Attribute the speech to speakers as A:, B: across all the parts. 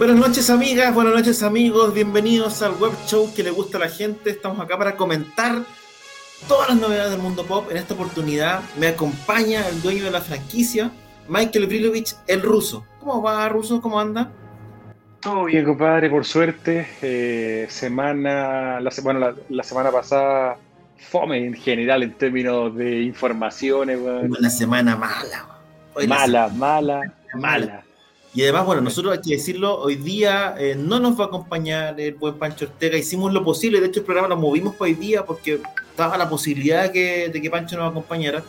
A: Buenas noches amigas, buenas noches amigos, bienvenidos al web show que le gusta a la gente. Estamos acá para comentar todas las novedades del mundo pop. En esta oportunidad me acompaña el dueño de la franquicia, Michael Brilovich, el ruso. ¿Cómo va, ruso? ¿Cómo anda?
B: Todo bien, compadre, por suerte. Eh, semana, la, bueno, la, semana pasada, fome en general en términos de informaciones.
A: Una semana mala.
B: mala, mala, mala.
A: Y además, bueno, nosotros hay que decirlo, hoy día eh, no nos va a acompañar el buen Pancho Ortega. Hicimos lo posible, de hecho el programa lo movimos para hoy día porque estaba la posibilidad de que, de que Pancho nos acompañara,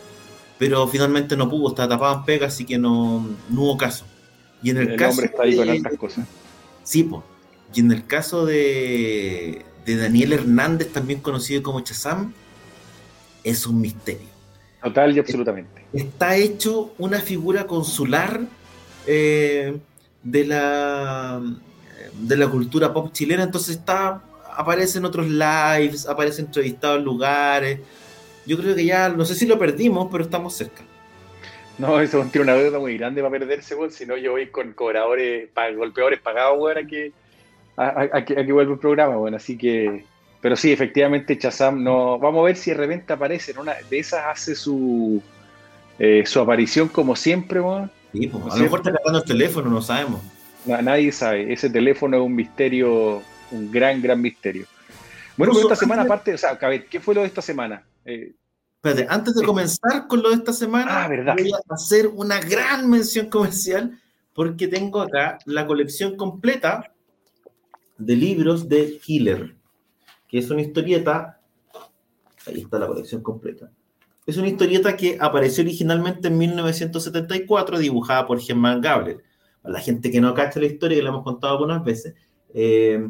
A: pero finalmente no pudo, estaba tapado en pega, así que no, hubo caso.
B: Y en el, caso está ahí con otras cosas.
A: Sí, pues. Y en el caso de, de Daniel Hernández, también conocido como Chazam, es un misterio.
B: Total y absolutamente.
A: Está hecho una figura consular eh, de, la, de la cultura pop chilena, entonces está, aparece en otros lives, aparece entrevistado en lugares. Yo creo que ya, no sé si lo perdimos, pero estamos cerca.
B: No, eso tiene una deuda muy grande para perderse, si no yo voy con cobradores, golpeadores pagados, bueno, a que, a, que, vuelva el programa, bueno, así que, pero sí, efectivamente Chazam no, vamos a ver si de repente aparece, una de esas hace su, eh, su aparición como siempre,
A: a lo mejor está cargando el teléfono, no sabemos.
B: nadie sabe. Ese teléfono es un misterio, un gran, gran misterio. Bueno, esta semana, aparte, o sea, a ver, ¿qué fue lo de esta semana?
A: Eh, Espérate, antes de comenzar con lo de esta semana,
B: ah, voy
A: a hacer una gran mención comercial porque tengo acá la colección completa de libros de Killer, que es una historieta. Ahí está la colección completa es una historieta que apareció originalmente en 1974, dibujada por Germán Gabler. Para la gente que no cacha la historia, que la hemos contado algunas veces, eh,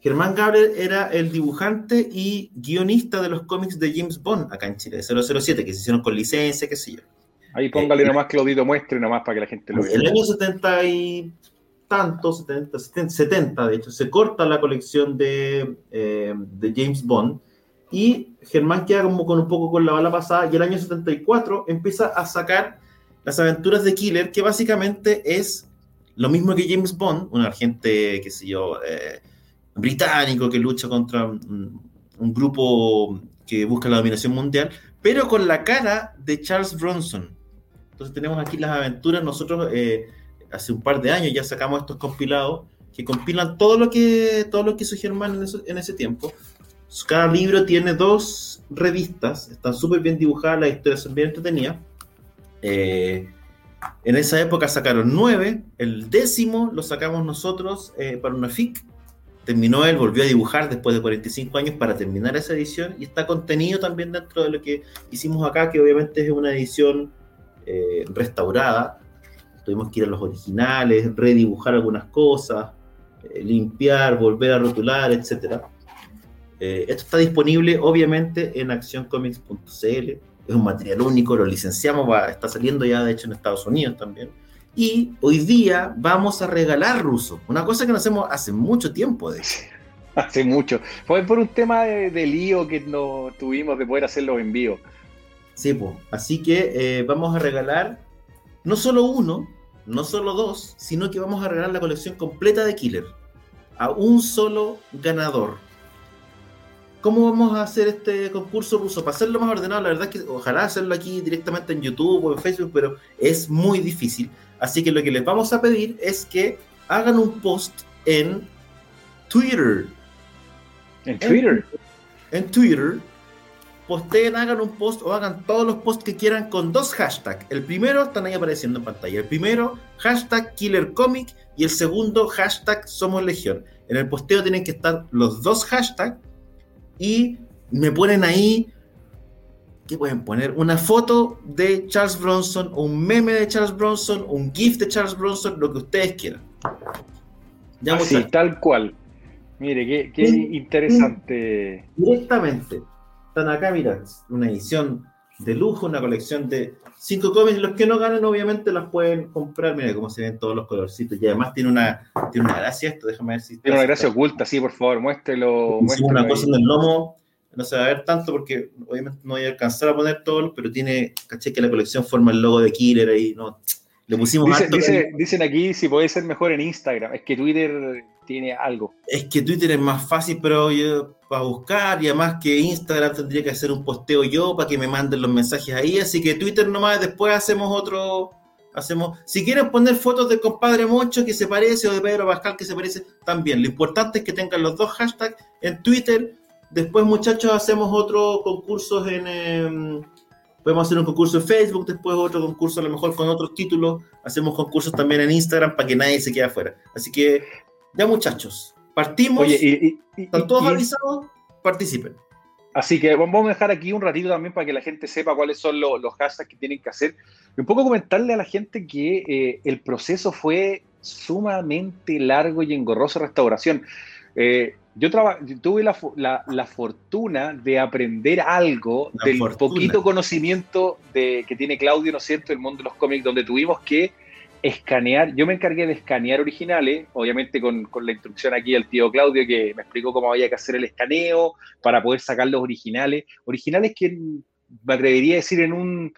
A: Germán Gabler era el dibujante y guionista de los cómics de James Bond acá en Chile, 007, que se hicieron con licencia, qué sé yo.
B: Ahí póngale eh, nomás Claudito muestre nomás para que la gente lo vea.
A: En el año 70 y tanto, 70, 70, de hecho, se corta la colección de, eh, de James Bond y Germán queda como con un poco con la bala pasada y el año 74 empieza a sacar las aventuras de Killer, que básicamente es lo mismo que James Bond, un agente, qué sé yo, eh, británico que lucha contra un, grupo que busca la dominación mundial, pero con la cara de Charles Bronson. Entonces tenemos aquí las aventuras, nosotros eh, hace un par de años ya sacamos estos compilados que compilan todo lo que, todo lo que hizo Germán en, en ese tiempo, cada libro tiene dos revistas, están súper bien dibujadas, las historias son bien entretenidas. Eh, en esa época sacaron nueve, el décimo lo sacamos nosotros eh, para una FIC. Terminó él, volvió a dibujar después de 45 años para terminar esa edición y está contenido también dentro de lo que hicimos acá, que obviamente es una edición eh, restaurada. Tuvimos que ir a los originales, redibujar algunas cosas, limpiar, volver a rotular, etcétera. Eh, esto está disponible obviamente en accioncomics.cl. Es un material único, lo licenciamos, va, está saliendo ya de hecho en Estados Unidos también. Y hoy día vamos a regalar ruso, una cosa que no hacemos hace mucho tiempo, de hecho.
B: Hace mucho. Fue por un tema de, lío que no tuvimos de poder hacer los envíos.
A: Sí, pues. Así que eh, vamos a regalar no solo uno, no solo dos, sino que vamos a regalar la colección completa de Killer a un solo ganador. ¿Cómo vamos a hacer este concurso ruso? Para hacerlo más ordenado, la verdad es que ojalá hacerlo aquí directamente en YouTube o en Facebook, pero es muy difícil. Así que lo que les vamos a pedir es que hagan un post en Twitter.
B: ¿En Twitter?
A: En, Twitter. Posteen, hagan un post o hagan todos los posts que quieran con dos hashtags. El primero están ahí apareciendo en pantalla. El primero, hashtag KillerComic y el segundo, hashtag Somos Legión. En el posteo tienen que estar los dos hashtags y me ponen ahí ¿qué pueden poner? Una foto de Charles Bronson, un meme de Charles Bronson, un GIF de Charles Bronson, lo que ustedes quieran.
B: Ya Así, tal cual. Mire, qué, qué interesante.
A: Directamente. Están acá, mira, una edición de lujo, una colección de cinco cómics. Los que no ganen, obviamente, las pueden comprar. Mira cómo se ven todos los colorcitos. Y además tiene una, tiene una gracia esto. Déjame ver si.
B: Tiene una gracia oculta, sí, por favor, muéstrelo. muéstrelo
A: una cosa en el lomo. No se va a ver tanto porque obviamente no voy a alcanzar a poner todos, pero tiene, caché que la colección forma el logo de Killer ahí, ¿no?
B: Le pusimos Dicen aquí si puede ser mejor en Instagram. Es que Twitter tiene algo.
A: Es que Twitter es más fácil pero yo, para buscar y además que Instagram tendría que hacer un posteo yo para que me manden los mensajes ahí. Así que Twitter nomás después hacemos otro. Hacemos, si quieren poner fotos de compadre Mocho que se parece o de Pedro Pascal que se parece, también. Lo importante es que tengan los dos hashtags en Twitter. Después, muchachos, hacemos otro concursos en. Em, Podemos hacer un concurso en Facebook, después otro concurso a lo mejor con otros títulos. Hacemos concursos también en Instagram para que nadie se quede afuera. Así que, ya muchachos, partimos. Oye, ¿Están todos avisados? Participen.
B: Así que vamos a dejar aquí un ratito también para que la gente sepa cuáles son los, los hashtags que tienen que hacer. Y un poco comentarle a la gente que eh, el proceso fue sumamente largo y engorroso de restauración. Eh, yo, tuve la, fortuna de aprender algo del poquito conocimiento de, que tiene Claudio, ¿no es cierto?, del mundo de los cómics, donde tuvimos que escanear, yo me encargué de escanear originales, obviamente con, la instrucción aquí del tío Claudio que me explicó cómo había que hacer el escaneo para poder sacar los originales, originales que me atrevería a decir en un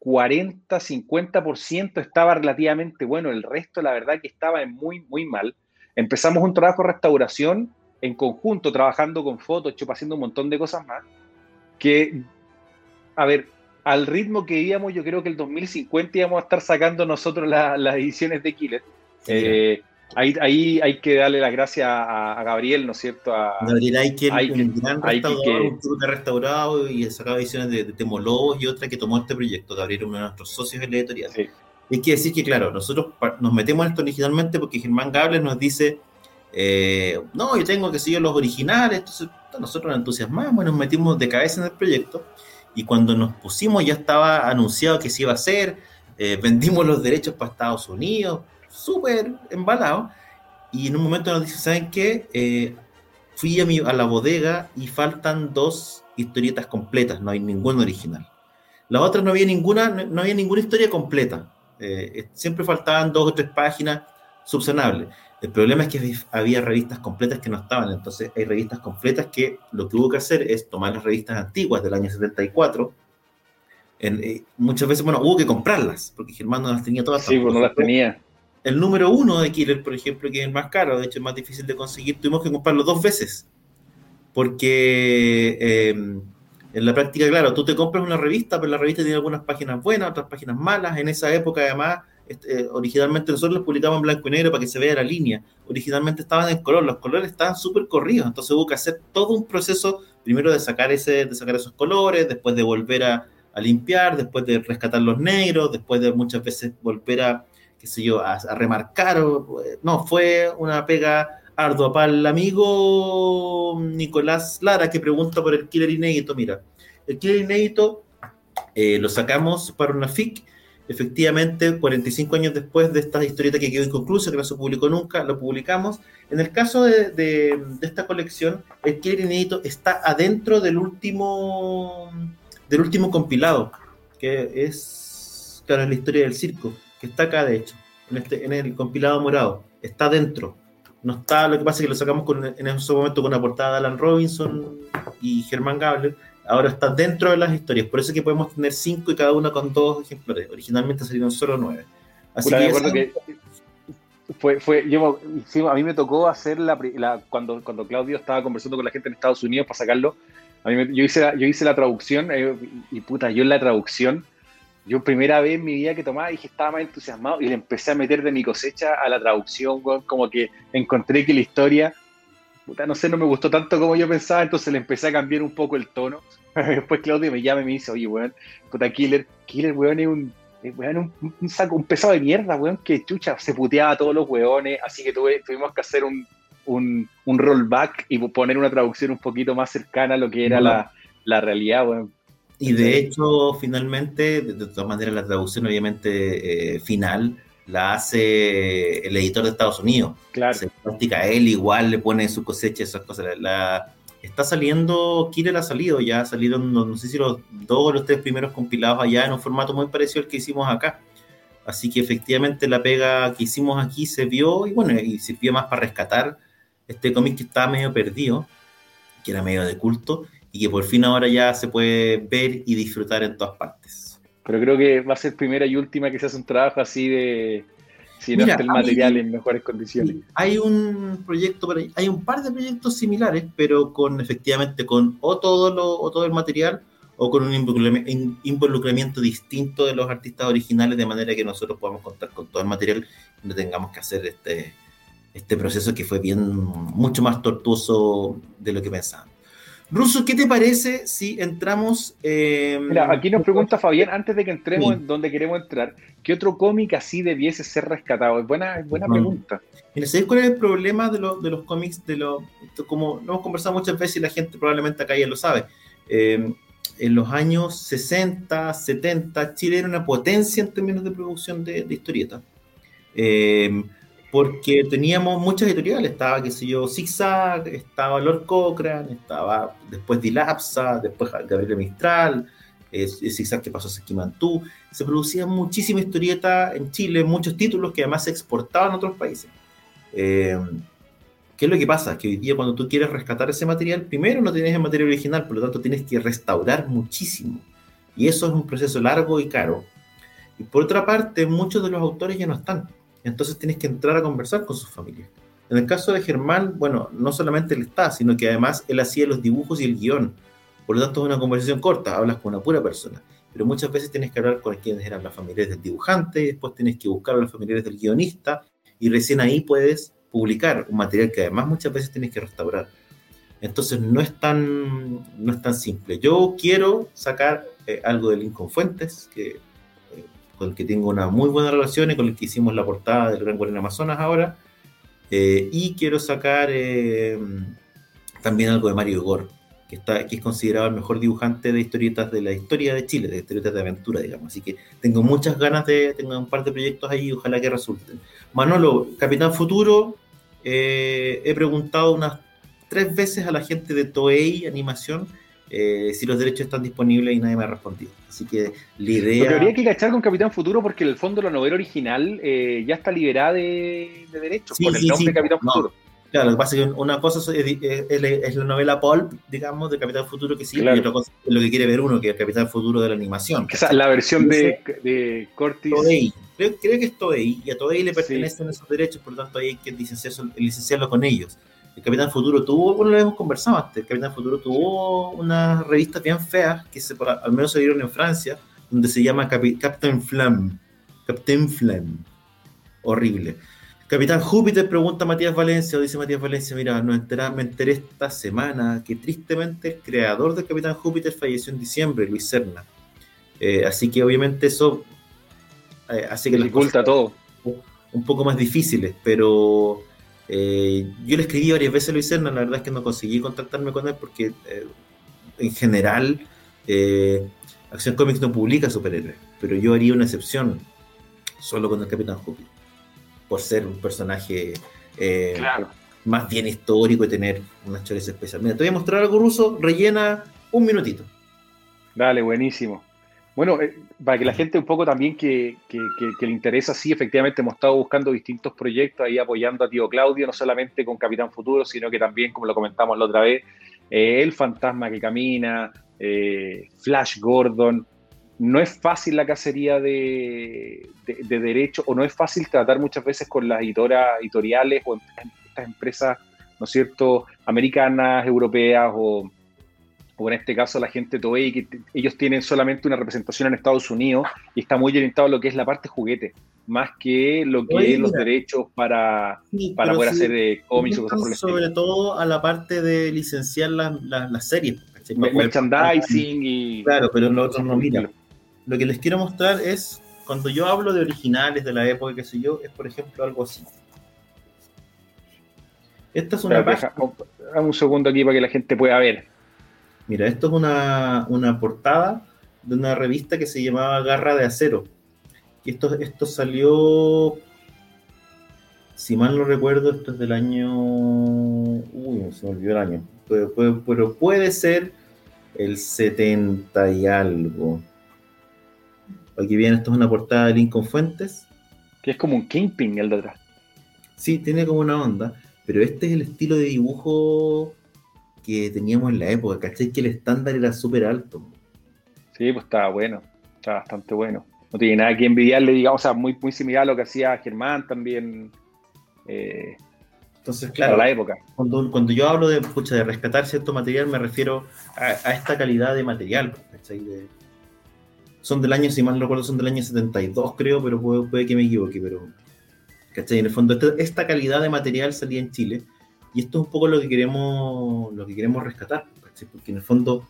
B: 40, 50% estaba relativamente bueno, el resto la verdad que estaba muy, muy mal. Empezamos un trabajo de restauración en conjunto, trabajando con Photoshop, haciendo un montón de cosas más, que, a ver, al ritmo que íbamos, yo creo que el 2050 íbamos a estar sacando nosotros las ediciones de Killer. Eh, ahí, ahí, hay que darle las gracias a, Gabriel, ¿no es cierto? A,
A: Gabriel Aiken, un gran restaurador, que, restaurado y ha sacado ediciones de, de Temolobos y otra que tomó este proyecto. Gabriel, uno de nuestros socios en la editorial. Sí. Hay que decir que, claro, nosotros nos metemos en esto originalmente porque Germán Gables nos dice, eh, no, yo tengo que seguir los originales, entonces nosotros nos entusiasmamos y nos metimos de cabeza en el proyecto y cuando nos pusimos ya estaba anunciado que se iba a hacer, eh, vendimos los derechos para Estados Unidos, súper embalado, y en un momento nos dice, ¿saben qué? Eh, fui a, mi, a la bodega y faltan dos historietas completas, no hay ninguna original. Las otras no había ninguna, no había ninguna historia completa. Eh, siempre faltaban dos o tres páginas subsanables. El problema es que había revistas completas que no estaban, entonces hay revistas completas que lo que hubo que hacer es tomar las revistas antiguas del año 74. En, eh, muchas veces, bueno, hubo que comprarlas, porque Germán no las tenía todas.
B: Sí, pues no las tenía.
A: El número uno de Killer, por ejemplo, que es más caro, de hecho es más difícil de conseguir, tuvimos que comprarlo dos veces, porque eh, en la práctica, claro, tú te compras una revista, pero la revista tiene algunas páginas buenas, otras páginas malas. En esa época, además, eh, originalmente nosotros los publicamos en blanco y negro para que se vea la línea. Originalmente estaban en color, los colores estaban súper corridos, entonces hubo que hacer todo un proceso, primero de sacar, ese, de sacar esos colores, después de volver a, limpiar, después de rescatar los negros, después de muchas veces volver a, qué sé yo, a, remarcar. no, fue una pega ardua. Para el amigo Nicolás Lara, que pregunta por el killer inédito, mira, el killer inédito eh, lo sacamos para una FIC. Efectivamente, 45 años después de esta historieta que quedó inconclusa, que no se publicó nunca, lo publicamos. En el caso de, esta colección, el killer inédito está adentro del último, del último compilado, que es, claro, la historia del circo, que está acá, de hecho, en, este, en el compilado morado. Está dentro no está, lo que pasa es que lo sacamos en ese momento con una portada de Alan Robinson y Germán Gable, ahora está dentro de las historias, por eso es que podemos tener cinco y cada uno con dos ejemplares, originalmente salieron solo nueve. Así que,
B: fue, fue yo, a mí me tocó hacer la, cuando, cuando Claudio estaba conversando con la gente en Estados Unidos para sacarlo, a mí yo, hice la, yo hice la traducción eh, y puta, yo en la traducción yo primera vez en mi vida que tomaba dije estaba más entusiasmado y le empecé a meter de mi cosecha a la traducción, como que encontré que la historia, puta, no sé, no me gustó tanto como yo pensaba, entonces le empecé a cambiar un poco el tono. Después Claudio me llama y me dice, oye, weón, puta, Killer, Killer, weón, es un, un, saco, un pesado de mierda, weón, que chucha, se puteaba a todos los weones, así que tuve, tuvimos que hacer un, un, rollback y poner una traducción un poquito más cercana a lo que era la, la realidad, weón.
A: Y de hecho, finalmente, de, todas maneras, la traducción obviamente eh, final la hace el editor de Estados Unidos.
B: Claro.
A: Se practica él, igual le pone su cosecha, esas cosas. La, está saliendo, Killer ha salido, ya salieron, no, sé si los dos o los tres primeros compilados allá en un formato muy parecido al que hicimos acá. Así que efectivamente la pega que hicimos aquí se vio y bueno, y sirvió más para rescatar este cómic que estaba medio perdido, que era medio de culto, y que por fin ahora ya se puede ver y disfrutar en todas partes.
B: Pero creo que va a ser primera y última que se hace un trabajo así de, si no está el material en mejores condiciones.
A: Hay un proyecto, hay un par de proyectos similares, pero con efectivamente con o todo, lo, o todo el material o con un involucramiento distinto de los artistas originales, de manera que nosotros podamos contar con todo el material y no tengamos que hacer este, este proceso que fue bien mucho más tortuoso de lo que pensábamos. Russo, ¿qué te parece si entramos?
B: Eh, Mira, aquí nos pregunta Fabián, antes de que entremos en donde queremos entrar, ¿qué otro cómic así debiese ser rescatado? Es buena, buena pregunta.
A: Mira, ¿sabes cuál es el problema de, de los cómics? De lo, como lo hemos conversado muchas veces y la gente probablemente acá ya lo sabe. Eh, en los años 60, 70, Chile era una potencia en términos de producción de, historietas. Eh, porque teníamos muchas editoriales, estaba, qué sé yo, Zigzag, estaba Lord Cochrane, estaba después Dilapsa, después Gabriel Mistral, eh, Zigzag que pasó a Sequimantú, se producía muchísima historieta en Chile, muchos títulos que además se exportaban a otros países. Eh, ¿Qué es lo que pasa? Que hoy día cuando tú quieres rescatar ese material, primero no tienes el material original, por lo tanto tienes que restaurar muchísimo. Y eso es un proceso largo y caro. Y por otra parte, muchos de los autores ya no están. Entonces tienes que entrar a conversar con sus familias. En el caso de Germán, bueno, no solamente él está, sino que además él hacía los dibujos y el guion. Por lo tanto, es una conversación corta, hablas con una pura persona. Pero muchas veces tienes que hablar con quienes eran las familias del dibujante, después tienes que buscar a los familiares del guionista, y recién ahí puedes publicar un material que además muchas veces tienes que restaurar. Entonces no es tan, no es tan simple. Yo quiero sacar eh, algo de Lincoln Fuentes, que, con el que tengo una muy buena relación y con el que hicimos la portada del Gran Guardián Amazonas ahora. Eh, y quiero sacar también algo de Mario Gore, que, está, que es considerado el mejor dibujante de historietas de la historia de Chile, de historietas de aventura, digamos. Así que tengo muchas ganas de, tengo un par de proyectos ahí, ojalá que resulten. Manolo, Capitán Futuro, eh, he preguntado unas tres veces a la gente de Toei Animación eh, si los derechos están disponibles y nadie me ha respondido. Así que la idea.
B: Pero habría que cachar con Capitán Futuro porque en el fondo la novela original eh, ya está liberada de, derechos con el nombre de Capitán Futuro.
A: Claro, lo que pasa es que una cosa es, la novela Pulp, digamos, de Capitán Futuro que sí, y otra cosa es lo que quiere ver uno, que es Capitán Futuro de la animación.
B: la versión de, de Cortis.
A: Creo, que es Toei, y a Toei le pertenecen esos derechos, por lo tanto hay que licenciarlo, con ellos. El Capitán Futuro tuvo, bueno, lo hemos conversado antes, el Capitán Futuro tuvo unas revistas bien feas, que se, al menos se dieron en Francia, donde se llama Captain Flam. Captain Flam. Horrible. Capitán Júpiter pregunta a Matías Valencia, o dice Matías Valencia, mira, no me enteré esta semana que tristemente el creador del Capitán Júpiter falleció en diciembre, Luis Serna. Eh, así que obviamente eso eh, hace que
B: dificulta todo.
A: Un poco más difíciles, pero eh, yo le escribí varias veces a Luis Serna, la verdad es que no conseguí contactarme con él porque en general Acción Comics no publica superhéroes, pero yo haría una excepción solo con el Capitán Júpiter por ser un personaje eh, más bien histórico y tener unas chores especiales. Mira, te voy a mostrar algo ruso, rellena un minutito.
B: Dale, buenísimo. Bueno, eh, para que la gente un poco también que, le interesa, sí, efectivamente hemos estado buscando distintos proyectos ahí apoyando a tío Claudio, no solamente con Capitán Futuro, sino que también, como lo comentamos la otra vez, eh, El Fantasma que Camina, Flash Gordon, no es fácil la cacería de, de, derecho o no es fácil tratar muchas veces con las editoras editoriales o estas empresas, ¿no es cierto?, americanas, europeas o, o en este caso la gente Toei, que ellos tienen solamente una representación en Estados Unidos y está muy orientado a lo que es la parte juguete, más que lo que es los derechos para, para poder hacer eh, cómics o
A: cosas por Sobre todo a la parte de licenciar las series.
B: Merchandising y...
A: Claro, pero los otros no miran lo que les quiero mostrar es, cuando yo hablo de originales de la época, qué sé yo, es por ejemplo algo así.
B: Esta es una página... un segundo aquí para que la gente pueda ver.
A: Mira, esto es una, portada de una revista que se llamaba Garra de Acero. Y esto, esto salió, si mal no recuerdo, esto es del año... Uy, se me olvidó el año. Pero, puede ser el 70 y algo. Aquí viene, esto es una portada de Lincoln Fuentes.
B: Que es como un Kingpin el de atrás.
A: Sí, tiene como una onda, pero este es el estilo de dibujo que teníamos en la época, ¿cachai? Que el estándar era súper alto.
B: Sí, pues estaba bueno, estaba bastante bueno. No tiene nada que envidiarle, digamos, o sea, muy, muy similar a lo que hacía Germán también. Eh,
A: Entonces, claro,
B: la época.
A: Cuando, cuando yo hablo de, pucha, de rescatar cierto material, me refiero a, esta calidad de material, ¿cachai? son del año, si mal no recuerdo, son del año 72, creo, pero puede, que me equivoque, pero. ¿Cachai? En el fondo, este, esta calidad de material salía en Chile y esto es un poco lo que queremos, lo que queremos rescatar, porque en el fondo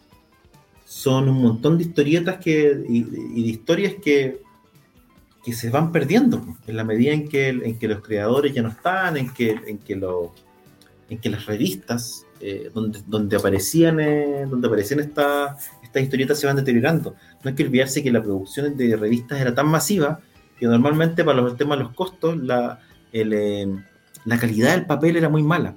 A: son un montón de historietas que, y, de historias que, que se van perdiendo en la medida en que, en que los creadores ya no están, en que, en que, lo, en que las revistas eh, donde, donde aparecían, eh, donde aparecían estas historietas se van deteriorando. No hay que olvidarse que la producción de revistas era tan masiva que normalmente para los temas de los costos la, eh, la calidad del papel era muy mala.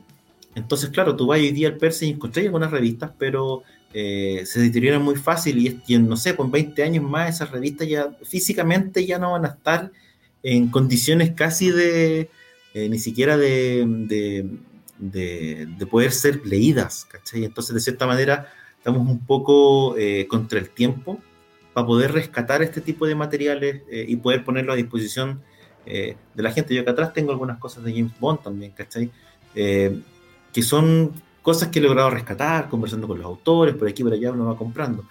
A: Entonces, claro, tú vas hoy día al Perse y encontrás algunas revistas, pero eh, se deterioran muy fácil y, no sé, con 20 años más esas revistas ya físicamente ya no van a estar en condiciones casi de, eh, ni siquiera de, de, poder ser leídas, ¿cachai? Entonces, de cierta manera, estamos un poco eh, contra el tiempo para poder rescatar este tipo de materiales y poder ponerlo a disposición de la gente. Yo acá atrás tengo algunas cosas de James Bond también, ¿cachai? Que son cosas que he logrado rescatar, conversando con los autores, por aquí y por allá uno va comprando.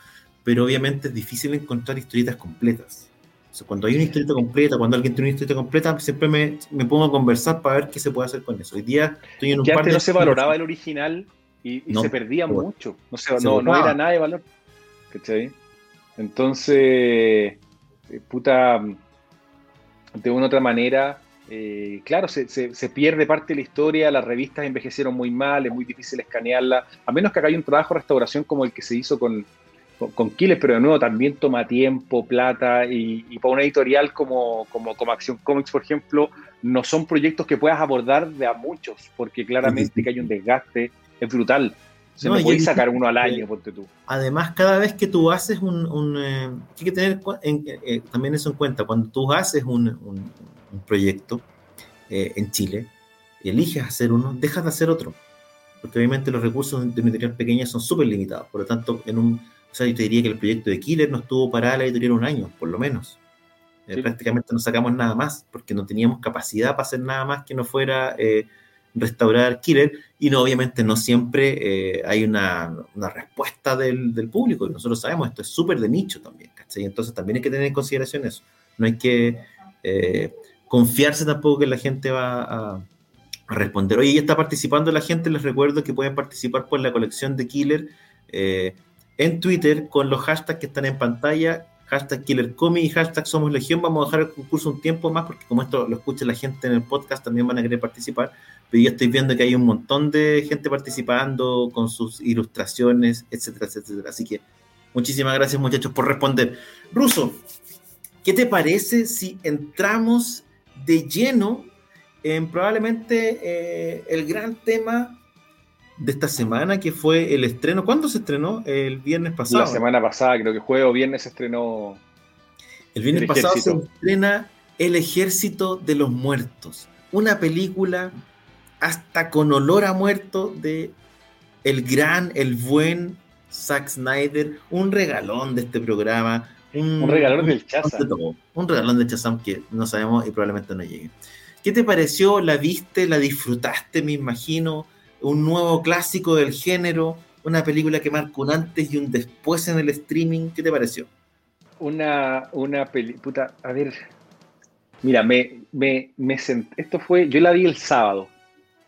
A: Pero obviamente es difícil encontrar historietas completas. cuando hay una historieta completa, cuando alguien tiene una historieta completa, siempre me, me, pongo a conversar para ver qué se puede hacer con eso. Hoy día
B: estoy en un que antes no se valoraba el original y, se perdía mucho. No, se, no, no, era nada de valor. ¿Cachai? Entonces, eh, puta, de una u otra manera, eh, claro, se, pierde parte de la historia, las revistas envejecieron muy mal, es muy difícil escanearla, a menos que acá haya un trabajo de restauración como el que se hizo con, con, pero de nuevo también toma tiempo, plata, y, para una editorial como, como, como Acción Comics, por ejemplo, no son proyectos que puedas abordar de a muchos, porque claramente que hay un desgaste, es brutal. Se no, puede sacar uno al año, ponte tú.
A: Además, cada vez que tú haces un... Eh, hay que tener eh, también eso en cuenta, cuando tú haces un un proyecto eh, en Chile y eliges hacer uno, dejas de hacer otro. Porque obviamente los recursos de material pequeña son súper limitados. Por lo tanto, en un, o sea, yo te diría que el proyecto de Killer no estuvo para la editorial un año, por lo menos. Eh, prácticamente no sacamos nada más, porque no teníamos capacidad para hacer nada más que no fuera eh, restaurar Killer. Y no, obviamente no siempre hay una, una respuesta del, del, público. Y nosotros sabemos, esto es súper de nicho también, ¿cachai? Entonces también hay que tener en consideración eso. No hay que confiarse tampoco que la gente va a responder. Oye, ya está participando la gente, les recuerdo que pueden participar por la colección de Killer eh, en Twitter con los hashtags que están en pantalla, hashtag KillerComic y hashtag Somos Legión. Vamos a dejar el concurso un tiempo más porque como esto lo escucha la gente en el podcast, también van a querer participar. Pero ya estoy viendo que hay un montón de gente participando con sus ilustraciones, etcétera, etcétera. Así que muchísimas gracias muchachos por responder. Ruso, ¿qué te parece si entramos de lleno en probablemente eh, el gran tema de esta semana, que fue el estreno. ¿Cuándo se estrenó? El viernes pasado.
B: La semana pasada, creo que jueves o viernes se estrenó.
A: El viernes pasado se estrena El Ejército de los Muertos. Una película hasta con olor a muerto de el gran, el buen Zack Snyder. Un regalón de este programa
B: un, regalón del Chazam.
A: Un regalón de Chazam que no sabemos y probablemente no llegue. ¿Qué te pareció? ¿La viste? ¿La disfrutaste? Me imagino. Un nuevo clásico del género. Una película que marcó un antes y un después en el streaming. ¿Qué te pareció?
B: Una, una película. A ver. Mira, me, me, me esto fue. Yo la vi el sábado.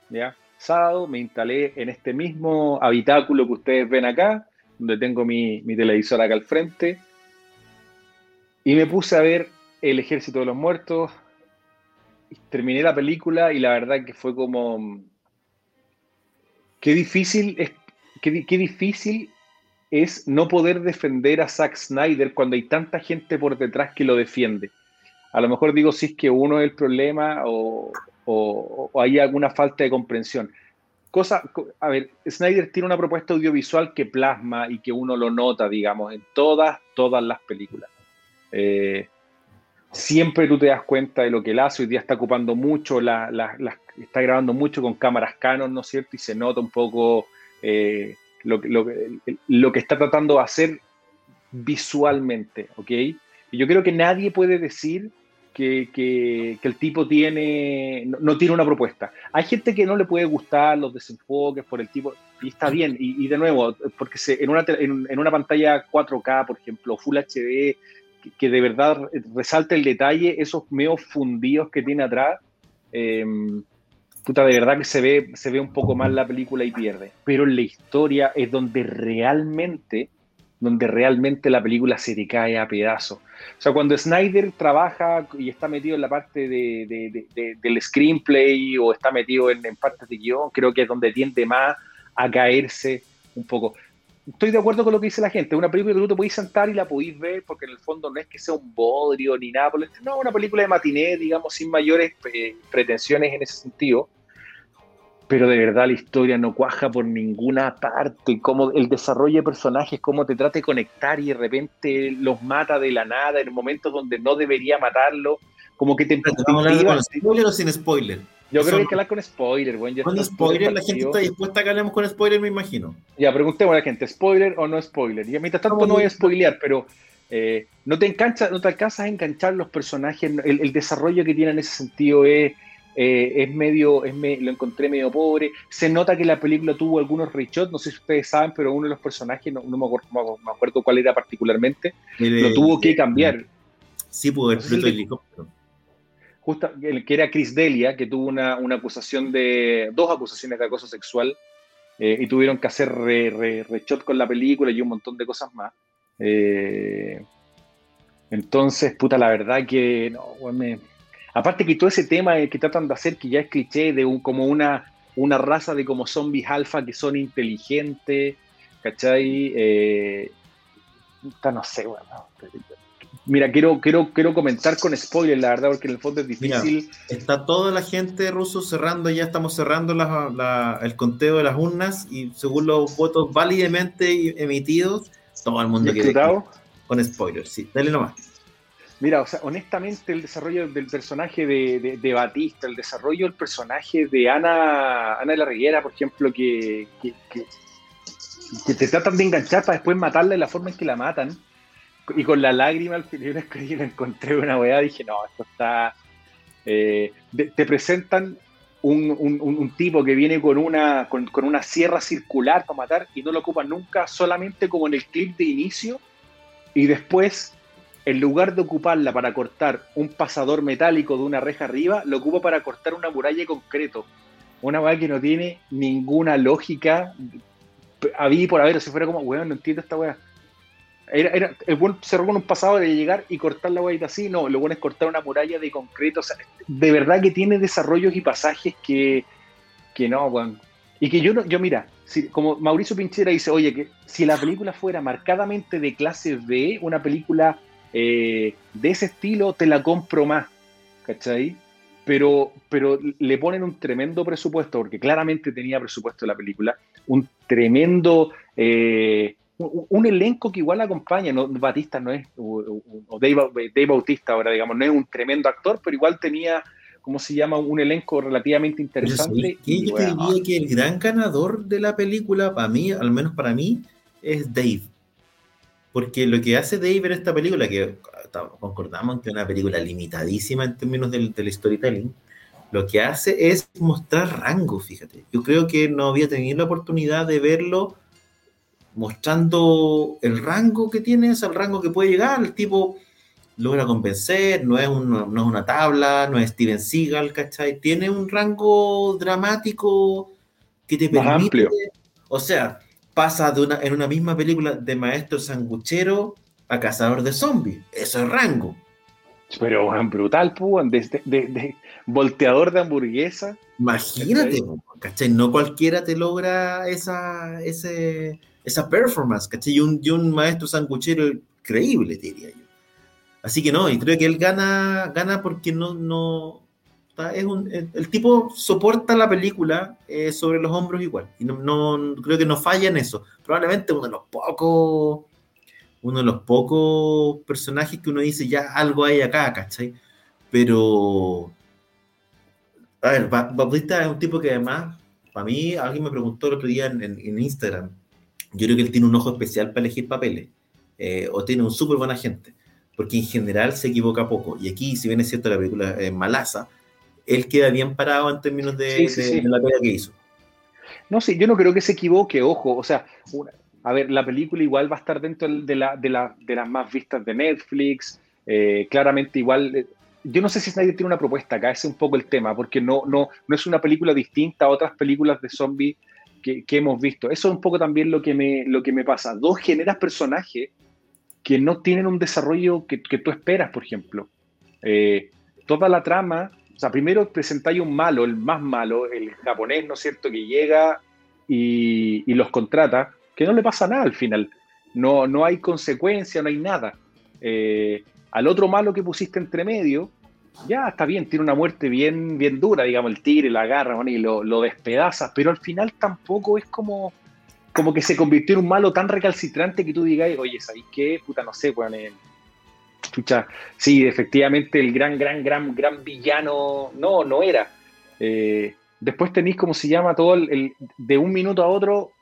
B: ¿Ya? Sábado me instalé en este mismo habitáculo que ustedes ven acá, donde tengo mi, mi televisor acá al frente y me puse a ver El Ejército de los Muertos. Terminé la película y la verdad que fue como. Qué difícil es. Qué, difícil es no poder defender a Zack Snyder cuando hay tanta gente por detrás que lo defiende. A lo mejor digo si es que uno es el problema o, hay alguna falta de comprensión. Cosa, a ver, Snyder tiene una propuesta audiovisual que plasma y que uno lo nota, digamos, en todas, todas las películas. Eh, siempre tú te das cuenta de lo que él hace. Hoy día está ocupando mucho, la, está grabando mucho con cámaras Canon, ¿no es cierto? Y se nota un poco eh, lo, lo, que está tratando de hacer visualmente, ¿ok? Y yo creo que nadie puede decir que, que, el tipo tiene, no, tiene una propuesta. Hay gente que no le puede gustar los desenfoques por el tipo, y está bien, y, de nuevo, porque en, una, en, una pantalla 4K, por ejemplo, Full HD, que, de verdad resalte el detalle, esos meos fundidos que tiene atrás, eh, puta, de verdad que se ve, se ve un poco mal la película y pierde. Pero en la historia es donde realmente, donde realmente la película se te cae a pedazos. O sea, cuando Snyder trabaja y está metido en la parte de, del screenplay o está metido en, en partes de guion, creo que es donde tiende más a caerse un poco estoy de acuerdo con lo que dice la gente. Una película que tú te podéis sentar y la podéis ver, porque en el fondo no es que sea un bodrio ni nada. Por el, no, una película de matiné, digamos, sin mayores eh, pretensiones en ese sentido. Pero de verdad la historia no cuaja por ninguna parte. Como el desarrollo de personajes, cómo te trata de conectar y de repente los mata de la nada en momentos donde no debería matarlo. Como que te.
A: ¿Con spoiler o sin spoiler?
B: Yo creo que hay que hablar con spoiler,
A: bueno, Con spoiler, la gente está dispuesta a que hablemos con spoiler, me imagino.
B: Ya, preguntemos a la gente, ¿spoiler o no spoiler? Y mientras tanto no voy a spoilear, pero eh, no, te engancha, no te alcanzas a enganchar los personajes, el, desarrollo que tiene en ese sentido es, eh, es medio, es lo encontré medio pobre. Se nota que la película tuvo algunos reshots, no sé si ustedes saben, pero uno de los personajes, no, me, acuerdo, cuál era particularmente, lo tuvo que cambiar.
A: Sí, pudo haber el helicóptero
B: justo, que era Chris Delia, que tuvo una, acusación de, dos acusaciones de acoso sexual, eh, y tuvieron que hacer re, rechot con la película y un montón de cosas más. Eh, entonces, puta, la verdad que, no, aparte que todo ese tema que tratan de hacer, que ya es cliché, de un, como una, una raza de como zombies alfa que son inteligentes, ¿cachai? Eh, no sé, Mira, quiero, quiero, quiero comentar con spoiler, la verdad, porque en el fondo es difícil.
A: está toda la gente ruso cerrando, ya estamos cerrando el conteo de las urnas y según los votos válidamente emitidos, todo el mundo quiere con spoilers. Sí, dale nomás.
B: Mira, o sea, honestamente el desarrollo del personaje de, Batista, el desarrollo del personaje de Ana, Ana de la Riguera, por ejemplo, que, que, que, te tratan de enganchar para después matarla de la forma en que la matan y con la lágrima al final yo encontré una weá, dije, no, esto está... Eh, te presentan un, tipo que viene con una, con, una sierra circular para matar y no lo ocupan nunca solamente como en el clip de inicio y después, en lugar de ocuparla para cortar un pasador metálico de una reja arriba, lo ocupa para cortar una muralla de concreto. Una weá que no tiene ninguna lógica. Había por haber, si fuera como, weón, no entiendo esta weá era, el buen cerró con un pasado de llegar y cortar la guaita así, no, lo bueno es cortar una muralla de concreto, o sea, de verdad que tiene desarrollos y pasajes que, que no, bueno, y que yo, no, yo mira, como Mauricio Pinchera dice, oye, que si la película fuera marcadamente de clase B, una película eh, de ese estilo, te la compro más, ¿cachai? Pero, pero le ponen un tremendo presupuesto, porque claramente tenía presupuesto la película, un tremendo... Eh, un, elenco que igual acompaña, no, Batista no es, o, Dave, Bautista ahora, digamos, no es un tremendo actor, pero igual tenía, ¿cómo se llama? Un elenco relativamente interesante.
A: yo te diría que el gran ganador de la película, para mí, al menos para mí, es Dave. Porque lo que hace Dave en esta película, que concordamos que es una película limitadísima en términos del, del storytelling, lo que hace es mostrar rango, fíjate. Yo creo que no había tenido la oportunidad de verlo mostrando el rango que tiene, es el rango que puede llegar, el tipo logra convencer, no es, no es una tabla, no es Steven Seagal, ¿cachai? Tiene un rango dramático que te permite... amplio. O sea, pasa de una, en una misma película de maestro sanguchero a cazador de zombies. Eso es rango.
B: Pero, brutal, pues, de, volteador de hamburguesa.
A: Imagínate, ¿cachai? No cualquiera te logra esa, ese, esa performance, ¿cachai? Y un, y un maestro sanguchero increíble, diría yo. Así que no, y creo que él gana, gana porque no, no, es un, el, tipo soporta la película eh, sobre los hombros igual. Y no, no, creo que no falla en eso. Probablemente uno de los pocos, uno de los pocos personajes que uno dice ya algo hay acá, ¿cachai? Pero, a ver, Bautista es un tipo que además, para mí, alguien me preguntó el otro día en, Instagram, yo creo que él tiene un ojo especial para elegir papeles, eh, o tiene un súper buen agente, porque en general se equivoca poco. Y aquí, si bien es cierto, la película es malaza, él queda bien parado en términos de, la pelea que hizo.
B: No, sí, yo no creo que se equivoque, ojo, o sea, a ver, la película igual va a estar dentro de, la, de, la, de las más vistas de Netflix, eh, claramente igual eh, yo no sé si nadie tiene una propuesta acá, ese es un poco el tema, porque no, no, no es una película distinta a otras películas de zombies que, hemos visto. Eso es un poco también lo que me, lo que me pasa. Dos generas personajes que no tienen un desarrollo que, tú esperas, por ejemplo. Eh, toda la trama, o sea, primero presentáis un malo, el más malo, el japonés, ¿no es cierto?, que llega y, los contrata, que no le pasa nada al final. No, no hay consecuencia, no hay nada. Eh, al otro malo que pusiste entre medio, ya está bien, tiene una muerte bien, bien dura, digamos, el tigre, la agarra y lo, lo despedazas, pero al final tampoco es como, como que se convirtió en un malo tan recalcitrante que tú digas, oye, ¿sabes qué? Puta, no sé, pues, escucha, sí, efectivamente el gran, gran, gran, gran villano, no, no era. Eh, después tenéis, como se llama, todo el, de un minuto a otro,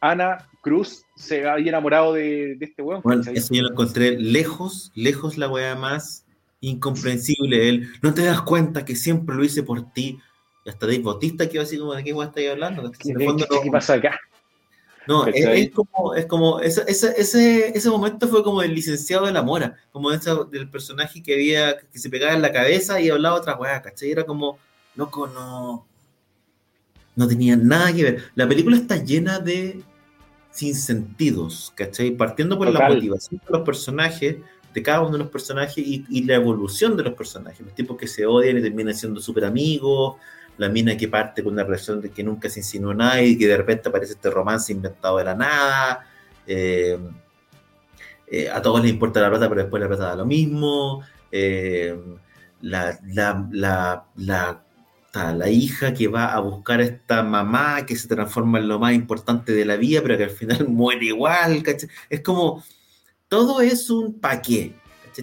B: Ana Cruz se había enamorado de, este weón.
A: Bueno, eso yo lo encontré lejos, lejos la weá más incomprensible. Él, no te das cuenta que siempre lo hice por ti. Y hasta Dave Bautista que así como de qué weá estáis hablando.
B: ¿Qué, ¿Qué, pasa acá?
A: No, es, como, es como ese, ese, ese, momento fue como el licenciado de la mora, como ese, del personaje que había, que se pegaba en la cabeza y hablaba otra weá, ¿cachai? Era como, loco, no, no tenía nada que ver. La película está llena de sinsentidos, ¿cachai? Partiendo por la motivación de los personajes, de cada uno de los personajes y, la evolución de los personajes. Los tipos que se odian y terminan siendo súper amigos, la mina que parte con una relación de que nunca se insinuó nada y que de repente aparece este romance inventado de la nada. Eh, eh, a todos les importa la plata, pero después la plata da lo mismo. Eh, la, la, la la hija que va a buscar a esta mamá que se transforma en lo más importante de la vida, pero que al final muere igual, Es como, todo es un paquete,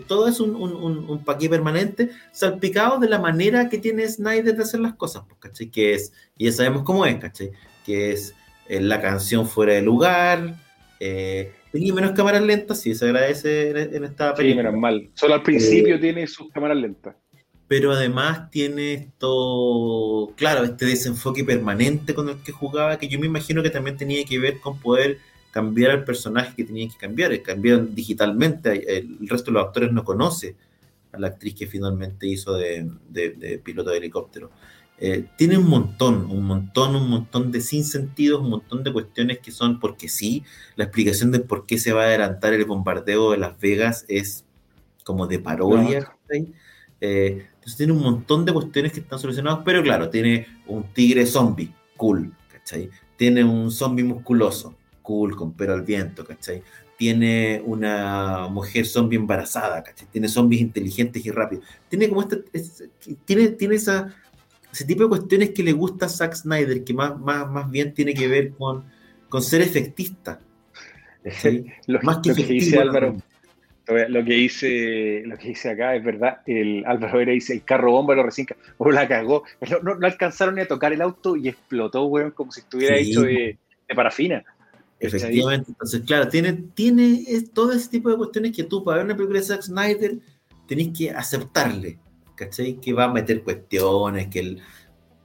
A: todo es un, un, paquete permanente, salpicado de la manera que tiene Snyder de hacer las cosas, pues, Que es, y ya sabemos cómo es, Que es eh, la canción fuera de lugar, eh, y menos cámaras lentas, sí, se agradece en, esta
B: película. Sí, menos mal. Solo al principio eh, tiene sus cámaras lentas
A: pero además tiene esto, claro, este desenfoque permanente con el que jugaba, que yo me imagino que también tenía que ver con poder cambiar al personaje que tenía que cambiar, cambiar digitalmente, el resto de los actores no conoce a la actriz que finalmente hizo de, piloto de helicóptero. Eh, tiene un montón, un montón, un montón de sinsentidos, un montón de cuestiones que son porque sí, la explicación de por qué se va a adelantar el bombardeo de Las Vegas es como de parodia. Eh, entonces tiene un montón de cuestiones que están solucionadas, pero claro, tiene un tigre zombie, cool, ¿cachai? Tiene un zombie musculoso, cool, con pelo al viento, ¿cachai? Tiene una mujer zombie embarazada, ¿cachai? Tiene zombies inteligentes y rápidos. Tiene como este, tiene, tiene esa, ese tipo de cuestiones que le gusta a Zack Snyder, que más, más, más bien tiene que ver con, con ser efectista.
B: más que, dice Álvaro, lo que dice, lo que dice acá es verdad. El Álvaro Vera dice: el carro bomba lo recién o la cagó. No, no, alcanzaron ni a tocar el auto y explotó, weón, como si estuviera hecho de, parafina.
A: Efectivamente. Entonces, claro, tiene, tiene todo ese tipo de cuestiones que tú, para ver una película de Zack Snyder, tenés que aceptarle. ¿Cachai? Que va a meter cuestiones, que el.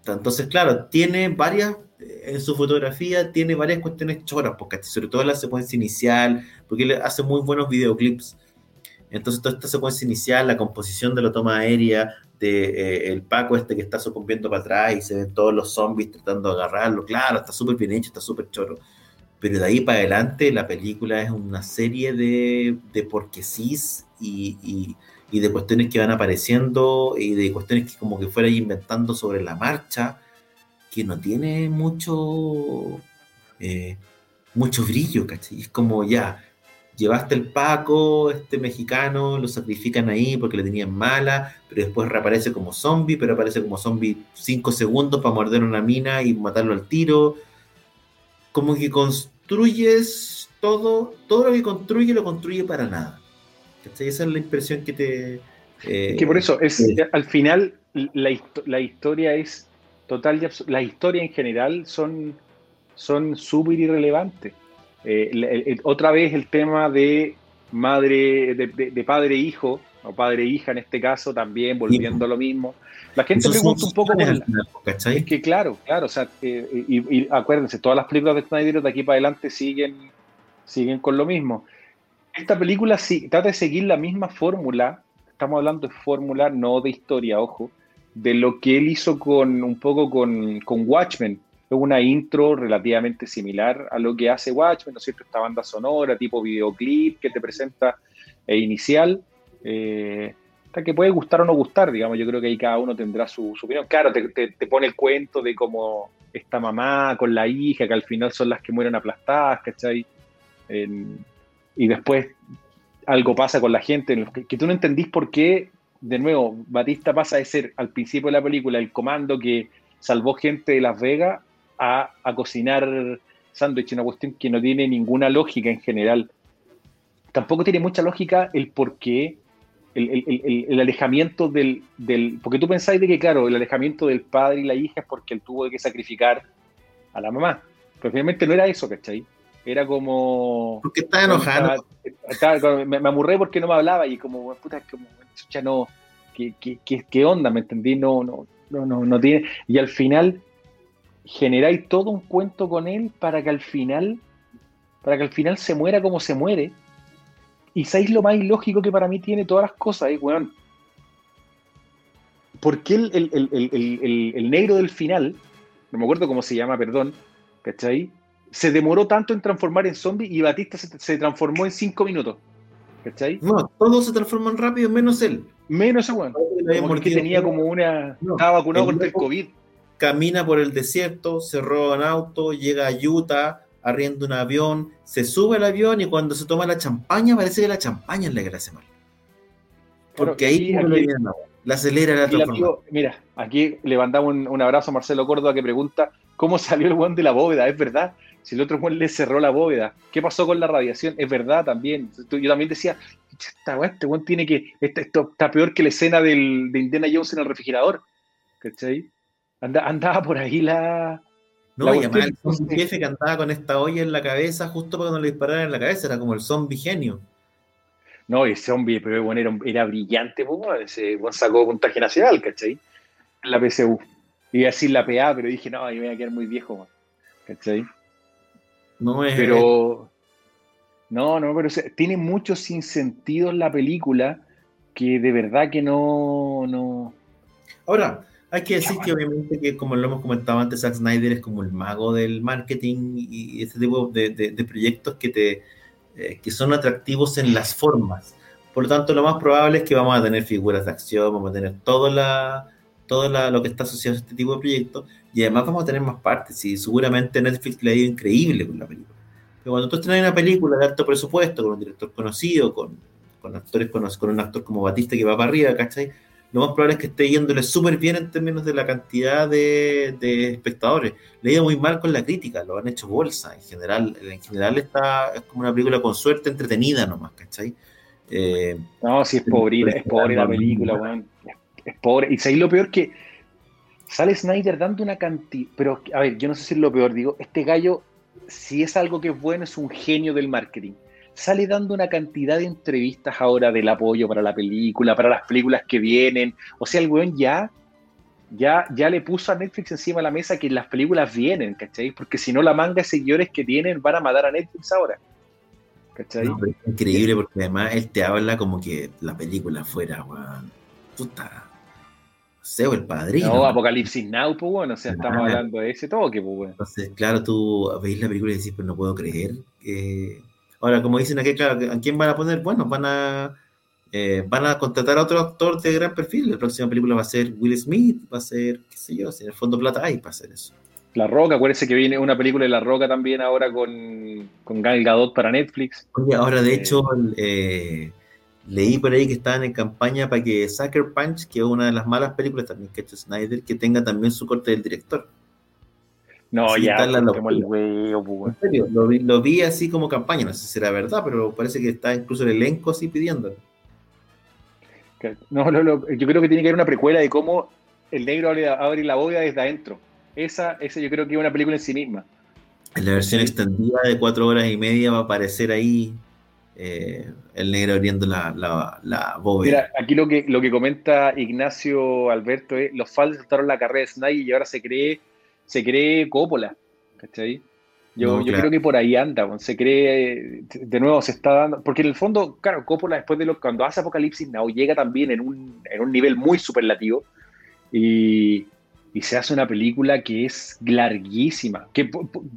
A: Entonces, claro, tiene varias en su fotografía tiene varias cuestiones choras, porque sobre todo la secuencia inicial, porque él hace muy buenos videoclips entonces, toda esta secuencia inicial, la composición de la toma aérea, de eh, el Paco este que está sucumbiendo para atrás y se ven todos los zombies tratando de agarrarlo, claro, está súper bien hecho, está súper choro. Pero de ahí para adelante la película es una serie de, de porquesís y, y, y de cuestiones que van apareciendo y de cuestiones que como que fuera inventando sobre la marcha, que no tiene mucho, eh, mucho brillo, ¿cachai? Es como ya, llevaste el Paco, este mexicano, lo sacrifican ahí porque le tenían mala, pero después reaparece como zombie, pero aparece como zombie cinco segundos para morder una mina y matarlo al tiro. Como que construyes todo, todo lo que construye lo construye para nada. Esa es la impresión que te...
B: Eh, que por eso, es, al final la, la, historia es total y La historia en general son son súper irrelevantes. Eh, otra vez el tema de madre, de, padre e hijo, o padre e hija en este caso, también volviendo a lo mismo. La gente pregunta un poco Es que claro, claro, o sea, eh, y, acuérdense, todas las películas de Snyder de aquí para adelante siguen, siguen con lo mismo. Esta película sí, trata de seguir la misma fórmula, estamos hablando de fórmula, no de historia, ojo, de lo que él hizo con un poco con, con Watchmen, es una intro relativamente similar a lo que hace Watchmen, ¿no es cierto? Esta banda sonora, tipo videoclip que te presenta e inicial, eh, que puede gustar o no gustar, digamos, yo creo que ahí cada uno tendrá su, opinión. Claro, te, pone el cuento de cómo esta mamá con la hija, que al final son las que mueren aplastadas, ¿cachai? y después algo pasa con la gente, que, tú no entendís por qué, de nuevo, Batista pasa de ser al principio de la película el comando que salvó gente de Las Vegas a, cocinar sándwich, una cuestión que no tiene ninguna lógica en general. Tampoco tiene mucha lógica el por qué, el, alejamiento del, Porque tú pensáis de que, claro, el alejamiento del padre y la hija es porque él tuvo que sacrificar a la mamá. Pero finalmente no era eso, ¿cachai? Era como...
A: Porque estaba enojado.
B: me, me, amurré porque no me hablaba y como, puta, como, ya no... ¿qué, qué, qué onda? ¿Me entendí? No, no, no, no, no tiene... Y al final generáis todo un cuento con él para que al final, para que al final se muera como se muere. Y sabéis lo más ilógico que para mí tiene todas las cosas, eh, weón. ¿Por qué el, negro del final, no me acuerdo cómo se llama, perdón, ¿cachai? Se demoró tanto en transformar en zombie y Batista se, transformó en cinco minutos. ¿Cachai?
A: No, todos se transforman rápido, menos él.
B: Menos ese weón. Porque tenía como una. estaba vacunado contra el COVID
A: camina por el desierto, se roba un auto, llega a Utah, arrienda un avión, se sube al avión y cuando se toma la champaña parece que la champaña es la que le hace mal. Porque ahí la acelera la
B: digo, Mira, aquí levantamos un, un, abrazo a Marcelo Córdoba que pregunta cómo salió el buen de la bóveda. Es verdad, si el otro buen le cerró la bóveda, ¿qué pasó con la radiación? Es verdad también. Yo también decía, este buen tiene que, este, esto está peor que la escena del, de Indiana Jones en el refrigerador. ¿Cachai? andaba por ahí la.
A: No, y además el jefe que andaba con esta olla en la cabeza justo para cuando le dispararan en la cabeza, era como el zombie genio.
B: No, ese zombie, pero bueno, era, era brillante, pues, ese buen sacó contagio nacional, ¿cachai? La PCU. Iba a decir la PA, pero dije, no, me voy a quedar muy viejo, ¿cachai?
A: No es.
B: Pero. No, no, pero tiene mucho sinsentido en la película que de verdad que no. no...
A: Ahora, hay que decir que obviamente que como lo hemos comentado antes, Zack Snyder es como el mago del marketing y este tipo de, proyectos que, te, eh, que son atractivos en las formas. Por lo tanto, lo más probable es que vamos a tener figuras de acción, vamos a tener todo, la, todo lo que está asociado a este tipo de proyectos y además vamos a tener más partes y seguramente Netflix le ha ido increíble con la película. Pero cuando tú estás en una película de alto presupuesto, con un director conocido, con, con actores con, con un actor como Batista que va para arriba, ¿cachai? Lo más probable es que esté yéndole súper bien en términos de la cantidad de, espectadores. Le ha ido muy mal con la crítica, lo han hecho bolsa. En general, en general está, es como una película con suerte entretenida nomás, ¿cachai?
B: Eh, no, sí, es pobre, es pobre la película, weón. Es pobre. Y sabéis lo peor que sale Snyder dando una cantidad. Pero, a ver, yo no sé si es lo peor, digo, este gallo, si es algo que es bueno, es un genio del marketing sale dando una cantidad de entrevistas ahora del apoyo para la película, para las películas que vienen. O sea, el weón ya, ya, ya le puso a Netflix encima de la mesa que las películas vienen, ¿cachai? Porque si no, la manga de seguidores que tienen van a matar a Netflix ahora.
A: ¿Cachai? es increíble porque además él te habla como que la película fuera, weón, puta. No el padrino.
B: No, Apocalipsis Now, pues bueno, o sea, estamos hablando de ese toque, pues bueno.
A: Entonces, claro, tú veis la película y decís, pues no puedo creer que Ahora, como dicen aquí, claro, ¿a quién van a poner? Bueno, van a. eh, van a contratar a otro actor de gran perfil. La próxima película va a ser Will Smith, va a ser, qué sé yo, si en el fondo plata hay para hacer eso.
B: La Roca, acuérdense que viene una película de La Roca también ahora con, con Gal Gadot para Netflix.
A: Oye, ahora de hecho eh, leí por ahí que estaban en campaña para que Sucker Punch, que es una de las malas películas también que ha hecho Snyder, que tenga también su corte del director.
B: No,
A: Así
B: ya, el huevo, pues,
A: En serio, lo vi, lo vi así como campaña, no sé si será verdad, pero parece que está incluso el elenco así pidiendo.
B: Que- No, no, no, yo creo que tiene que haber una precuela de cómo el negro abre, abre la bóveda desde adentro. Esa, esa yo creo que es una película en sí misma.
A: En la versión extendida de cuatro horas y media va a aparecer ahí eh, el negro abriendo la, la, la bóveda.
B: Mira, aquí lo que, lo que comenta Ignacio Alberto es, los fans saltaron la carrera de Snyder y ahora se cree, se cree Coppola, ¿cachai? Yo,
A: No,
B: yo
A: claro.
B: creo que por ahí anda, se cree, de nuevo se está dando, porque en el fondo, claro, Coppola después de lo, cuando hace Apocalipsis Now llega también en un, en un nivel muy superlativo y, y se hace una película que es larguísima, que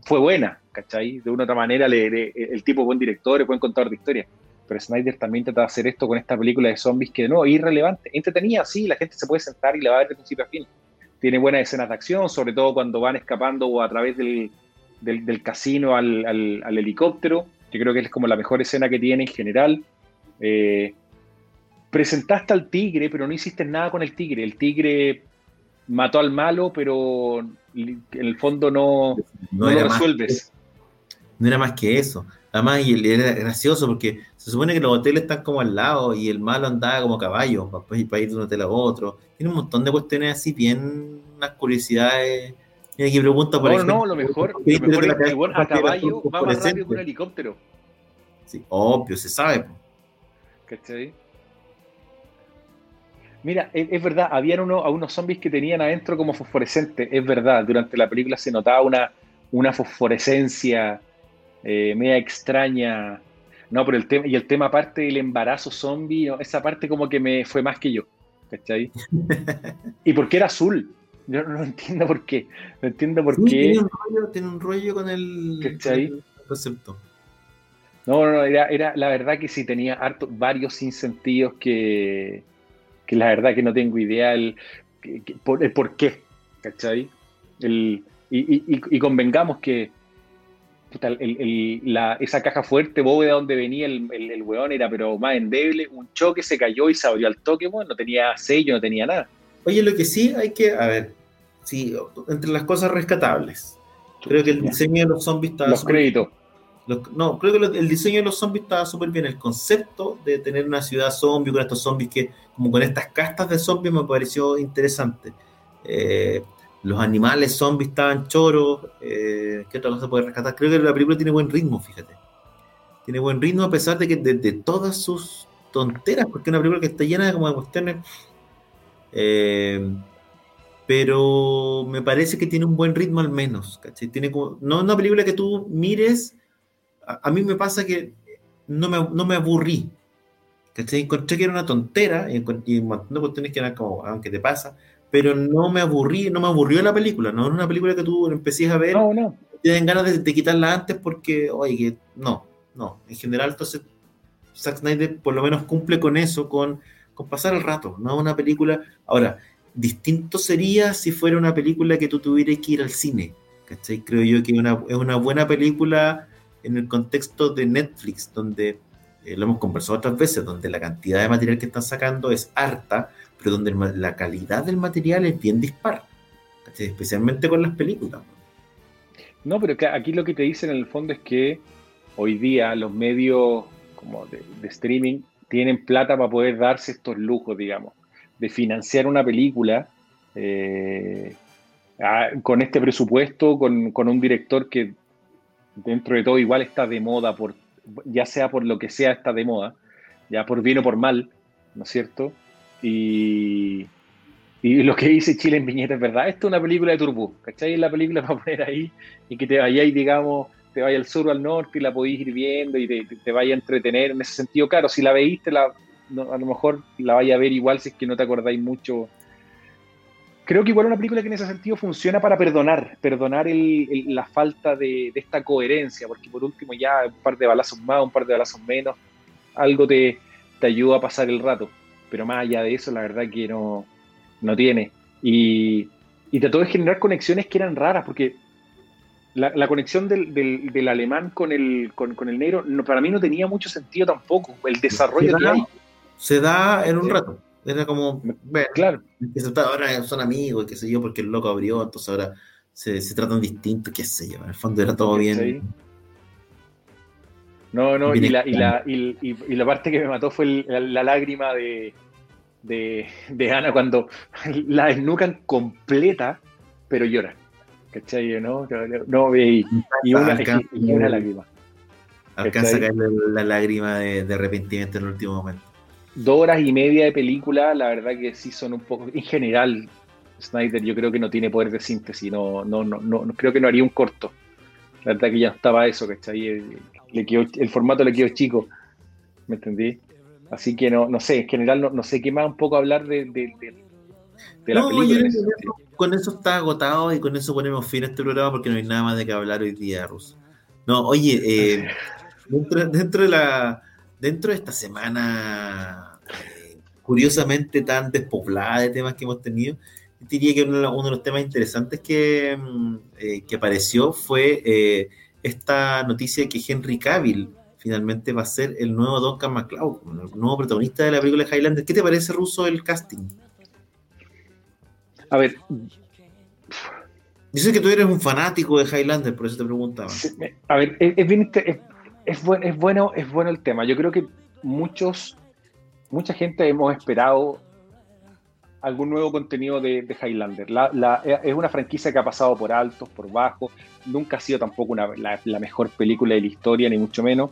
B: fue buena, ¿cachai? De una u otra manera le- le- el tipo buen director, buen contador de historia. Pero Snyder también trata de hacer esto con esta película de zombies que no, es irrelevante. Entretenida, sí, la gente se puede sentar y la va a ver de principio a fin. Tiene buenas escenas de acción, sobre todo cuando van escapando o a través del, del, del casino al, al- al helicóptero, que creo que es como la mejor escena que tiene en general. Eh, presentaste al tigre, pero no hiciste nada con el tigre. El tigre mató al malo, pero en el fondo no, no, lo resuelves.
A: no era más que eso. Además, y el- era gracioso porque se supone que los hoteles están como al lado y el malo andaba como caballo para, para ir de un hotel a otro. Tiene un montón de cuestiones así, bien unas curiosidades. Mira, aquí pregunta por
B: No,
A: ejemplo.
B: no, lo mejor,
A: ¿por qué
B: lo mejor es
A: que
B: bueno, a caballo va más rápido que un helicóptero.
A: Sí, obvio, se sabe.
B: ¿Cachai? Mira, es, es verdad, habían uno, a unos zombies que tenían adentro como fosforescente, es verdad, durante la película se notaba una, una fosforescencia eh, media extraña. No, pero el tema, y el tema aparte del embarazo zombie, no, esa parte como que me fue más que yo, ¿cachai? ¿Y por qué era azul? Yo no entiendo por qué, no entiendo por
A: Sí,
B: qué.
A: tiene, un rollo, tiene un rollo con el, el concepto.
B: No, no, no, era, era la verdad que sí tenía harto, varios sinsentidos que, que la verdad que no tengo idea el, por, el por qué, ¿cachai? El, y, y- y- y convengamos que puta, el- el- la- esa caja fuerte, bóveda donde venía el, el, weón era pero más endeble, un choque, se cayó y se abrió al toque, bueno, no tenía sello, no tenía nada.
A: Oye, lo que sí hay que, a ver, sí, entre las cosas rescatables, creo que el diseño de los zombies estaba
B: Los créditos.
A: los- no, creo que el diseño de los zombies estaba súper bien. El concepto de tener una ciudad zombie con estos zombies que, como con estas castas de zombies, me pareció interesante. Eh, los animales zombies estaban choros. Eh, ¿Qué otra cosa puede rescatar? Creo que la película tiene buen ritmo, fíjate. Tiene buen ritmo a pesar de que de, de todas sus tonteras, porque es una película que está llena de como de cuestiones. eh, pero me parece que tiene un buen ritmo al menos, ¿cachai? Tiene como, no una película que tú mires, a, a mí me pasa que no me, no me aburrí, ¿cachai? Encontré que era una tontera y, y un cuestiones que eran como, aunque te pasa, pero no me aburrí, no me aburrió la película, no era una película que tú empecés a ver
B: No, no.
A: te den ganas de, de quitarla antes porque, oye, no, no. En general, entonces, Zack Snyder por lo menos cumple con eso, con, con pasar el rato, no una película. Ahora, distinto sería si fuera una película que tú tuvieras que ir al cine, ¿cachai? Creo yo que una, es una buena película en el contexto de Netflix, donde, eh, lo hemos conversado otras veces, donde la cantidad de material que están sacando es harta, pero donde la calidad del material es bien dispar. Especialmente con las películas.
B: No, pero aquí lo que te dicen en el fondo es que hoy día los medios como de, streaming tienen plata para poder darse estos lujos, digamos, de financiar una película eh, a- con este presupuesto, con, un director que dentro de todo igual está de moda, ya sea por lo que sea está de moda, ya por bien o por mal, ¿no es cierto? Y, lo que dice Chile en Viñeta es verdad. Esto es una película de Turbo, ¿cachai? Es la película para poner ahí y que te vayáis, digamos, te vaya al sur o al norte y la podéis ir viendo y te, te, vaya a entretener en ese sentido. Claro, si la veíste, a lo mejor la vaya a ver igual si es que no te acordáis mucho. Creo que igual una película que en ese sentido funciona para perdonar, perdonar el, el, la falta de, esta coherencia, porque por último ya un par de balazos más, un par de balazos menos, algo te ayuda a pasar el rato. Pero más allá de eso, la verdad que no, no tiene. Y, y trató de generar conexiones que eran raras, porque la, conexión del, alemán con el, con, el negro para mí no tenía mucho sentido tampoco, el desarrollo
A: que
B: hay.
A: Se da en un rato. Era como,
B: claro.
A: ahora son amigos, qué sé yo, porque el loco abrió, entonces ahora se, se tratan distintos, qué sé yo. En el fondo era todo bien.
B: No, no, y la, y, la, y, la, parte que me mató fue la, lágrima de, de, de, Ana cuando la desnucan completa, pero llora. ¿Cachai? ¿No? No, y, y, una, y una lágrima.
A: Alcanza a caer la, lágrima de, de arrepentimiento en el último momento
B: dos horas y media de película, la verdad que sí son un poco. En general, Snyder yo creo que no tiene poder de síntesis, no, no, no, no creo que no haría un corto. La verdad que ya estaba eso, ¿cachai? El, el formato le quedó chico, ¿me entendí? Así que no, no sé, en general no, no sé qué más un poco hablar de, de, de, la película.
A: con eso está agotado y con eso ponemos fin a este programa porque no hay nada más de qué hablar hoy día, Russo. No, oye, eh, dentro de la dentro de esta semana eh, curiosamente tan despoblada de temas que hemos tenido, diría que uno, de los temas interesantes que, mm, eh, que apareció fue eh, esta noticia de que Henry Cavill finalmente va a ser el nuevo Duncan MacLeod, el nuevo protagonista de la película Highlander. ¿Qué te parece, Ruso, el casting?
B: A ver.
A: Dices que tú eres un fanático de Highlander, por eso te preguntaba.
B: A ver, es, bien, es, es, bueno, es bueno el tema. Yo creo que muchos, mucha gente hemos esperado algún nuevo contenido de, Highlander. La, es una franquicia que ha pasado por altos, por bajos. Nunca ha sido tampoco la, mejor película de la historia, ni mucho menos.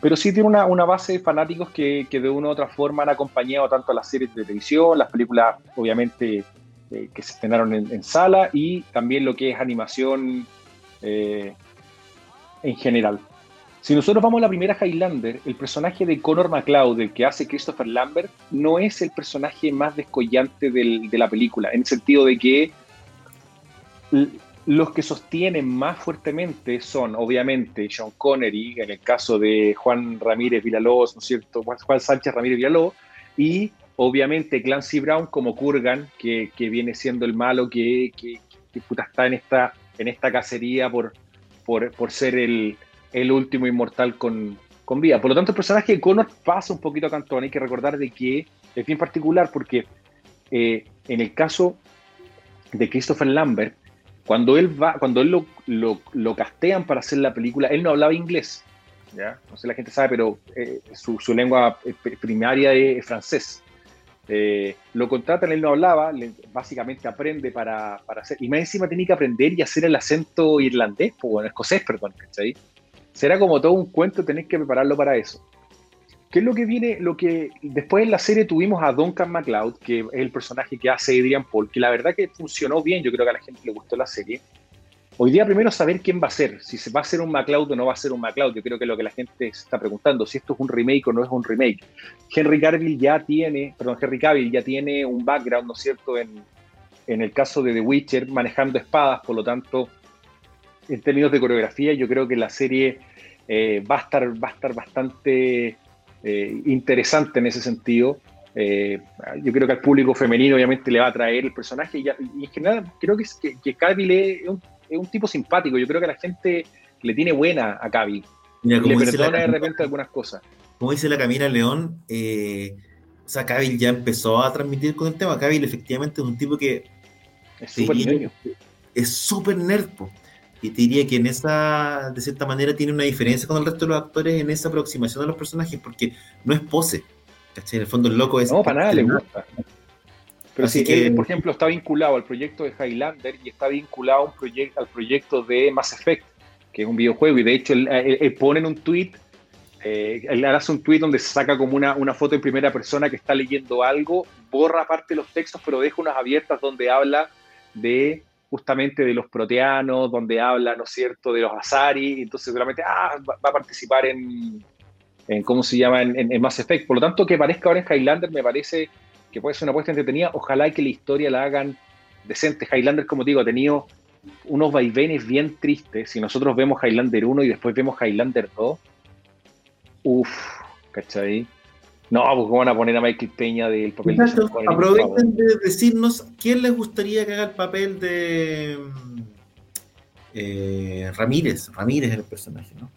B: Pero sí tiene una, base de fanáticos que, de una u otra forma han acompañado tanto a las series de televisión, las películas, obviamente, eh, que se estrenaron en, sala y también lo que es animación eh, en general. Si nosotros vamos a la primera Highlander, el personaje de Conor McLeod, el que hace Christopher Lambert, no es el personaje más descollante de la película, en el sentido de que los que sostienen más fuertemente son, obviamente, Sean Connery, en el caso de Juan Ramírez Villalobos, ¿no es cierto? Juan Sánchez Ramírez Villalobos, y obviamente Clancy Brown como Kurgan, que, viene siendo el malo que, está en esta, en esta cacería por, por ser el, el último inmortal con, vida. Por lo tanto, el personaje de Connor pasa un poquito a Cantón. Hay que recordar de que es bien particular porque eh, en el caso de Christopher Lambert, cuando él va, cuando él lo, castean para hacer la película, él no hablaba inglés. ¿ya? No sé la gente sabe, pero eh, su, lengua eh, primaria es, francés. lo contratan, él no hablaba, básicamente aprende para, hacer, y más encima tenía que aprender y hacer el acento irlandés, o bueno, escocés, perdón, ¿cachai? será como todo un cuento, tenés que prepararlo para eso. ¿Qué es lo que viene? Lo que después en la serie tuvimos a Duncan MacLeod, que es el personaje que hace Adrian Paul, que la verdad que funcionó bien, yo creo que a la gente le gustó la serie. Hoy día primero saber quién va a ser, si va a ser un MacLeod o no va a ser un MacLeod, yo creo que es lo que la gente se está preguntando, si esto es un remake o no es un remake. Henry Cavill ya tiene, perdón, Henry Cavill ya tiene un background, ¿no es cierto?, en, el caso de The Witcher, manejando espadas, por lo tanto, en términos de coreografía, yo creo que la serie eh, va a estar bastante eh, interesante en ese sentido. Eh, yo creo que al público femenino obviamente le va a traer el personaje y, en general creo que, que, que Cavill es un, tipo simpático. Yo creo que la gente le tiene buena a Cavill. le perdona de repente algunas cosas.
A: Como dice la Camila León, o sea, Cavill ya empezó a transmitir con el tema. Cavill efectivamente es un tipo que
B: es súper
A: Es súper nerd. Y te diría que en esa, de cierta manera, tiene una diferencia con el resto de los actores en esa aproximación a los personajes, porque no es pose. ¿cachai? En el fondo, el loco es.
B: No, para nada le gusta. Pero si que, por ejemplo, está vinculado al proyecto de Highlander y está vinculado al proyecto de Mass Effect, que es un videojuego, y de hecho, él, pone en un tweet, eh, él hace un tweet donde se saca como una, una foto en primera persona que está leyendo algo, borra parte de los textos, pero deja unas abiertas donde habla de justamente de los proteanos, donde habla, ¿no es cierto?, de los Azari, entonces seguramente, ah, va, a participar en, en, ¿cómo se llama?, en, Mass Effect. Por lo tanto, que parezca ahora en Highlander me parece que puede ser una apuesta entretenida, ojalá que la historia la hagan decente. Highlander, como digo, ha tenido unos vaivenes bien tristes. Si nosotros vemos Highlander 1 y después vemos Highlander 2, uff, ¿cachai? No, pues ¿cómo van a poner a Michael Peña del papel de
A: Exacto,
B: Connery?
A: Aprovechen de decirnos quién les gustaría que haga el papel de mm, eh, Ramírez. Ramírez es el personaje, ¿no?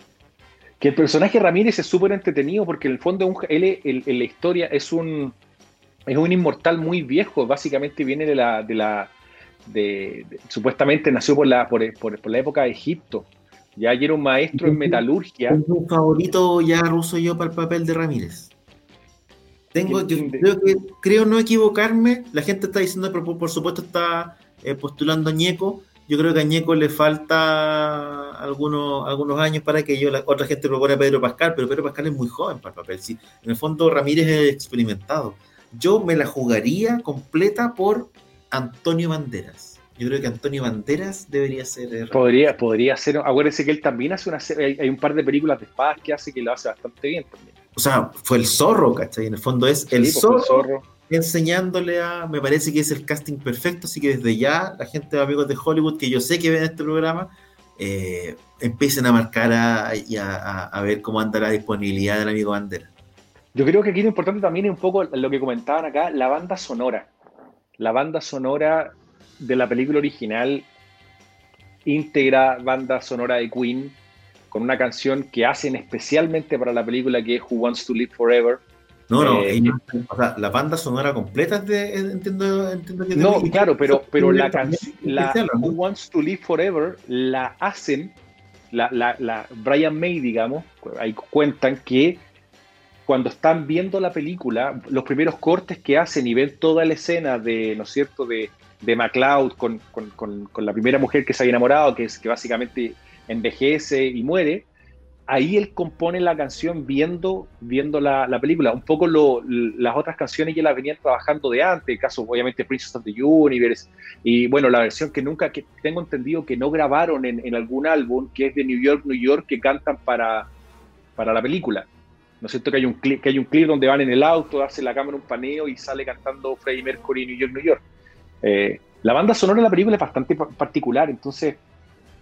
B: Que el personaje Ramírez es súper entretenido porque en el fondo un- él, el- en la historia es un es un inmortal muy viejo, básicamente viene de la de la de, de- supuestamente nació por la por, por- por la época de Egipto. Ya era un maestro en metalurgia.
A: Tengo un favorito ya ruso yo para el papel de Ramírez. Tengo, yo
B: ¿Quién de-
A: creo, que, creo no equivocarme. La gente está diciendo, por, por supuesto está eh, postulando a Ñeco. Yo creo que a Ñeco le falta algunos, algunos años para que yo, la otra gente propone a Pedro Pascal, pero Pedro Pascal es muy joven para el papel. Sí, en el fondo Ramírez es experimentado. Yo me la jugaría completa por Antonio Banderas. Yo creo que Antonio Banderas debería ser. eh,
B: Podría, podría ser. Acuérdense que él también hace una serie. Hay, hay un par de películas de espadas que hace que lo hace bastante bien también.
A: O sea, fue el zorro, ¿cachai? En el fondo es el
B: Sí, pues,
A: zorro,
B: el zorro.
A: enseñándole a. Me parece que es el casting perfecto, así que desde ya, la gente de amigos de Hollywood, que yo sé que ven este programa, eh, empiecen a marcar a, y a, a- a ver cómo anda la disponibilidad del amigo Bandera.
B: Yo creo que aquí lo importante también es un poco lo que comentaban acá, la banda sonora. La banda sonora de la película original íntegra banda sonora de Queen con una canción que hacen especialmente para la película que es Who Wants to Live Forever.
A: No, no,
B: Eh,
A: o sea, la banda sonora completa es de. Entiendo, entiendo que de-
B: No, claro, pero, pero la canción. Who Wants to Live Forever la hacen, la, la, la Brian May, digamos, ahí cuentan que cuando están viendo la película, los primeros cortes que hacen y ven toda la escena de, ¿no es cierto?, de, de MacLeod con, con, con, con la primera mujer que se había enamorado, que es que básicamente envejece y muere, ahí él compone la canción viendo, viendo la, la película. Un poco lo, las otras canciones ya las venían trabajando de antes, caso obviamente Princess of the Universe, y bueno, la versión que nunca, que tengo entendido que no grabaron en, en algún álbum, que es de New York, New York, que cantan para, para la película. ¿No es cierto que hay un clip, que hay un clip donde van en el auto, hace la cámara un paneo y sale cantando Freddie Mercury New York, New York? Eh, la banda sonora de la película es bastante pa- particular, entonces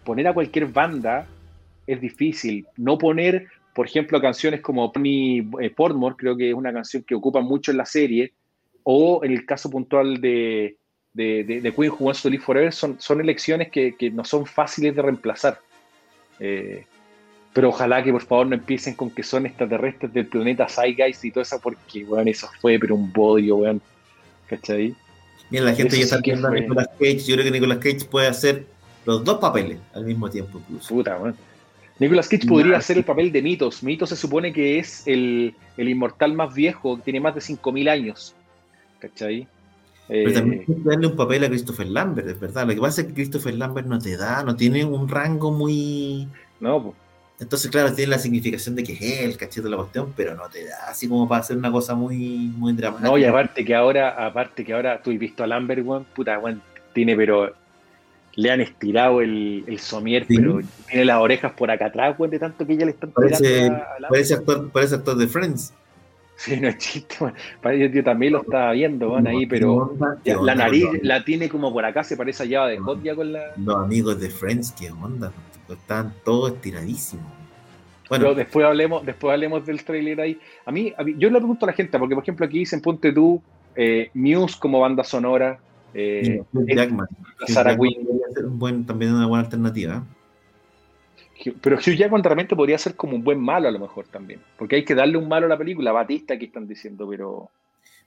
B: poner a cualquier banda es difícil. No poner, por ejemplo, canciones como Pony eh, Portmore, creo que es una canción que ocupa mucho en la serie, o en el caso puntual de, de, de- de Queen Who Wants to Live Forever, son, son elecciones que, que no son fáciles de reemplazar. Eh, pero ojalá que por favor no empiecen con que son extraterrestres del planeta Zeitgeist y todo eso, porque, weón, eso fue, pero un bodrio, weón. ¿Cachai?
A: Mira, la gente
B: Eso
A: ya está viendo a. Nicolas Cage. Yo creo que Nicolas Cage puede hacer los dos papeles al mismo tiempo, incluso.
B: Puta, weón. Nicolas Cage podría hacer el papel de Mitos. Mitos se supone que es el, el inmortal más viejo, que tiene más de 5.000 años. ¿Cachai?
A: Pero
B: Eh,
A: también hay que darle un papel a Christopher Lambert, es verdad. Lo que pasa es que Christopher Lambert no te da, no tiene un rango muy.
B: no, po.
A: Entonces, claro, tiene la significación de que es él, cachete de la cuestión, pero no te da así como para hacer una cosa muy, muy dramática.
B: no, y aparte que ahora, aparte que ahora tú has visto a Lambert, weón, puta, weón, tiene, pero le han estirado el, el somier,
A: Sí.
B: pero tiene las orejas por acá atrás, weón, de tanto que ya le están
A: Parece,
B: a,
A: parece, actor, parece actor de Friends.
B: Sí, no es chiste. Parece- Yo también lo estaba viendo, weón, ahí,
A: ¿Qué
B: pero la nariz la tiene como por acá, se parece a Java de Hot ya con la...
A: Los amigos de Friends, qué onda. Están todos estiradísimos. Bueno,
B: Pero después hablemos, después hablemos del trailer ahí. A mí, a mí- yo le pregunto a la gente, porque por ejemplo aquí dicen Ponte tú, eh, Muse como banda sonora, eh, es-
A: Jackman.
B: Sarah Quinn.
A: un buen, también una buena alternativa.
B: pero Hugh Jackman realmente podría ser como un buen malo a lo mejor también, porque hay que darle un malo a la película, Batista aquí están diciendo, pero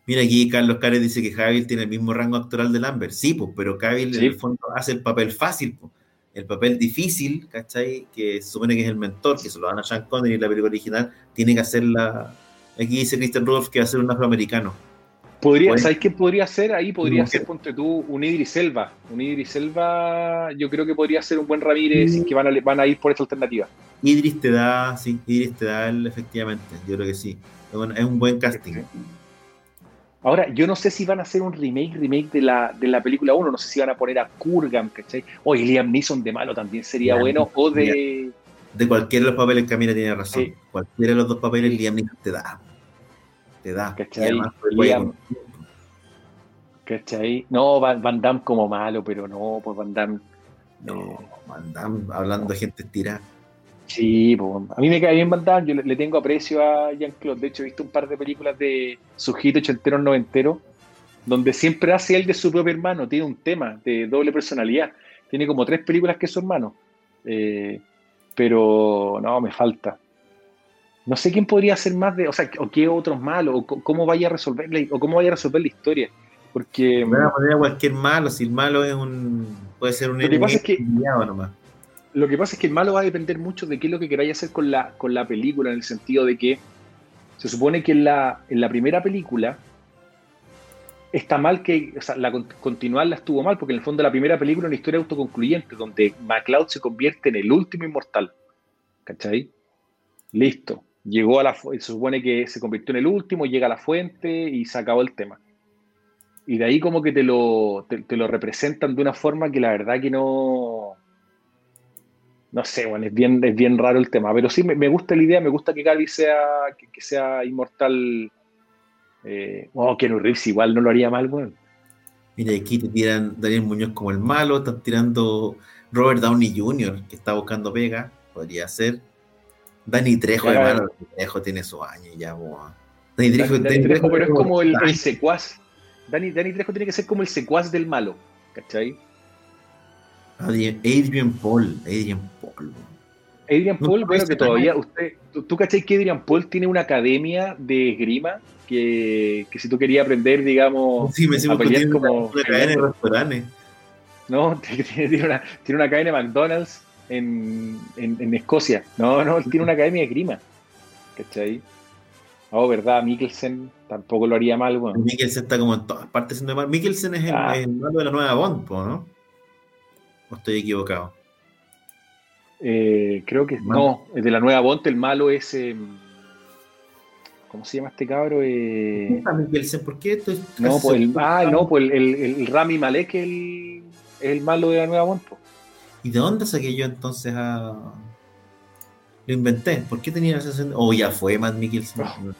A: Mira, aquí Carlos Cárez dice que Javier tiene el mismo rango actoral de Lambert. Sí, pues, pero
B: Sí.
A: en el fondo hace el papel fácil, pues. El papel difícil, ¿cachai? Que se supone que es el mentor, que se lo dan a Sean Connery en la película original, tiene que hacer la... Aquí dice Christian Rudolph que va a ser un afroamericano.
B: Podría,
A: Bueno.
B: ¿sabes qué podría ser? Ahí podría ser, ponte tú, un Idris Elba. Un Idris Elba, yo creo que podría ser un buen Ramírez y que van a, van a ir por esa alternativa.
A: Idris te da, sí, Idris te da el, efectivamente, yo creo que sí. Es un, es un buen casting.
B: Ahora, yo no sé si van a hacer un remake, remake de la, de la película 1, no sé si van a poner a Kurgan, ¿cachai? O Liam Neeson de malo también sería
A: Liam
B: bueno, o de...
A: De cualquiera de los papeles, Camila tiene razón.
B: Sí.
A: Cualquiera de los dos papeles, Liam Neeson te da. Te da.
B: ¿Cachai? Liam- ¿Cachai? No, Van, Van Damme como malo, pero no, pues Van Damme...
A: No, Van Damme, hablando de gente estirada.
B: Sí, pues, a mí me cae bien Van Damme, yo le, le tengo aprecio a Jean-Claude. De hecho, he visto un par de películas de su hit ochentero, noventero, donde siempre hace él de su propio hermano. Tiene un tema de doble personalidad. Tiene como tres películas que es su hermano. Eh, pero no, me falta. No sé quién podría ser más de, o sea, o qué otros malos, o cómo vaya a resolver la, o cómo vaya a resolver la historia. Porque
A: van a poner a cualquier malo, si el malo es un. puede ser un
B: Lo que pasa es que-
A: nomás.
B: Lo que pasa es que el malo va a depender mucho de qué es lo que queráis hacer con la, con la película, en el sentido de que se supone que en la, en la primera película está mal que, o sea, la con- continuarla estuvo mal, porque en el fondo la primera película es una historia autoconcluyente, donde MacLeod se convierte en el último inmortal. ¿Cachai? Listo. Llegó a la se supone que se convirtió en el último, llega a la fuente y se acabó el tema. Y de ahí como que te lo, te, lo representan de una forma que la verdad que no, no sé, bueno, es bien, es bien raro el tema, pero sí me, me gusta la idea, me gusta que Gaby sea, que, sea inmortal. Eh, oh, Keanu Reeves igual no lo haría mal, bueno.
A: Mira, aquí te tiran Daniel Muñoz como el malo, están tirando Robert Downey Jr., que está buscando pega, podría ser. Dani Trejo, hermano, Dani Trejo tiene sus años ya, boa. Dani Trejo,
B: Dani, Dani Trejo, pero es como el, el secuaz. Dani, Dani Trejo tiene que ser como el secuaz del malo, ¿cachai?
A: Adrian, Paul, Adrian Paul. boa.
B: Adrian
A: No
B: Paul, bueno, que todavía usted, ¿tú, tú cachai que Adrian Paul tiene una academia de esgrima que, que si tú querías aprender, digamos,
A: Sí, me
B: a pelear
A: una,
B: como-
A: una cadena de restaurantes.
B: No, tiene, tiene una, tiene una cadena de McDonald's en, en, en Escocia. No, no, él tiene una academia de grima. ¿Cachai? Oh, verdad, Mikkelsen tampoco lo haría mal, bueno.
A: Mikkelsen está como en todas partes siendo mal. Mikkelsen es el,
B: Ah.
A: el malo de la nueva Bond, ¿no? ¿O estoy equivocado?
B: Eh, creo que no, de la nueva Bond, el malo es. eh, ¿Cómo se llama este cabro?
A: ¿Quién
B: Eh?
A: ¿Por qué estoy
B: no,
A: casi
B: pues el, ah, no, pues el, el, el Rami Malek es el, es el malo de la nueva Bond. po.
A: ¿Y de dónde saqué yo entonces a.? Lo inventé. ¿Por qué tenía esa sensación? Oh, ya fue Matt Mikkelsen.
B: Oh.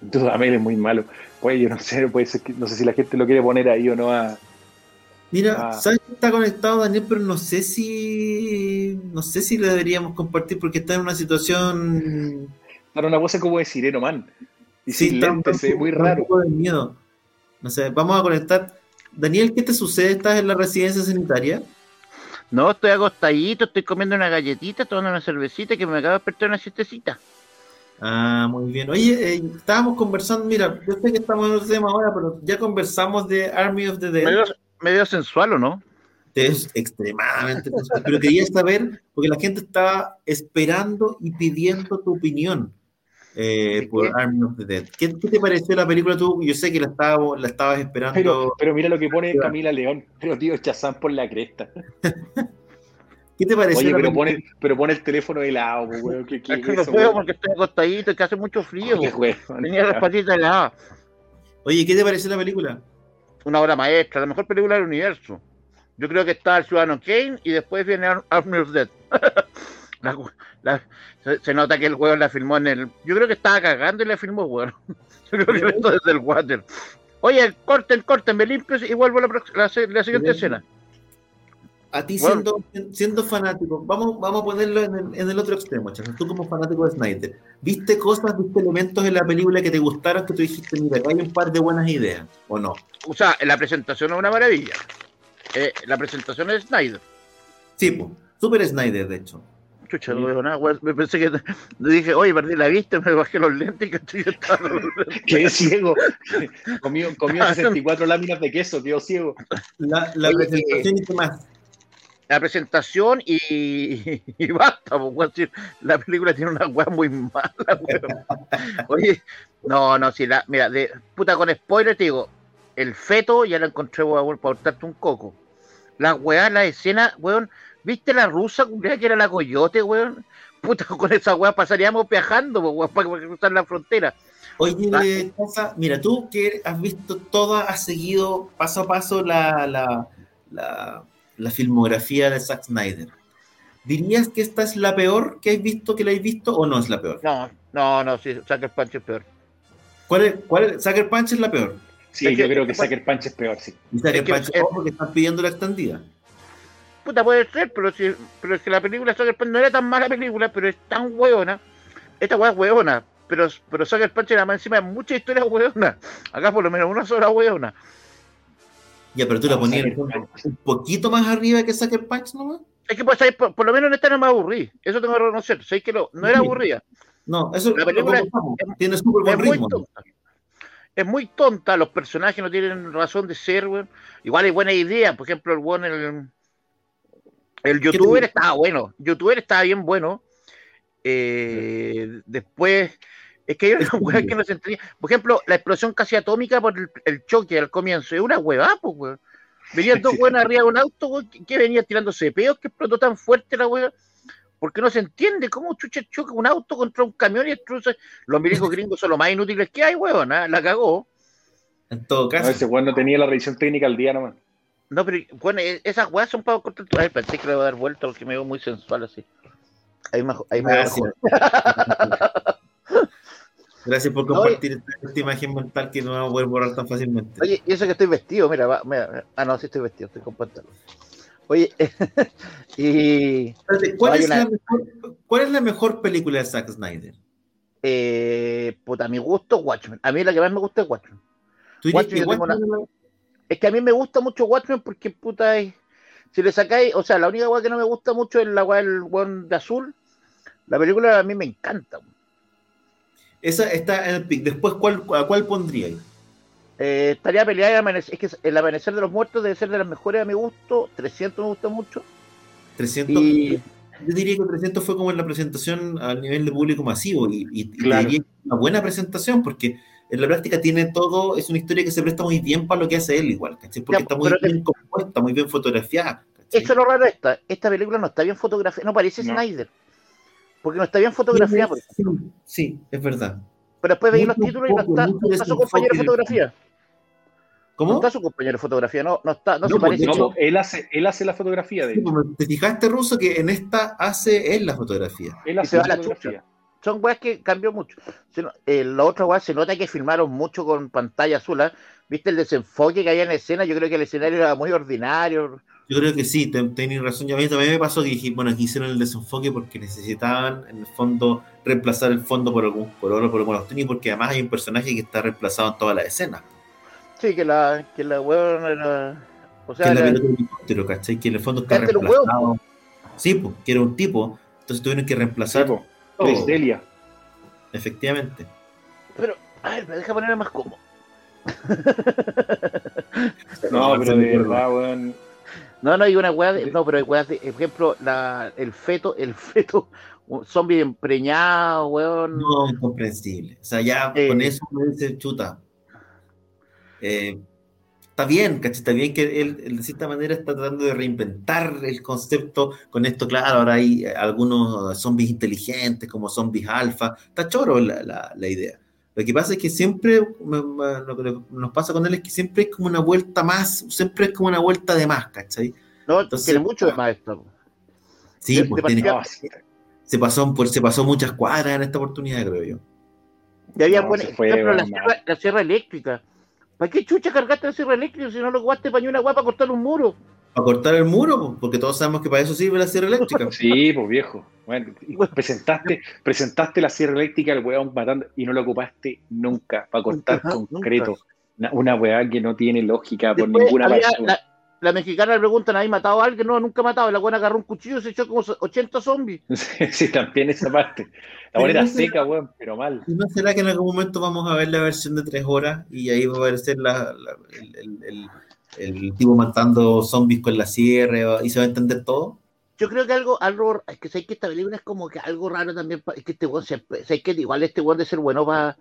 B: Dudamel es muy malo. Pues yo no sé, puede ser que, no sé si la gente lo quiere poner ahí o no a.
A: Mira,
B: Ah.
A: sabes que está conectado Daniel, pero no sé si. No sé si lo deberíamos compartir porque está en una situación.
B: Para una voz como de Sireno Man. Y
A: Sí,
B: sin lentes, se ve muy raro.
A: poco de miedo. No sé, vamos a conectar. Daniel, ¿qué te sucede? ¿Estás en la residencia sanitaria?
C: No, estoy acostadito, estoy comiendo una galletita, tomando una cervecita que me acaba de despertar una siestecita.
A: Ah, muy bien. Oye, eh, estábamos conversando, mira, yo sé que estamos en otro tema ahora, pero ya conversamos de Army of the Dead.
C: Medio, medio sensual, ¿o no?
A: Es extremadamente sensual, pero quería saber, porque la gente estaba esperando y pidiendo tu opinión eh,
C: ¿De
A: por? Army of the Dead. ¿Qué, qué te pareció la película tú? Yo sé que la, estaba, la estabas esperando.
B: Pero, pero mira lo que pone. Camila León. Pero tío, Chazán por la cresta.
A: ¿Qué te pareció
B: Oye,
A: la
B: pero pone, pero pone el teléfono de lado, po, weón. ¿Qué, qué
C: Es que
B: es
C: no
B: eso,
C: puedo
B: weón?
C: porque estoy acostadito y que hace mucho frío.
B: Oye,
C: po.
B: weón.
C: Tenía las patitas heladas.
A: Oye, ¿qué te pareció la película?
C: Una obra maestra, la mejor película del universo. Yo creo que está el Ciudadano Kane y después viene Ar- Army of Dead. La- la- se, se nota que el weón la filmó en el. Yo creo que estaba cagando y la filmó, weón. Yo creo que lo hizo desde el water. Oye, corten, corten, me limpio y vuelvo a la, la siguiente escena.
A: A ti
C: Bueno.
A: siendo, siendo fanático, vamos, vamos a ponerlo en el, en el otro extremo. Tú como fanático de Snyder, ¿viste cosas, viste elementos en la película que te gustaron que tú dijiste, mira, hay un par de buenas ideas, o no?
C: O sea, la presentación es una maravilla. Eh, la presentación es Snyder.
A: Sí, pues, super Snyder, de hecho.
C: Chucha, no veo nada, weón. Me pensé que. Dije, oye, perdí la vista, me bajé los lentes y que estaba.
B: Ciego. Comió, comió 64 láminas de queso, quedó ciego.
A: La, la
C: Oye,
A: presentación y qué más.
C: la presentación y, y basta, pues, la película tiene una weá muy mala, weón. Oye, no, no, si la, mira, de puta con spoiler te digo, el feto ya la encontré weón, para cortarte un coco. La weá, la escena, weón, ¿viste la rusa culiá, que era la coyote, weón? Puta, con esa weá pasaríamos viajando, weón, para, cruzar la frontera.
A: Oye, Chaza, mira, tú que has visto toda, has seguido paso a paso la, la, la, la filmografía de Zack Snyder. ¿Dirías que esta es la peor que has visto, que la has visto, o no es la peor?
C: No, no, no, sí, saca el pancho es peor.
A: ¿Cuál es, cuál es? Sucker Punch es la peor.
B: Sí,
C: Es
B: yo
C: que-
B: creo que Sucker Punch es peor, sí.
A: Y Sucker
C: Es que-
A: Punch,
C: es-
A: ojo, que están pidiendo la extendida.
C: Puta, puede ser, pero si, pero es que la película Sucker Punch no era tan mala película, pero es tan hueona. Esta weá es hueona, pero, pero Sucker Punch era más encima de muchas historias hueonas. Acá por lo menos una sola hueona.
A: Ya, pero tú la
B: No,
A: ponías un poquito más arriba que Sucker Punch nomás.
C: Es que pues, por, por lo menos en esta no me aburrí. Eso tengo que reconocer. ¿Sabes que no, no era aburrida?
A: No, eso
C: La película
A: lo compramos.
C: es-
A: tiene súper buen
C: Es muy
A: ritmo.
C: tonta. Es muy tonta, los personajes no tienen razón de ser, weón. Igual hay buenas ideas, por ejemplo, el weón, el, el youtuber estaba bueno, el youtuber estaba bien bueno. Eh, después, es que hay una weá que no se entendía. Por ejemplo, la explosión casi atómica por el, el choque al comienzo, es una huevá, pues, weón. Venían dos
B: Sí.
C: weones arriba de un auto, weón, que, que venía tirándose peos, que explotó tan fuerte la weá. Porque no se entiende cómo chucha choca un auto contra un camión y destruye. Los milicos gringos son los más inútiles que hay, weón. ¿ah? La cagó.
A: En todo
B: No,
A: caso.
B: ese weón no tenía la revisión técnica al día nomás.
C: No, pero bueno, e- esas weas son para cortar. A ver, pensé que le voy a dar vuelta porque me veo muy sensual así. Ahí me, ahí me
A: Gracias. Gracias por
C: No,
A: compartir esta, esta imagen mental que no vamos a poder borrar tan fácilmente.
C: Oye, y eso que estoy vestido, mira, va, mira. Ah, no, sí estoy vestido, estoy con pantalón. Oye, y.
A: ¿cuál, es
C: una-
A: la mejor, ¿Cuál es la mejor película de Zack Snyder?
C: Eh, puta, a mi gusto, Watchmen. A mí la que más me gusta es Watchmen.
A: ¿Tú
C: Watchmen,
A: que Watchmen la-
C: Es que a mí me gusta mucho Watchmen porque, puta, es- si le sacáis, o sea, la única wea que no me gusta mucho es la wea del weón de azul. La película a mí me encanta.
A: Esa está en el pick. Después, ¿cuál, ¿a cuál pondríais?
C: Eh, estaría peleada y amanecer, es que el amanecer de los muertos debe ser de las mejores a mi gusto. 300 me gusta mucho.
A: 300.
C: Y
A: Yo diría que 300 fue como en la presentación a nivel de público masivo y, y- y
B: Claro.
A: diría que es una buena presentación porque en la práctica tiene todo, es una historia que se presta muy bien para lo que hace él igual, ¿cachai? Porque
C: Ya,
A: está muy bien compuesta, muy bien fotografiada. ¿cachai?
C: eso es lo raro de esta. Esta película no está bien fotografiada. No parece
B: No.
C: Snyder. Porque no está bien fotografiada. por-
A: Sí, sí, es verdad.
C: Pero después veis los títulos y no está, no está su compañero de fotografía. No
A: ¿Cómo?
C: está su compañero de fotografía. No, no está, no,
A: No,
C: se
A: pues,
C: parece.
A: de
B: No,
A: hecho-
B: él hace, él hace la fotografía de
A: Sí,
B: hecho.
A: pues, ¿Te fijaste, Ruso, que en esta hace él la fotografía?
B: Él
C: y
B: hace
C: se va
B: la
C: la
B: fotografía.
C: Son weas que cambió mucho. Eh, la otra wea se nota que filmaron mucho con pantalla azul. ¿ah? ¿Viste el desenfoque que había en la escena? Yo creo que el escenario era muy ordinario.
A: Yo creo que sí, te- tenés razón. Yo a mí también me pasó que dije, bueno, aquí hicieron el desenfoque porque necesitaban, en el fondo, reemplazar el fondo por algún por oro, por cuestión, y porque además hay un personaje que está reemplazado en toda la escena.
C: Sí, que la, que la wea era. O
A: Que
C: sea,
A: es la pelota de helicóptero, ¿cachai? Que en el fondo está reemplazado. Sí, pues, que era un tipo. Entonces tuvieron que reemplazar.
B: Chris Delia.
A: efectivamente.
C: pero, a ver, me deja ponerme más cómodo.
B: No, pero de verdad, weón.
C: No, no, hay una weá de. No, pero hay weas de. Por ejemplo, la, el feto, el feto, un zombie empreñado, weón.
A: No, incomprensible. O sea, ya
C: Eh.
A: con eso me dice, chuta. eh, está bien, ¿cachai? Está bien que él, él, de cierta manera está tratando de reinventar el concepto con esto, claro, ahora hay eh, algunos zombies inteligentes como zombies alfa, está choro la, la- la idea. Lo que pasa es que siempre, lo que nos pasa con él es que siempre es como una vuelta más, siempre es como una vuelta de más, ¿cachai?
C: No,
A: Entonces-
C: tiene mucho de más esto.
A: Sí,
C: De-
A: pues
C: de
A: tiene- se, pasó, por, se pasó muchas cuadras en esta oportunidad, creo yo.
C: Y había
B: No,
C: buena-
B: fue,
C: ejemplo, la,
B: weón,
C: sierra, la sierra eléctrica. ¿Para qué chucha cargaste la sierra eléctrica si no lo guaste para una weá para cortar un muro?
A: Para cortar el muro, pues, porque todos sabemos que para eso sirve la sierra eléctrica.
B: Sí, pues viejo. Bueno, presentaste, presentaste la sierra eléctrica al weón matando y no lo ocupaste nunca para cortar concreto. Una, una weá que no tiene lógica por ninguna
C: la, la mexicana le preguntan, ¿hay matado a alguien? No, nunca ha matado. La buena agarró un cuchillo y se echó como 80 zombies.
B: Sí, sí, también esa parte. La weá era seca, weón, pero mal.
A: ¿Y no será que en algún momento vamos a ver la versión de tres horas y ahí va a aparecer la- la- el, el- el- el tipo matando zombies con la sierra y se va a entender todo?
C: Yo creo que algo, algo, es que sé que esta película es como que algo raro también, es que este weón sé que igual este weón de ser bueno va,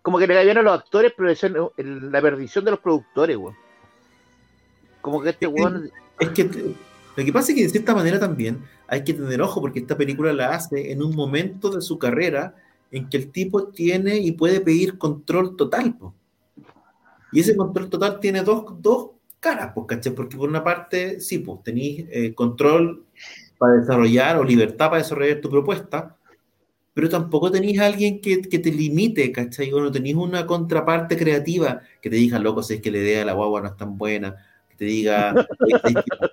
C: como que le cae bien a los actores, pero de ser el- la perdición de los productores, weón. Como que este weón,
A: Es que lo que pasa es que de cierta manera también hay que tener ojo porque esta película la hace en un momento de su carrera en que el tipo tiene y puede pedir control total. po. Y ese control total tiene dos, dos caras, ¿cachai? Porque por una parte, sí, pues tenéis eh, control para desarrollar o libertad para desarrollar tu propuesta, pero tampoco tenéis a alguien que, que te limite, ¿cachai? O no tenéis una contraparte creativa que te diga, loco, si es que la idea de la guagua no es tan buena, te diga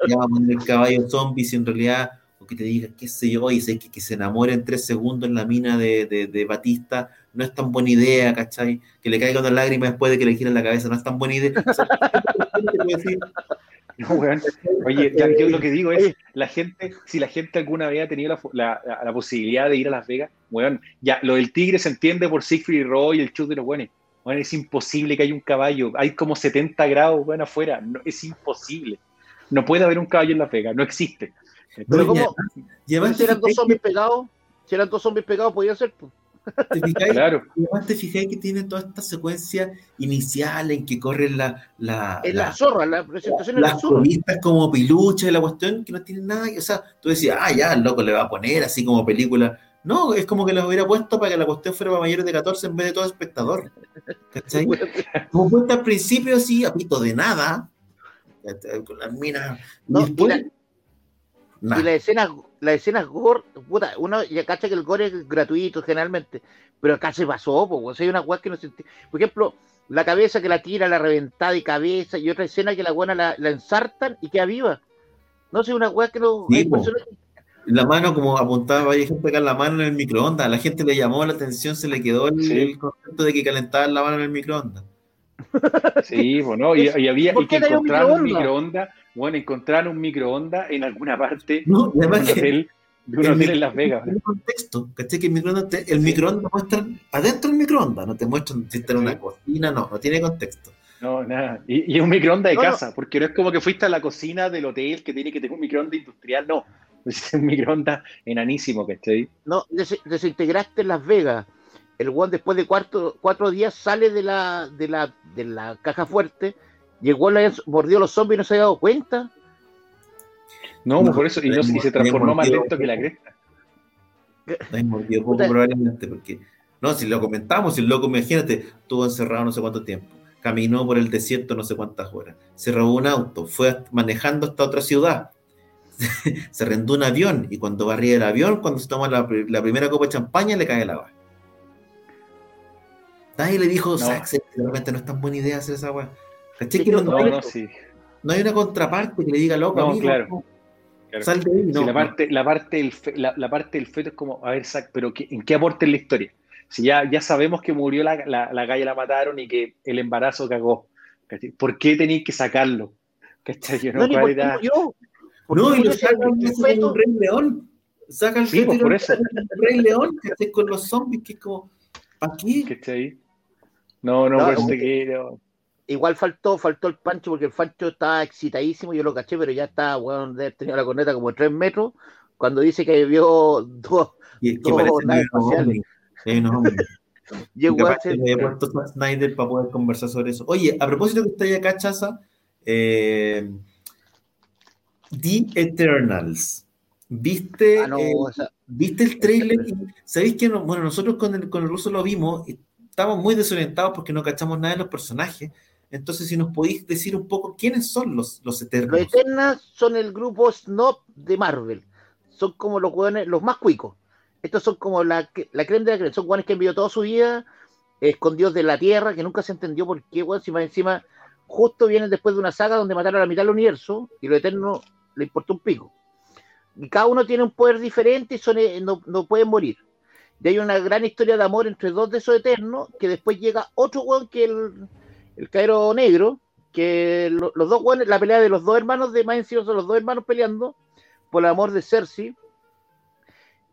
A: ya vamos a poner el caballo zombie si en realidad, o que te diga, qué sé yo, y sé que, que se enamore en tres segundos en la mina de, de, de, Batista, no es tan buena idea, ¿cachai? Que le caiga una lágrima después de que le giren la cabeza, no es tan buena idea. O sea,
B: no, weón. Oye, ya, yo lo que digo es, la gente, si la gente alguna vez ha tenido la, la, la, posibilidad de ir a Las Vegas, weón, ya, lo del tigre se entiende por Siegfried y Roy el chute de los buenos. Bueno, es imposible que haya un caballo. Hay como 70 grados bueno, afuera. No, es imposible. No puede haber un caballo en Las Vegas. No existe.
C: Pero como, si eran dos zombies pegados, si eran dos zombies pegados, podía ser. Pues.
A: ¿Te fijáis? Claro. Además te fijáis que tiene toda esta secuencia inicial en que corren la... la
C: en la, la, zorra, la presentación
A: en la zorra. Las como pilucha y la cuestión que no tiene nada. O sea, tú decías, ah, ya, el loco le va a poner así como película no, es como que los hubiera puesto para que la cuestión fuera para mayores de 14 en vez de todo espectador. ¿Cachai? como puesta al principio, así, a pito de nada, con las minas.
C: No, y, después, y, la, y las escenas, las escenas gore, puta, uno ya cacha que el gore es gratuito generalmente, pero acá se pasó, pues, hay una weá que no se Por ejemplo, la cabeza que la tira, la reventada de cabeza, y otra escena que la buena la, la ensartan y queda viva. No sé, una weá que no.
A: Sí, la mano como apuntaba, hay gente pegar la mano en el microondas, a la gente le llamó la atención, se le quedó el, concepto de que calentaban la mano en el microondas.
B: Sí, bueno, y, y había y que encontraron un microondas, bueno, encontraron un microondas en alguna parte
A: no, de un hotel,
B: de un hotel en Las Vegas.
A: No contexto, ¿cachai? Que el microondas, te, el microondas muestra adentro del microondas, no te muestran si está en una cocina, no, no tiene contexto.
B: No, nada. Y, y un microondas de no, casa, porque no es como que fuiste a la cocina del hotel que tiene que tener un microondas industrial, no es un microondas enanísimo, ¿cachai?
C: No, des desintegraste en Las Vegas. El one después de cuatro, cuatro días sale de la, de la, de la caja fuerte y el one mordió los zombies y no se había dado cuenta.
B: No, no por eso, y, no, y se transformó más lento que la cresta.
A: No mordió poco probablemente, porque no, si lo comentamos, si el loco, imagínate, estuvo encerrado no sé cuánto tiempo, caminó por el desierto no sé cuántas horas, se robó un auto, fue manejando hasta otra ciudad, se rendó un avión y cuando barría el avión, cuando se toma la, la primera copa de champaña, le cae el agua. Nadie le dijo, no. no es tan buena idea hacer esa agua.
B: No, no, no, sí.
A: no, hay una contraparte que le diga, loco, amigo,
B: claro. Claro. Sal de ahí, no, sí, la, parte, la, parte del fe, la, la, parte del feto es como, a ver, Zach, pero ¿qué, ¿en qué aporta en la historia? Si ya, ya sabemos que murió la, la, la calle, la mataron y que el embarazo cagó. ¿Por qué tenéis que sacarlo? ¿Cachai?
C: No, no, ni yo,
A: no, y lo sacan como un rey león. Sacan
B: sí, pues, por eso.
A: un rey león que esté con los zombies, que es como, ¿para qué?
B: Que esté ahí. No, no, no por que, no.
C: Igual faltó, faltó el Pancho porque el Pancho estaba excitadísimo, yo lo caché, pero ya está, bueno, de haber tenido la corneta como tres metros, cuando dice que vio dos,
A: y dos naves espaciales. Sí, no, y igual se... me había puesto Snyder para poder conversar sobre eso. Oye, a propósito que está ahí acá, Chaza, eh, The Eternals. ¿Viste, ah, no, el, o sea, ¿viste el trailer? ¿Sabéis que no? Bueno, nosotros con el, con el ruso lo vimos y estamos muy desorientados porque no cachamos nada de los personajes. Entonces, si nos podéis decir un poco quiénes son los, los Eternals.
C: Los Eternals son el grupo Snob de Marvel. Son como los hueones, los más cuicos. Estos son como la, la crema de la crema. Son hueones que han vivido toda su vida escondidos de la tierra, que nunca se entendió por qué, hueón, si más encima justo vienen después de una saga donde mataron a la mitad del universo y los Eternos le importa un pico. Y cada uno tiene un poder diferente y son, eh, no, no, pueden morir. Y hay una gran historia de amor entre dos de esos eternos, que después llega otro weón que el, el Caero Negro, que lo, los dos weones, la pelea de los dos hermanos de más son los dos hermanos peleando por el amor de Cersei.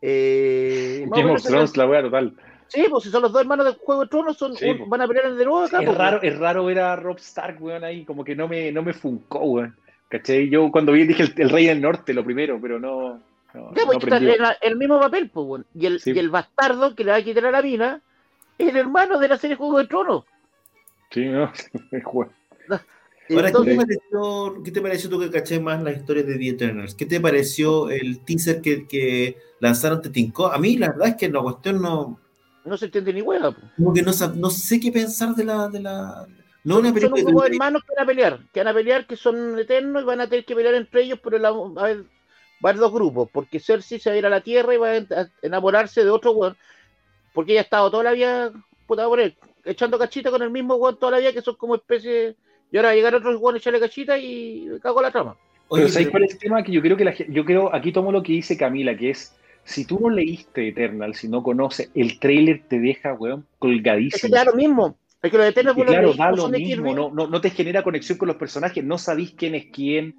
B: Eh, Game of Thrones, la wea total.
C: Sí, pues si son los dos hermanos del Juego de Tronos, son, sí, van a pelear de nuevo acá.
B: Es,
C: pues,
B: raro, es raro ver a Rob Stark, weón, ahí, como que no me, no me funcó, weón. ¿Cachai? Yo cuando vi dije el, el, Rey del Norte, lo primero, pero no. no
C: ya, pues, no el, el, mismo papel, pues, bueno. y, el, sí. y el bastardo que le va a quitar a la mina es el hermano de la serie Juego de Tronos.
B: Sí, no,
A: Ahora, ¿qué, te pareció, ¿qué te pareció tú que caché más las historias de The Eternals? ¿Qué te pareció el teaser que, que lanzaron te tincó? A mí la verdad es que la cuestión no...
C: No se entiende ni hueá.
A: Como que no, no sé qué pensar de la, de la,
C: no una son un grupo de hermanos que van a pelear, que van a pelear, que son eternos y van a tener que pelear entre ellos, pero la, va, a haber, va a haber dos grupos, porque Cersei se va a ir a la tierra y va a enamorarse de otro weón, porque ella ha estado toda la vida, puta por él, echando cachita con el mismo weón toda la vida, que son como especie Y ahora va a llegar otro weón a echarle cachita y cago la trama.
B: Pero
A: Oye,
B: ¿sabéis
A: pero-
B: cuál es el tema? Que yo creo que la yo creo, aquí tomo lo que dice Camila, que es, si tú no leíste Eternal, si no conoces, el trailer te deja, weón,
C: Es que
B: colgadísimo.
C: te da lo mismo. Es que los eternos los
B: claro, da
C: no
B: lo mismo, no, no, no te genera conexión con los personajes, no sabéis quién es quién.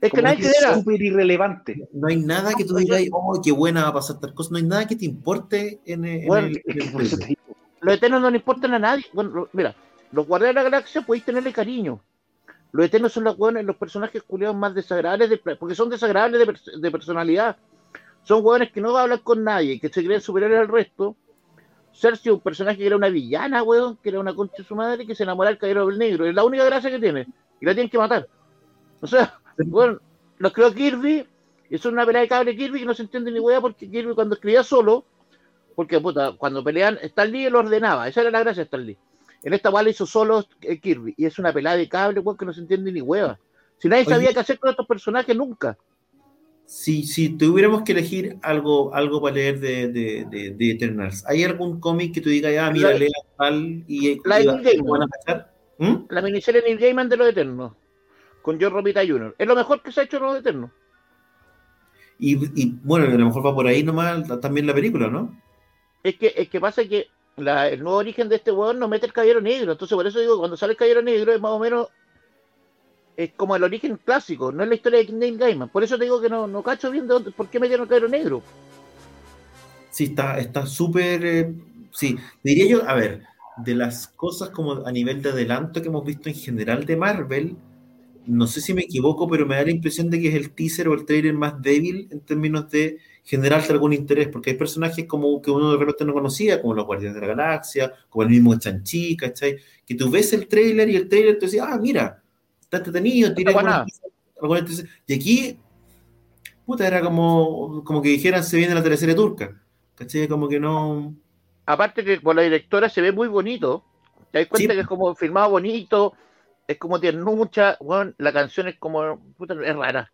C: Es que nadie
B: es súper irrelevante.
A: No hay nada que tú digas, oh, qué buena va a pasar tal cosa. No hay nada que te importe en, el- en
C: Bueno,
A: el.
B: Es que
A: en el
B: por eso te
A: trailer.
B: digo,
C: Los eternos no le importan a nadie. Bueno, lo- mira, los guardianes de la galaxia podéis tenerle cariño. Los eternos son los hueones, los personajes culiados más desagradables, de- porque son desagradables de, de personalidad. Son hueones que no hablan con nadie, que se creen superiores al resto. Cersei, un personaje que era una villana, weón, que era una concha de su madre, que se enamora del caballero del negro. Es la única gracia que tiene. Y la tienen que matar. O sea, bueno, los creó Kirby, y es una pelea de cable Kirby que no se entiende ni weá, porque Kirby cuando escribía solo, porque puta, cuando pelean, Stan Lee lo ordenaba, esa era la gracia de Stan Lee. En esta lo hizo solo eh, Kirby, y es una pelea de cable, weón, que no se entiende ni weá. Si nadie
A: Oye.
C: sabía qué hacer con estos personajes nunca.
A: Si, si tuviéramos que elegir algo, algo para leer de, de, de, de Eternals, ¿hay algún cómic que tú digas, ah, mira,
C: La-
A: lea tal y,
C: la
A: y-
C: de Neil Gaiman.
A: y van a cachar? ¿Mm?
C: La miniserie Neil Gaiman de los Eternos, con John Romita Jr. Es lo mejor que se ha hecho en los Eternos.
A: Y, y, bueno, a lo mejor va por ahí nomás también la película, ¿no?
C: Es que, es que pasa que la- el nuevo origen de este weón no mete el caballero negro. Entonces, por eso digo, cuando sale el caballero negro es más o menos. Es como el origen clásico, no es la historia de Neil Gaiman. Por eso te digo que no, no cacho bien de dónde, por qué metieron caballero negro.
A: Sí, está está súper. eh, sí, diría yo, a ver, de las cosas como a nivel de adelanto que hemos visto en general de Marvel, no sé si me equivoco, pero me da la impresión de que es el teaser o el trailer más débil en términos de generarse algún interés, porque hay personajes como que uno de repente no conocía, como los Guardianes de la Galaxia, como el mismo Chanchi, ¿cachai? Que tú ves el trailer y el trailer te dice, ah, mira, está entretenido, tiene
C: Está buena.
A: algunas- algunas intereses". Y aquí, puta, era como, como que dijeran se viene la tercera turca. ¿Cachai? Como que no.
C: Aparte que por la directora se ve muy bonito. Te das cuenta
A: Sí.
C: que es como filmado bonito, es como tiene mucha, weón, la canción es como, puta, es rara.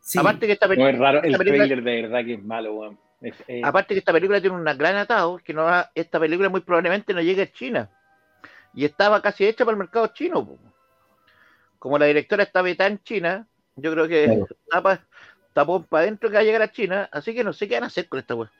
A: Sí,
C: Aparte que esta
B: No
C: película
B: es raro, el
C: película-
B: trailer de verdad que es malo, weón. Es- es-
C: Aparte que esta película tiene un gran atado, que no va- esta película muy probablemente no llegue a China. Y estaba casi hecha para el mercado chino. po. Como la directora está vetada en China, yo creo que
A: Claro.
C: tapa, tapó para adentro que va a llegar a China, así que no sé qué van a hacer con esta weá.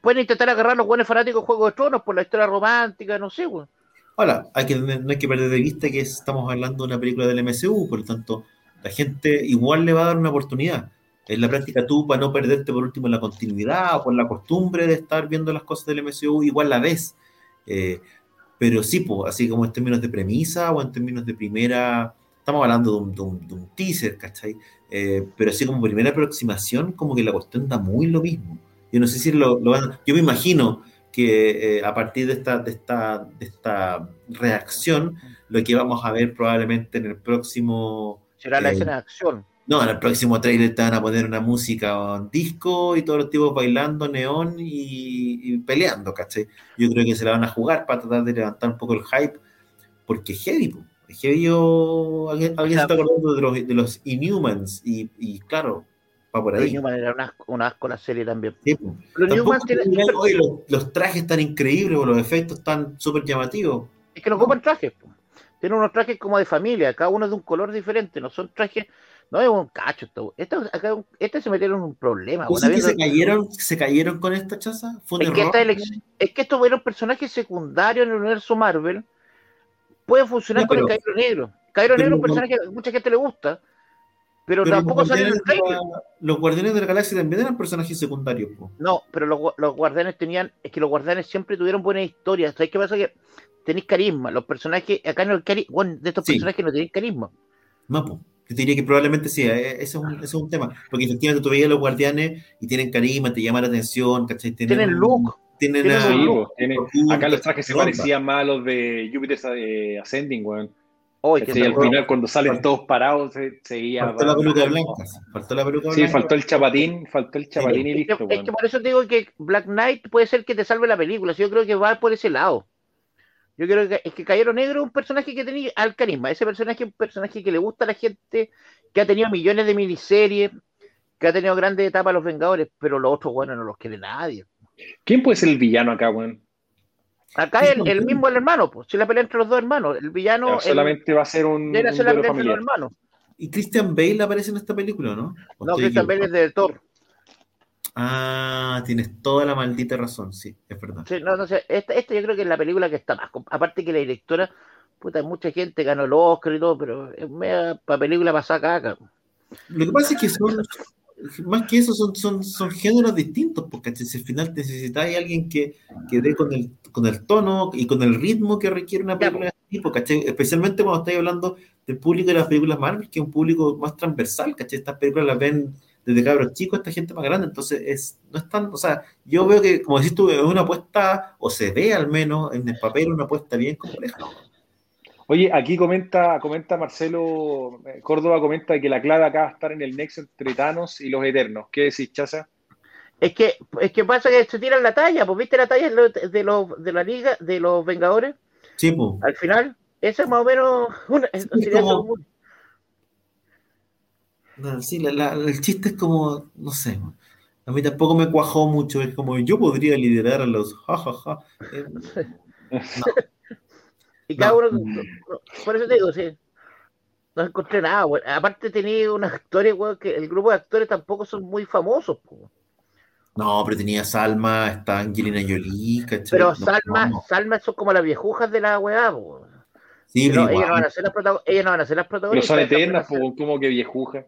C: Pueden intentar agarrar los buenos fanáticos de Juego de Tronos por la historia romántica, no sé, weón.
A: Ahora, hay que, no hay que perder de vista que estamos hablando de una película del MCU, por lo tanto, la gente igual le va a dar una oportunidad. En la práctica, tú, para no perderte por último la continuidad o por la costumbre de estar viendo las cosas del MCU, igual la ves. Eh, pero sí, pues, así como en términos de premisa o en términos de primera. Estamos hablando de un, de un- de un teaser, ¿cachai? Eh, pero así como primera aproximación, como que la cuestión da muy lo mismo. Yo no sé si lo, lo van Yo me imagino que eh, a partir de esta, de, esta, de esta reacción, lo que vamos a ver probablemente en el próximo.
C: Será la
A: Eh,
C: escena de acción.
A: No, en el próximo trailer te van a poner una música o un disco y todos los tipos bailando neón y, y peleando, ¿cachai? Yo creo que se la van a jugar para tratar de levantar un poco el hype, porque es heavy, po. Es heavy yo... Alguien, alguien se está acordando de los, de los Inhumans y, y claro, va por ahí.
C: Newman era un asco, un asco la serie también.
A: Sí, po.
C: Pero
A: Tampoco
C: Newman
A: que
C: tiene-
A: digan, "Oye, los, los trajes tan increíbles o los efectos tan súper llamativos.
C: Es que no ocupan trajes. po. Tienen unos trajes como de familia, cada uno es de un color diferente, no son trajes, no es un cacho esto. Acá, este se metieron en un problema.
A: ¿Tú
C: bueno,
A: sí que se cayeron, se cayeron con esta chaza? ¿Fue un
C: es, que
A: error?
C: esta elec- es que estos fueron personajes secundarios en el universo Marvel, pueden funcionar con el Caballero Negro. Caballero Negro es un personaje que a mucha gente le gusta, pero,
A: Pero
C: tampoco sale en el
A: guardianes, de
C: trailer.
A: la, los guardianes de la galaxia también eran personajes secundarios. po.
C: No, pero los, los guardianes tenían, es que los guardianes siempre tuvieron buenas historias. ¿Sabes qué pasa? Que tenéis carisma. Los personajes, acá no el carisma, bueno, de estos
A: Sí.
C: personajes no tenéis carisma.
A: No, po. Yo te diría que probablemente sí, eh, ese es, un, ese es un tema. Porque efectivamente tú veías a los guardianes y tienen carisma, te llama la atención, ¿cachai?
C: Tienen look.
A: Tienen, a-
B: Sí, pues, acá los trajes se parecían más a los de Jupiter eh, Ascending, weón. ¿Cachai? al final, cuando salen
A: Faltó-
B: todos parados, se, seguía.
A: Faltó la peluca blanca. sí, Faltó la peluca
B: Sí,
A: blanca.
B: faltó el chapatín, faltó el chapatín y listo,
C: es que por eso te digo que Black Knight puede ser que te salve la película. si Yo creo que va por ese lado. Yo creo que es que Caballero Negro es un personaje que tenía al carisma. Ese personaje es un personaje que le gusta a la gente, que ha tenido millones de miniseries, que ha tenido grandes etapas a los Vengadores, pero los otros, bueno, no los quiere nadie.
B: ¿Quién puede ser el villano acá, weón?
C: Acá el, el mismo el hermano, pues, si la pelea entre los dos hermanos, el villano. El-
B: solamente va a ser un,
C: Era la pelea entre los
B: familiar.
C: hermanos.
A: ¿Y Christian Bale aparece en esta película, no? ¿O
C: No, Christian Bale es de Thor.
A: Ah, tienes toda la maldita razón, sí, es verdad.
C: Sí, no, no sé, esta, esta yo creo que es la película que está más. Aparte que la directora, puta, mucha gente ganó el Oscar y todo, pero es media para película pasada caca.
A: Lo que pasa es que son, más que eso, son, son, son géneros distintos, porque si al final necesitáis alguien que, que dé con el, con el tono y con el ritmo que requiere una película de este tipo, ¿cachai? Especialmente cuando estáis hablando del público de las películas Marvel, que es un público más transversal, ¿cachai? Estas películas las ven desde cabros chicos hasta gente más grande, entonces es, no es tan, o sea, yo veo que, como decís tú, es una apuesta, o se ve al menos en el papel una apuesta bien compleja.
B: Oye, aquí comenta, comenta Marcelo eh, Córdoba, comenta que la clave acá va a estar en el nexo entre Thanos y los Eternos. ¿Qué decís, Chaza?
C: Es que, es que pasa que se tiran la talla, pues viste la talla de los, de la liga, de los Vengadores,
A: Sí, pues.
C: al final, esa es más o menos una,
A: es
C: sería
A: como- No, Sí, la- la- el chiste es como, no sé, a mí tampoco me cuajó mucho, es como yo podría liderar a los jajaja. Eh,
C: Y cada
A: No.
C: uno, por eso te digo, sí, no encontré nada, güey. Aparte tenía unos actores, güey, que el grupo de actores tampoco son muy famosos, pues.
A: no, pero tenía Salma, está Angelina Jolie, ¿cachai?
C: Pero
A: No,
C: Salma,
A: no.
C: Salma son como las viejujas de la weá, po.
A: Sí,
C: No,
A: pero
C: ellas, no van a ser las ellas no van a ser las
B: Pero
C: protagonistas.
B: son
C: van a
B: eternas,
C: ser-
B: como que viejuja.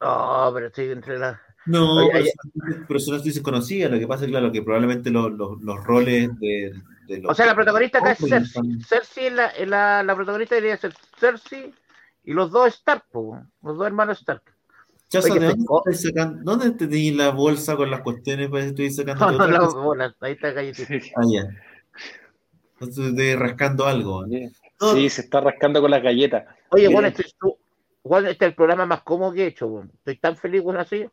C: No, pero estoy entre las.
A: No,
C: Oye,
A: pero son- pero son actrices conocidas, lo que pasa es claro, que probablemente los, los, los roles de, de los...
C: O sea, la protagonista acá es Cersei. Cersei es la, la, la protagonista debería ser Cersei y los dos Stark, po. Los dos hermanos Stark.
A: Chaza,
C: Oye,
A: ¿de
C: te-
A: dónde, sacando, ¿dónde te tenías la bolsa con las cuestiones? Parece que estoy sacando
C: No, no,
A: otra
C: la bola, ahí está galletita.
A: Ah, ya. Estoy rascando algo. ¿eh? No.
B: Sí, se está rascando con las galletas.
C: Oye,
A: Mira.
C: bueno, este es, tu- bueno, este es el programa más cómodo que he hecho. Estoy tan feliz con así.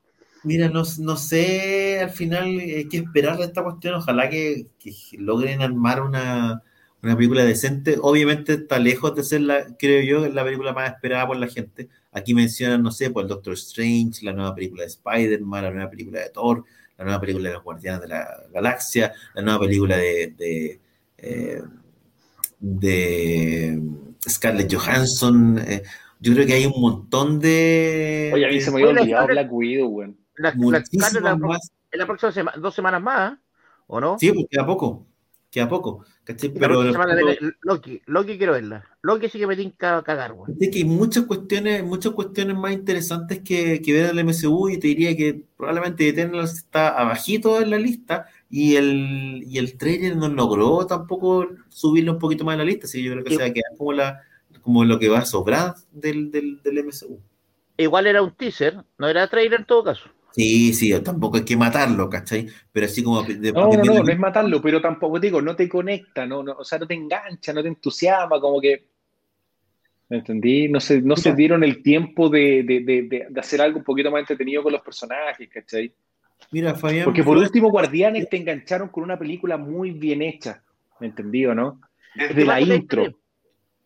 A: Mira, no, no sé, al final hay que esperar de esta cuestión. Ojalá que, que logren armar una, una película decente. Obviamente está lejos de ser, la, creo yo, la película más esperada por la gente. Aquí mencionan, no sé, por el Doctor Strange, la nueva película de Spider-Man, la nueva película de Thor, la nueva película de los Guardianes de la Galaxia, la nueva película de, de, eh, de Scarlett Johansson. eh, yo creo que hay un montón de...
B: Oye, a mí se me había olvidado Black Widow, weón.
C: La, la,
A: muchísimas
C: la, la,
A: más
C: en la próxima semana, dos semanas más. ¿o no?
A: Sí, pues queda poco, queda poco, ¿cachai?
C: La
A: Pero
C: semana Loki, Loki quiero verla. Loki sí que me tinca cagar, güey.
A: es que hay muchas cuestiones, muchas cuestiones más interesantes que, que ver el MCU y te diría que probablemente Eternals está abajito en la lista y el, y el trailer no logró tampoco subirlo un poquito más en la lista, así que yo creo que
C: Y-
A: se va a quedar como, la, como lo que va a sobrar del, del, del MCU.
C: Igual era un teaser, no era trailer en todo caso.
A: Sí, sí, tampoco hay que matarlo, ¿cachai? Pero así como... de-
B: No, no,
A: de-
B: no, no es matarlo, pero tampoco, digo, no te conecta, no, no, o sea, no te engancha, no te entusiasma, como que. ¿Me entendí? No se, no se dieron el tiempo de, de, de, de- de hacer algo un poquito más entretenido con los personajes, ¿cachai?
A: Mira, Fabián...
B: Porque por último, Guardianes te engancharon con una película muy bien hecha, ¿me entendí o no? Desde la intro.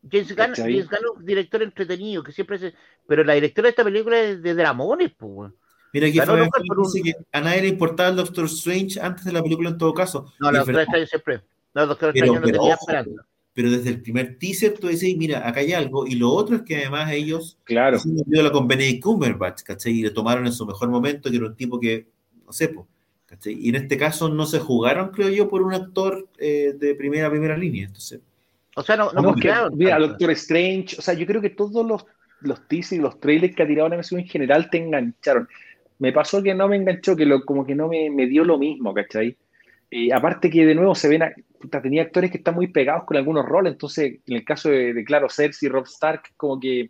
C: James Gunn. James Gunn es un director entretenido, que siempre se... Pero la directora de esta película es de Dramones, pues.
A: Mira, aquí dice que a nadie le importaba el Doctor Strange antes de la película en todo caso.
C: No, la
A: verdad,
C: Strange siempre. La doctora
A: Pero-
C: Strange no
A: pero
C: tenía esperanza.
A: pero desde el primer teaser tú decís, mira, acá hay algo. Y lo otro es que además ellos
B: Claro.
A: película con Benedict Cumberbatch, ¿cachai? Y lo tomaron en su mejor momento, que era un tipo que, no sé, ¿cachai? Y en este caso no se jugaron, creo yo, por un actor eh, de primera primera línea. Entonces,
C: O sea, no, no,
B: No, mira. Doctor Strange, o sea, yo creo que todos los, los teasers y los trailers que ha tirado la MCU en general te engancharon. Me pasó que no me enganchó, que lo, como que no me, me dio lo mismo, ¿cachai? Y aparte que de nuevo se ven, a- puta, tenía actores que están muy pegados con algunos roles, entonces en el caso de, de claro, Cersei Rob Stark, como que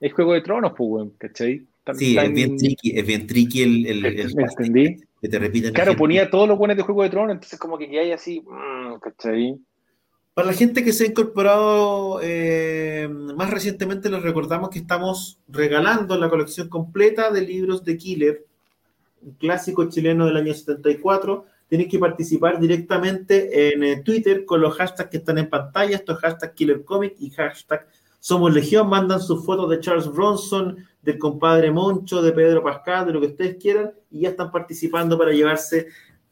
B: es Juego de Tronos, pues, ¿cachai? Tan-
A: sí,
B: tan-
A: es bien tricky, es bien tricky el, el, el
B: ¿Me entendí?
A: que te repiten.
B: Claro,
A: gente.
B: ponía todos los buenos de Juego de Tronos, entonces como que hay así, mm, ¿cachai?
A: Para la gente que se ha incorporado eh, más recientemente, les recordamos que estamos regalando la colección completa de libros de Killer, un clásico chileno del año 74. Tienes que participar directamente en eh, Twitter con los hashtags que están en pantalla, estos hashtags Killer Comic y hashtag Somos Legión. Mandan sus fotos de Charles Bronson, del compadre Moncho, de Pedro Pascal, de lo que ustedes quieran, y ya están participando para llevarse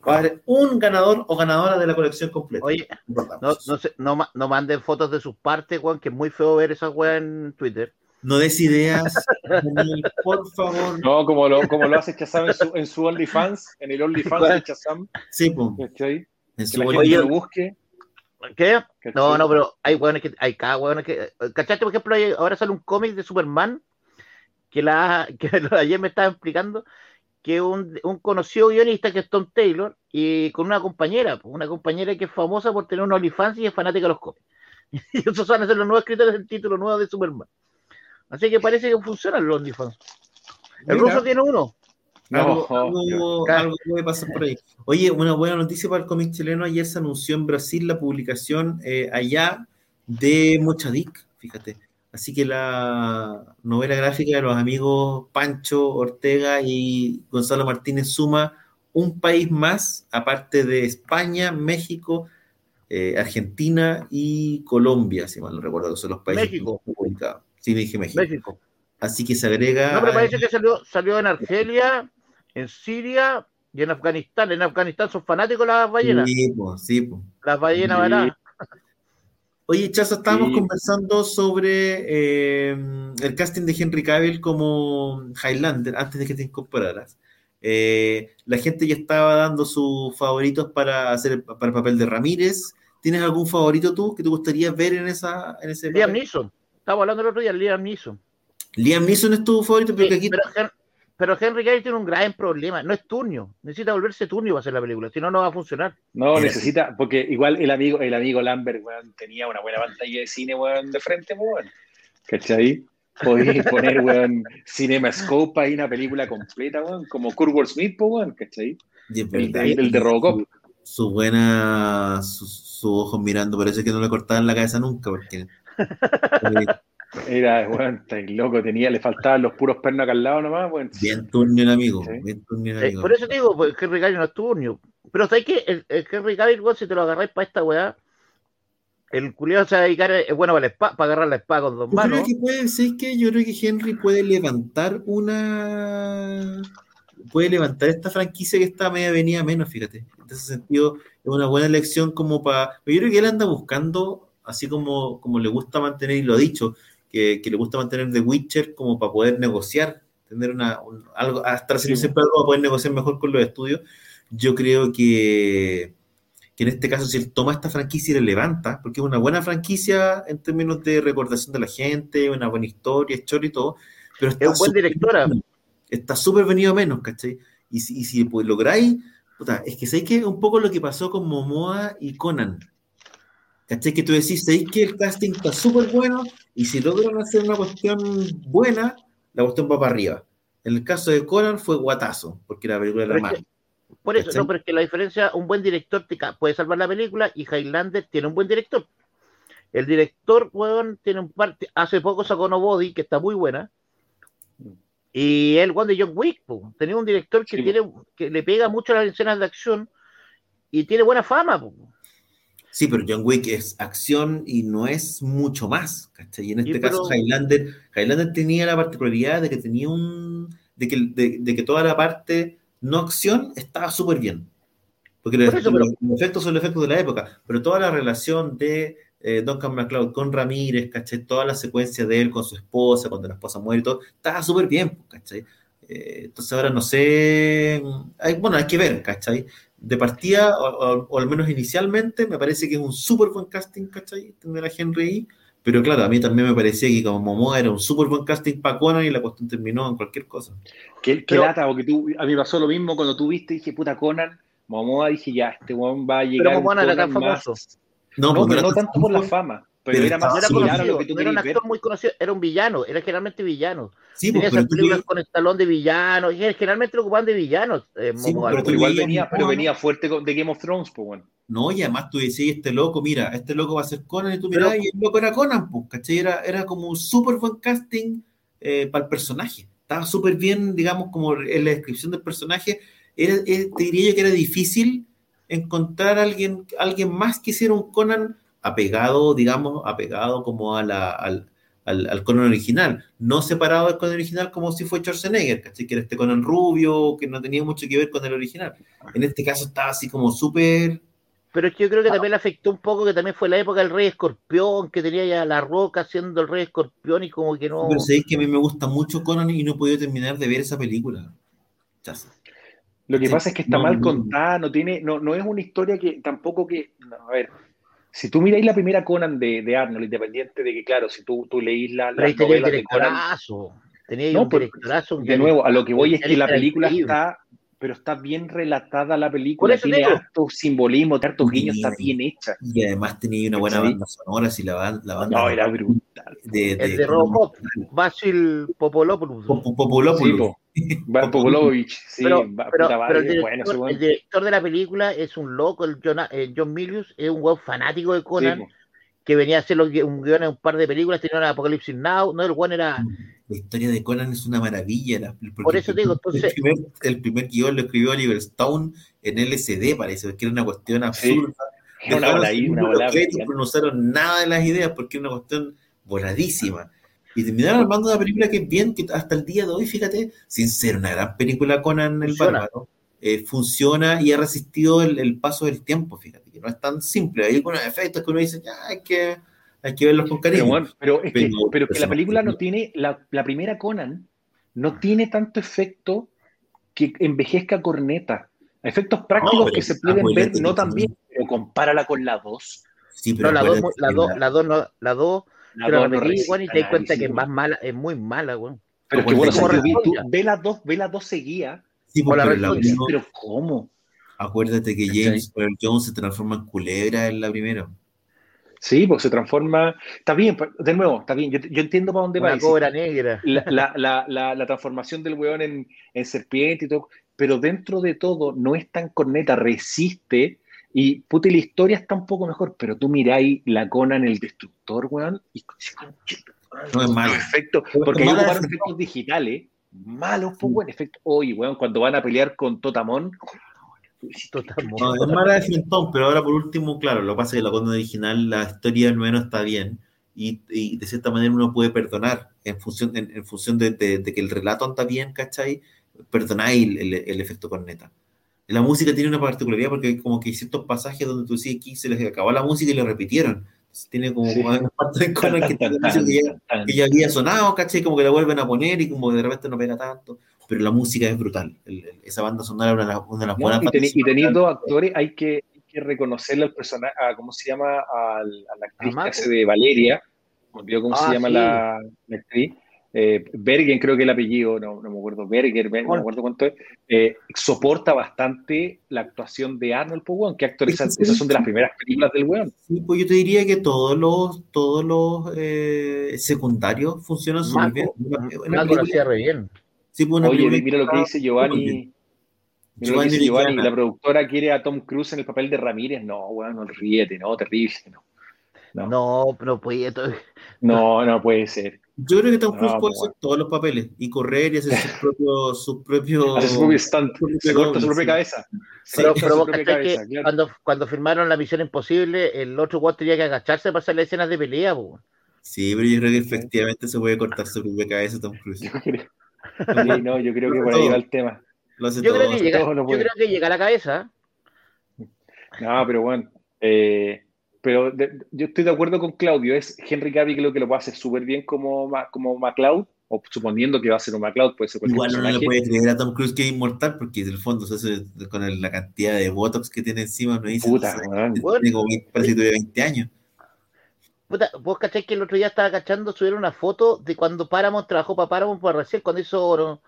A: Va a haber un ganador o ganadora de la colección completa.
C: Oye, no, no, se- no, no manden fotos de sus partes, weón, que es muy feo ver esas weas en Twitter.
A: No des ideas, Daniel, por favor.
B: No, como lo, como lo hace Chazam en su, en su OnlyFans, en el OnlyFans de Chazam,
A: Sí, en
B: Que
A: su
B: la gente lo busque.
C: ¿Qué?
B: ¿cachai?
C: No, no, pero hay weones que, hay cada weones que, ¿cachaste? Por ejemplo, ahora sale un cómic de Superman que la, que ayer me estaba explicando que un, un conocido guionista que es Tom Taylor y con una compañera, una compañera que es famosa por tener un OnlyFans y es fanática de los cómics. Y esos van a ser los nuevos escritores del título nuevo de Superman. Así que parece que funcionan los OnlyFans. El
A: Mira.
C: ruso tiene uno.
A: Algo,
B: No,
A: algo-
C: Claro.
A: algo puede pasar por ahí. Oye, una buena noticia para el cómic chileno. Ayer se anunció en Brasil la publicación eh, allá de Mochadic, fíjate. Así que la novela gráfica de los amigos Pancho Ortega y Gonzalo Martínez suma un país más, aparte de España, México, eh, Argentina y Colombia, si mal no recuerdo, que son los países
C: México.
A: publicados. Sí, dije México.
C: México.
A: Así que se agrega.
C: No,
A: a-
C: parece que salió, salió en Argelia, en Siria y en Afganistán. En Afganistán son fanáticos las ballenas.
A: Sí, po, sí, po.
C: Las ballenas,
B: Sí.
C: ¿verdad?
A: Oye, Chazo, estábamos
B: Sí.
A: conversando sobre eh, el casting de Henry Cavill como Highlander antes de que te incorporaras. Eh, la gente ya estaba dando sus favoritos para hacer el, para el papel de Ramírez. ¿Tienes algún favorito tú que te gustaría ver en esa en ese
C: Liam
A: papel?
C: Neeson. Estaba hablando el otro día, Liam Neeson.
A: Liam Neeson es tu favorito, pero que aquí
C: pero, pero Henry Cavill tiene un gran problema. No es turnio. Necesita volverse turnio para hacer la película. Si no, no va a funcionar.
B: No,
A: Mira.
B: necesita, porque igual el amigo, el amigo Lambert, weón, tenía una buena pantalla de cine, weón, de frente, weón. ¿Cachai? Podéis poner, weón, CinemaScope ahí una película completa, weón, como Kurt Smith, po, weón, ¿cachai? El, el- el de Robocop.
A: su buena sus su ojos mirando, parece que no le cortaban la cabeza nunca porque eh,
B: Era, weón, está loco, tenía, le faltaban los puros pernos acá al lado nomás, weón.
A: bien turnio el amigo,
B: Sí.
A: bien turnio
C: Eh,
A: amigo.
C: por eso te digo, pues, Henry Cavill no es turnio. Pero ¿sabes qué? El, el Henry Cavill, si te lo agarráis para esta weá, el culiado se va a dedicar, es bueno para, la espada, para agarrar la espada con dos
A: Yo creo
C: manos.
A: que puede, ¿sabes qué? Yo creo que Henry puede levantar una. Puede levantar esta franquicia que está media venida menos, fíjate. En ese sentido, es una buena elección como para. Yo creo que él anda buscando, así como, como le gusta mantener, y lo ha dicho, que, que le gusta mantener The Witcher como para poder negociar, tener una, un- algo, a estar haciendo
B: Sí.
A: siempre algo para poder negociar mejor con los estudios. Yo creo que, que en este caso, si él toma esta franquicia y la levanta, porque es una buena franquicia en términos de recordación de la gente, una buena historia, historia y todo, pero está
C: Es un buen
A: súper
C: directora.
A: venido- Está súper venido menos, ¿cachai? Y si, y si pues, lográis, puta, es que sabéis que un poco lo que pasó con Momoa y Conan. ¿Cachai? Que tú decís, sabéis que el casting está súper bueno y si logran hacer una cuestión buena, la cuestión va para arriba. En el caso de Conan fue guatazo, porque la película era mala.
C: Por eso,
A: ¿Cachai?
C: no, pero es que la diferencia, un buen director te puede salvar la película y Highlander tiene un buen director. El director, weón, tiene un parte, hace poco sacó Nobody, que está muy buena. Y el one de John Wick, po. tenía un director que
B: Sí,
C: tiene, que le pega mucho a las escenas de acción y tiene buena fama, po.
A: Sí, pero John Wick es acción y no es mucho más, ¿cachai? Y en este
C: Sí,
A: caso
C: pero-
A: Highlander, Highlander tenía la particularidad de que tenía un, de que, de, de que toda la parte no acción estaba súper bien. Porque los,
C: Por eso, pero-
A: los efectos son los efectos de la época, pero toda la relación de eh, Duncan MacLeod con Ramírez, ¿cachai? Toda la secuencia de él con su esposa, cuando la esposa muere y todo, estaba súper bien, ¿cachai? Eh, entonces ahora no sé, hay- bueno, hay que ver, ¿cachai? De partida, o, o- o al menos inicialmente, me parece que es un súper buen casting, ¿cachai? Tener a Henry ahí, pero claro, a mí también me parecía que como Momoa era un súper buen casting para Conan y la cuestión terminó en cualquier cosa.
B: Qué, qué
C: Pero-
B: lata, porque tú, a mí pasó lo mismo cuando tú viste, dije, puta Conan, Momoa, dije, ya, este weón va a llegar.
C: Pero Momoa no era tan famoso.
A: No,
B: No, pero
A: era
B: no
A: tan
B: tanto por la fama, pero,
A: pero
B: era más
C: No era conocido,
B: que tú
C: no era un
B: ver.
C: actor muy conocido, era un villano, era generalmente villano.
A: Sí,
C: Tenía
A: pues, pero
C: esas
A: tú
C: películas con el talón de villano, y generalmente lo ocupaban de villanos. eh,
A: Sí, pero
B: igual
A: veías
B: venía, pero venía fuerte con- de Game of Thrones, pues bueno.
A: No, y además tú decías, este loco, mira, este loco va a ser Conan, y tú mirás, y el loco era Conan, pues, ¿cachai? Era, era como un súper buen casting eh, para el personaje. Estaba súper bien, digamos, como en la descripción del personaje. Era, eh, te diría yo que era difícil encontrar a alguien, alguien más que hiciera un Conan apegado, digamos, apegado como a la, al- al, al, Conan original, no separado del Conan original como si fue Schwarzenegger, ¿cachai? Que era este Conan rubio, que no tenía mucho que ver con el original. En este caso estaba así como súper...
C: Pero es que yo creo que también le afectó un poco que también fue la época del Rey Escorpión, que tenía ya la roca siendo el Rey Escorpión y como que no...
A: Pero sabéis que a mí me gusta mucho Conan y no he podido terminar de ver esa película.
B: Lo que sí, pasa es que está no, mal contada, no tiene, no, no es una historia que tampoco que, no, a ver, si tú miráis la primera Conan de, de, Arnold, independiente de que, claro, si tú, tú leís la, la
C: novela de Conan, tenía
B: no,
C: un directorazo.
B: De nuevo, a lo que voy es que la película está, pero está bien relatada la película, tiene harto simbolismo, harto guiños, está bien hecha.
A: Y además tenía una buena
B: Sí.
A: banda sonora, si la, la banda...
B: No, era brutal.
A: De,
C: El de Robocop, Basil Popolopoulos.
A: Pop- Popolopoulos.
B: Sí, po. Popolovich, sí,
C: pero, pero- pero el, director,
B: bueno, ese
C: el director de la película es un loco, el John, eh, John Milius, es un weón fanático de Conan,
B: Sí,
C: que venía a hacer los un guion en un par de películas, tenía una Apocalipsis Now, no, el weón era...
A: La historia de Conan es una maravilla. la-
C: Por eso digo,
A: el
C: entonces-
A: primer, el primer guion lo escribió Oliver Stone en LSD, parece, porque era una cuestión absurda.
B: Era una bola ahí, una bola
A: no usaron nada de las ideas porque era una cuestión voladísima. Y terminaron armando una película que es bien, que hasta el día de hoy, fíjate, sin ser una gran película Conan el
C: Funciona.
A: Bárbaro, eh, funciona y ha resistido el, el paso del tiempo, fíjate, que no es tan simple. Hay algunos efectos que uno dice, ya, hay que, hay que verlos con cariño.
B: Pero, bueno, pero es que,
A: Pero-
B: la película no tiene, la, la primera Conan no tiene tanto efecto que envejezca corneta. Efectos prácticos que se pueden ver no tan bien, pero compárala con la 2.
A: Sí, pero
C: No, la 2,
A: acuérdate
C: la
A: que
C: 2,
A: la-
C: la 2, no, la 2,
B: La
C: te la repetí, weón, y te das cuenta que es más mala, es muy mala, weón.
B: Pero es que bueno, ve las dos, ve las dos seguidas.
A: sí,
C: la
A: pero la
B: Pero ¿cómo?
A: acuérdate que. James Earl Jones se transforma en culebra en la primera.
B: Sí, pues se transforma. Está bien, de nuevo, está bien. Yo, yo entiendo para dónde va. Sí,
C: cobra negra.
B: la, la, la, la, la transformación del weón en, en serpiente y todo, pero dentro de todo no es tan corneta, resiste y puta, y la historia está un poco mejor, pero tú miráis la Conan el destructor, weón, y
A: No es malo.
B: Perfecto, porque ahí ocuparon
A: efecto.
B: efectos digitales, malos, pues, weón, efecto, oye, weón, cuando van a pelear con Totamón.
A: No, es mala de frentón, pero ahora por último, claro, lo que pasa es que la conda original, la historia al menos está bien. Y, y de cierta manera uno puede perdonar en función, en, en función de, de- de que el relato anda bien, ¿cachai? Perdonáis el, el- el efecto corneta. La música tiene una particularidad porque hay como que hay ciertos pasajes donde tú decís aquí se les acabó la música y lo repitieron. Entonces, tiene como
B: Sí.
A: una parte de Conan que, que ya, que ya había sonado, ¿cachai? Como que la vuelven a poner y como que de repente no pega tanto. Pero la música es brutal. El- el- esa banda sonora es una, de las- una de las
B: No,
A: buenas
B: y,
A: bandas
B: y tenéis dos actores, hay que, hay que reconocerle al personaje, a, ¿cómo se llama? Al- a la actriz que hace de Valeria, olvidó cómo
C: Ah,
B: se llama
C: sí.
B: la, la actriz. Eh, Bergen, creo que el apellido, no, no me acuerdo, Berger, Ber- no me acuerdo cuánto es, eh, soporta bastante la actuación de Arnold Weón, que
A: que
B: esas,
A: sí.
B: esas son de las primeras películas del weón.
A: Sí, pues yo te diría que todos los, todos los eh, secundarios funcionan súper bien.
C: Marco, lo hacía re bien.
A: sí, pues
B: Oye,
A: película
B: mira lo que dice Giovanni. lo que
A: Giovanni
B: dice Giovanni,
A: Viviana.
B: la productora quiere a Tom Cruise en el papel de Ramírez. No, weón, no ríete, no, terrible. No, no,
C: No, no to-
B: no, no puede ser.
A: Yo creo que Tom Cruise
B: No,
A: puede hacer todos los papeles y correr y hacer sus propios, sus propios.
B: Hace su propio stunt,
A: su propio
B: se corta su propia
A: sí.
B: cabeza. Se
C: Pero,
B: corta
C: pero
B: su
C: vos
B: propia
C: cachai que
B: cabeza, claro.
C: cuando, cuando firmaron la misión imposible, el otro weón tenía que agacharse para hacer las escenas de pelea, po.
A: Sí, pero yo creo que efectivamente se puede cortar su propia cabeza Tom Cruise.
B: Yo creo, sí, no, yo creo que por ahí va el tema.
A: Lo hace
C: Yo
A: todo.
C: creo, que llega, yo
B: puede.
C: creo que llega a la cabeza.
B: No, pero bueno. eh, pero de- yo estoy de acuerdo con Claudio. Es Henry Cavill creo que lo puede hacer súper bien como, como MacLeod, o suponiendo que va a ser un MacLeod, puede ser cualquier
A: Igual uno le puede creer a Tom Cruise que es inmortal porque en el fondo se hace con el- la cantidad de botox que tiene encima, no dice,
B: Puta,
A: no tiene como 20, parece que tuviera 20 años.
C: Puta, vos cachai que el otro día estaba cachando, subieron una foto de cuando Paramount trabajó para Paramount para recién, cuando hizo ¿no?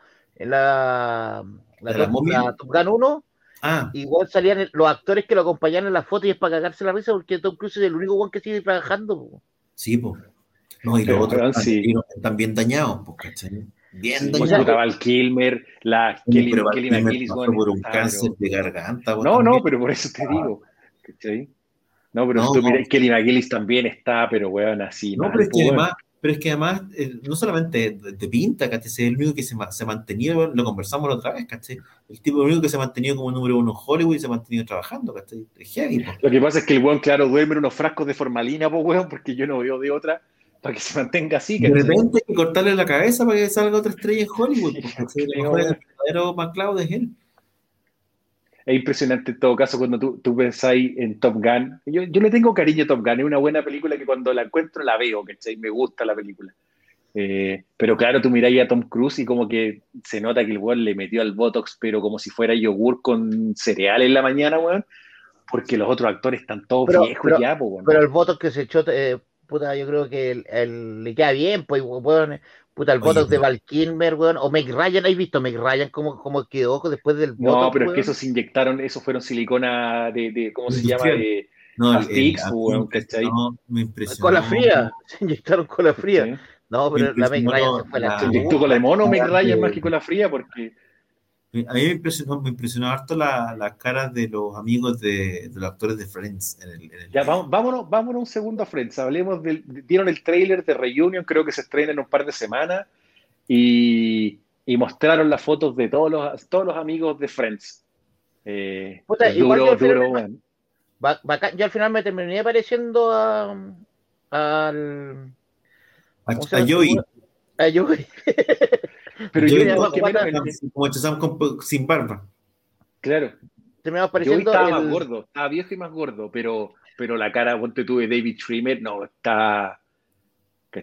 C: la, la,
A: ¿De la
C: la Top Gun 1,
A: Ah,
C: igual salían el- los actores que lo acompañaban en la foto y es para cagarse la risa porque Tom Cruise es el único weón que sigue trabajando. po.
A: sí, pues. No, y
B: Pero,
A: los otros están,
B: sí.
A: están bien dañados, pues, ¿cachai? Bien
B: Sí,
A: dañados.
B: puta, Val Kilmer, la
A: Sí,
B: Kelly,
A: pero
B: Kelly
A: Val Kilmer
B: McGillis,
A: pasó
B: weón,
A: por un cáncer
B: pero-
A: de garganta.
B: No, no, pero por eso te digo. ¿cachai? No, pero
A: No,
B: si tú
A: no.
B: miras, Kelly McGillis también está, pero weón, así.
A: No,
B: mal,
A: pero es que
B: pues,
A: además, pero es que además, eh, no solamente de, de pinta, ¿cachai? Es el único que se, se ha mantenido, lo conversamos la otra vez, ¿cachai? El tipo único que se ha mantenido como número uno en Hollywood y se ha mantenido trabajando, ¿cachai? Es heavy, po.
B: Lo que pasa es que el weón, claro, duerme en unos frascos de formalina, pues weón, porque yo no veo de otra. para que se mantenga así.
A: De
B: ¿cachai?
A: repente hay que cortarle la cabeza para que salga otra estrella en Hollywood. Porque el verdadero McCloud es él.
B: Es impresionante en todo caso cuando tú, tú pensáis en Top Gun. Yo, yo le tengo cariño a Top Gun, es una buena película que cuando la encuentro la veo, ¿cachai? Me gusta la película. Eh, pero claro, tú miráis a Tom Cruise y como que se nota que el weón le metió al Botox, pero como si fuera yogur con cereal en la mañana, weón. Porque los otros actores están todos
C: Pero-
B: viejos
C: pero-
B: ya, weón.
C: Pero el voto que se echó, eh, puta, yo creo que el, el- le queda bien, pues, weón. Puta, el
A: Oye,
C: voto de Val Kilmer, weón. O Meg Ryan, ¿has visto Meg Ryan cómo, cómo quedó después del
B: No,
C: Botox,
B: pero es que eso se inyectaron, eso fueron silicona de, de ¿cómo se llama? De,
A: No,
B: weón, ¿cachai?
A: no, me impresionó.
C: Cola fría, se inyectaron cola fría.
B: ¿sí?
C: No, pero la Meg Ryan se fue a la
B: Se inyectó con la de mono, Meg Ryan, más que con la fría, porque
A: A mí me impresionó, me impresionó harto la- las caras de los amigos de, de los actores de Friends. En el, en el-
B: Ya, vamos- vámonos, vámonos un segundo a Friends. Hablemos del. Dieron el trailer de Reunion, creo que se estrena en un par de semanas. Y, y mostraron las fotos de todos los, todos los amigos de Friends. Eh,
C: Puta,
B: duro,
C: al final
B: duro,
C: bacán. Yo al final me terminé pareciendo a, al.
A: a,
C: ¿cómo se
A: a? Joey.
C: A Joey.
B: Pero
A: Joey
B: yo,
C: no,
B: que menos- el-
A: como Shazam con- sin barba.
B: claro,
C: Terminamos
B: yo
C: pareciendo.
B: estaba
C: el-
B: más gordo, estaba viejo y más gordo, pero, pero la cara, ponte tú, de David Schwimmer, no, está.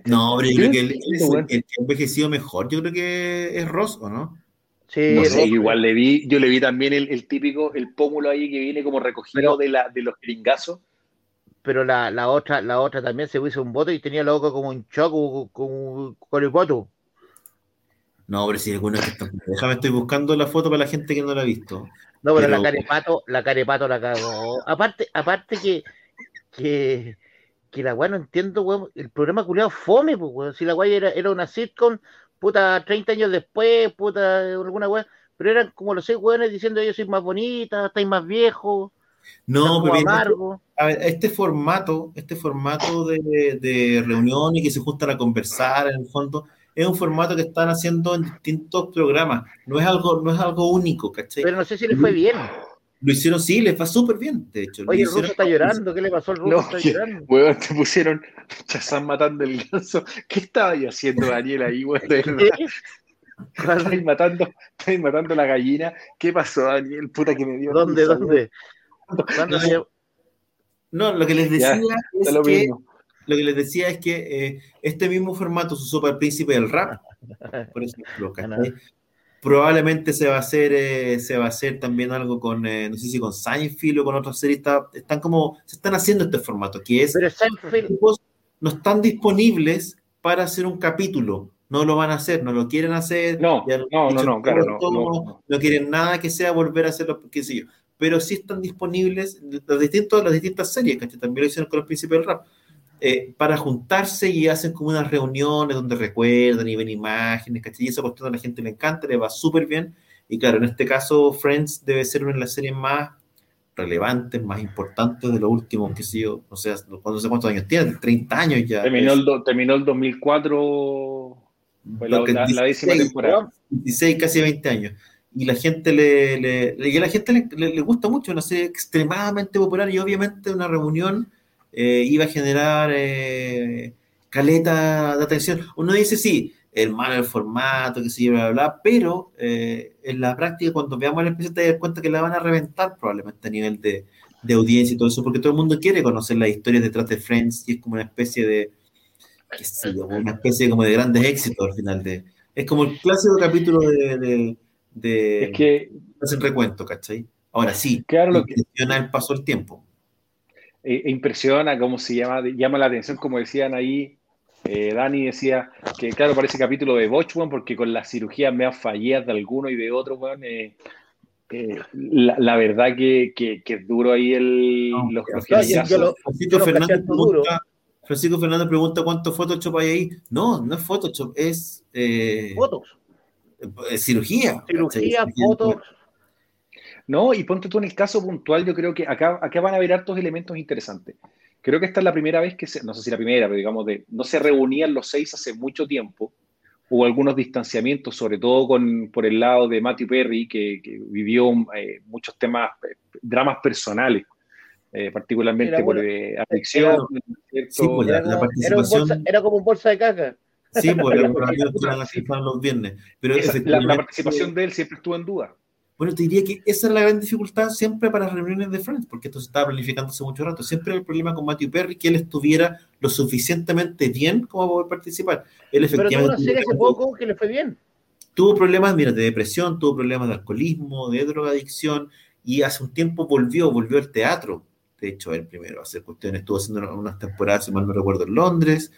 A: No, pero yo
B: Yo
A: creo que él, es el, el que ha envejecido mejor. Yo creo que es Ross, ¿o no?
C: Sí,
B: No sé,
C: Ross-
B: yo igual le vi, yo le vi también el, el típico, el pómulo ahí que viene como recogido
C: Pero-
B: de, la, de los jeringazos.
C: pero la, la otra la otra también se hizo un voto y tenía loco como un choco con, con el voto.
A: No, pero si alguno que está. Déjame, estoy buscando la foto para la gente que no la ha visto.
C: No, pero,
A: Pero-
C: la carepato, la carepato la cagó. Aparte, aparte que, que, que la weá no entiendo, weón, el programa culiado fome, pues, weón. Si la weá era, era una sitcom, puta, 30 años después, puta, alguna weá, pero eran como los seis weones diciendo yo soy más bonita, estáis más viejos,
A: No, pero
C: amargo.
A: a ver, este formato, este formato de, de reunión y que se juntan a conversar en el fondo, es un formato que están haciendo en distintos programas. No es algo, no es algo único, ¿cachai?
C: Pero no sé si le fue bien.
A: Lo hicieron, sí, les va súper bien, de hecho.
C: Oye, el ruso está llorando, ¿qué le pasó al ruso?
B: No,
C: está
B: que-
C: llorando.
B: Weón, te pusieron Chazán matando el ganso. ¿Qué estaba ahí haciendo Daniel ahí, weón? De verdad. Matando, estáis matando la gallina. ¿Qué pasó, Daniel? Puta que me dio.
C: ¿Dónde,
B: risa,
C: dónde? ¿Cuándo se llama?
A: No, lo que les decía
B: Ya,
A: es que
B: mismo.
A: Lo que les decía es que eh, este mismo formato se usó para el príncipe del rap, por ejemplo, ¿cachai? Probablemente se va a hacer, eh, se va a hacer también algo con, eh, no sé si con Seinfeld o con otras series, está- están como, se están haciendo este formato, que es,
C: Pero Seinfeld,
A: no están disponibles para hacer un capítulo, no lo van a hacer, no lo quieren hacer,
B: No, no, no, no, claro, no, no, no.
A: quieren nada que sea volver a hacerlo, qué sé yo. Pero sí están disponibles los distintos, las distintas series, que también lo hicieron con los príncipes del rap, eh, para juntarse y hacen como unas reuniones donde recuerdan y ven imágenes, ¿cachai? Y esa cuestión a la gente le encanta, le va súper bien. Y claro, en este caso, Friends debe ser una de las series más relevantes, más importantes de los últimos, qué sé yo, no sé, no sé cuántos años tiene, 30 años ya.
B: Terminó el, do- terminó el 2004, fue la,
A: Lo que
B: la- la décima
A: 16,
B: temporada.
A: 16, casi 20 años. Y la gente le, le- le- y a la gente le, le- le gusta mucho, una serie extremadamente popular y obviamente una reunión eh, iba a generar eh, caleta de atención. Uno dice, sí, el malo el formato, que se yo, bla, pero eh, en la práctica cuando veamos el episodio te das cuenta que la van a reventar probablemente a nivel de, de audiencia y todo eso, porque todo el mundo quiere conocer las historias detrás de Friends y es como una especie de, qué sé yo, una especie como de grandes éxitos al final de... Es como el clásico capítulo de, de, de
B: Es que,
A: hacen recuento, ¿cachai? Ahora sí,
B: claro, lo que,
A: el paso del tiempo.
B: Eh, impresiona, cómo se llama, llama la atención, como decían ahí, eh, Dani decía que, claro, parece capítulo de Botch, weón, porque con las cirugías me fallidas de alguno y de otro, eh, eh, la, la verdad que, que, que es duro ahí el,
A: No,
B: los, los
C: no, yo-
B: jeringazos.
C: yo lo-
A: Francisco Fernández pregunta, Francisco Fernández pregunta cuánto Photoshop hay ahí. No, no es Photoshop, es eh,
C: fotos,
A: eh, cirugía.
C: cirugía,
A: ¿cachai?
C: fotos.
B: No, y ponte tú en el caso puntual, yo creo que acá, acá van a haber hartos elementos interesantes. Creo que esta es la primera vez que se, no sé si la primera, pero digamos, de, no se reunían los seis hace mucho tiempo. Hubo algunos distanciamientos, sobre todo con, por el lado de Matthew Perry, que, que vivió eh, muchos temas, eh, dramas personales. eh, particularmente
C: Era
B: por
C: bueno,
B: eh.
A: Sí, pues, la-
C: Era, como, era un
A: participación-
C: bolsa- era como un bolsa de caca.
A: Sí, porque los
B: sí.
A: triunfar los viernes. Pero
B: Esa- la, la participación de él siempre estuvo en duda.
A: Bueno, te diría que esa es la gran dificultad siempre para reuniones de Friends, porque esto se estaba planificando hace mucho rato. Siempre el problema con Matthew Perry que él estuviera lo suficientemente bien como para poder participar. Él
C: Pero tuvo
A: efectivamente
C: una serie hace poco que le fue bien.
A: tuvo problemas, mira, de depresión, tuvo problemas de alcoholismo, de drogadicción, y hace un tiempo volvió, volvió al teatro. De hecho, él primero a hacer cuestiones, estuvo haciendo unas temporadas, si mal no recuerdo, en Londres,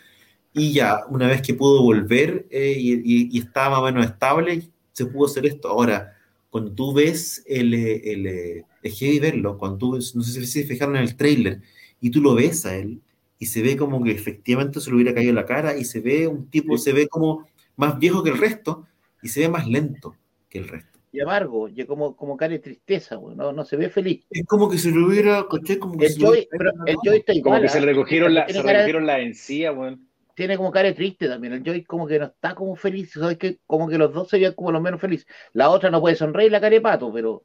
A: y ya, una vez que pudo volver eh, y, y- y estaba más o menos estable, se pudo hacer esto. Ahora, cuando tú ves el, eh, el, eh, es heavy verlo, cuando tú, ves- no sé si se fijaron en el trailer, y tú lo ves a él, y se ve como que efectivamente se le hubiera caído la cara, y se ve un tipo, se ve como más viejo que el resto, y se ve más lento que el resto.
C: Y amargo, y como, como cara de tristeza, güey, no, no se ve feliz.
A: Es como que se le hubiera, ¿cachai? Como que
C: El
A: se le hubiera
C: pero el Joy está
B: Como que se
C: ¿ah?
B: le recogieron la, se recogieron la encía, weón.
C: Tiene como cara triste también. El Joy como que no está como feliz, ¿sabes qué? Como que los dos serían como los menos felices. La otra no puede sonreír la cara de pato, pero,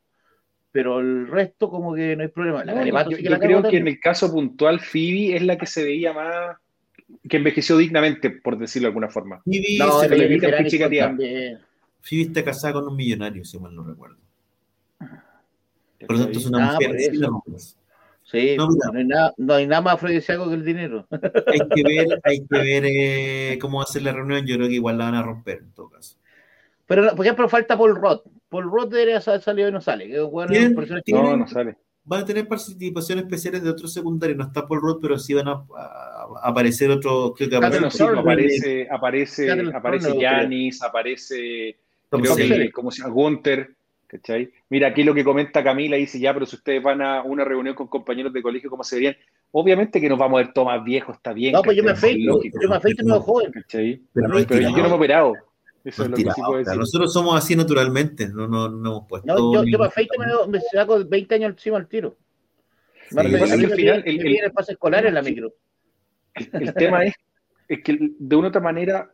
C: pero el resto como que no hay problema. La
B: No,
C: cara de pato
B: yo
C: sí que
B: yo
C: la
B: creo que en el caso puntual, Phoebe es la que se veía más, que envejeció dignamente, por decirlo de alguna forma.
A: Phoebe,
C: No,
A: se
B: se le.
A: Phoebe está casada con un millonario, si mal no recuerdo. Por lo tanto, es una
C: Ah,
A: mujer
C: Sí,
A: No, mira.
C: no, hay nada, no hay nada más afrodisíaco que el dinero.
A: Hay que ver, hay que ver eh, cómo va a ser la reunión. Yo creo que igual la van a romper en todo caso.
C: Pero, por ejemplo, falta Paul Roth. Paul Roth debería haber salido y no sale.
A: Bien.
B: No, no sale.
A: Van a tener participaciones especiales de otros secundarios. No está Paul Rudd, pero sí van a, a- a aparecer otros. Creo que aparece-
B: aparece, aparece, aparece Yanis, aparece creo que,
A: Selleck.
B: ¿cómo se llama? Gunther, ¿cachai? Mira, aquí lo que comenta Camila, dice, ya, pero si ustedes van a una reunión con compañeros de colegio, ¿cómo se verían? Obviamente que nos vamos a ver todos más viejos, está bien.
C: No, pues yo me afeito. Yo me afeito y me veo joven.
B: ¿cachai?
A: Pero no
B: Pero yo no me he operado. Eso es lo que sí puedo decir.
A: Nosotros somos así naturalmente. No, no, no hemos puesto.
C: No, yo, yo me afeito y me, saco 20 años encima al tiro.
A: Sí,
C: Me
A: que
B: pasa al final el-
C: me
B: el-
C: piden el pase escolar en la micro.
B: El tema es, es que de una otra manera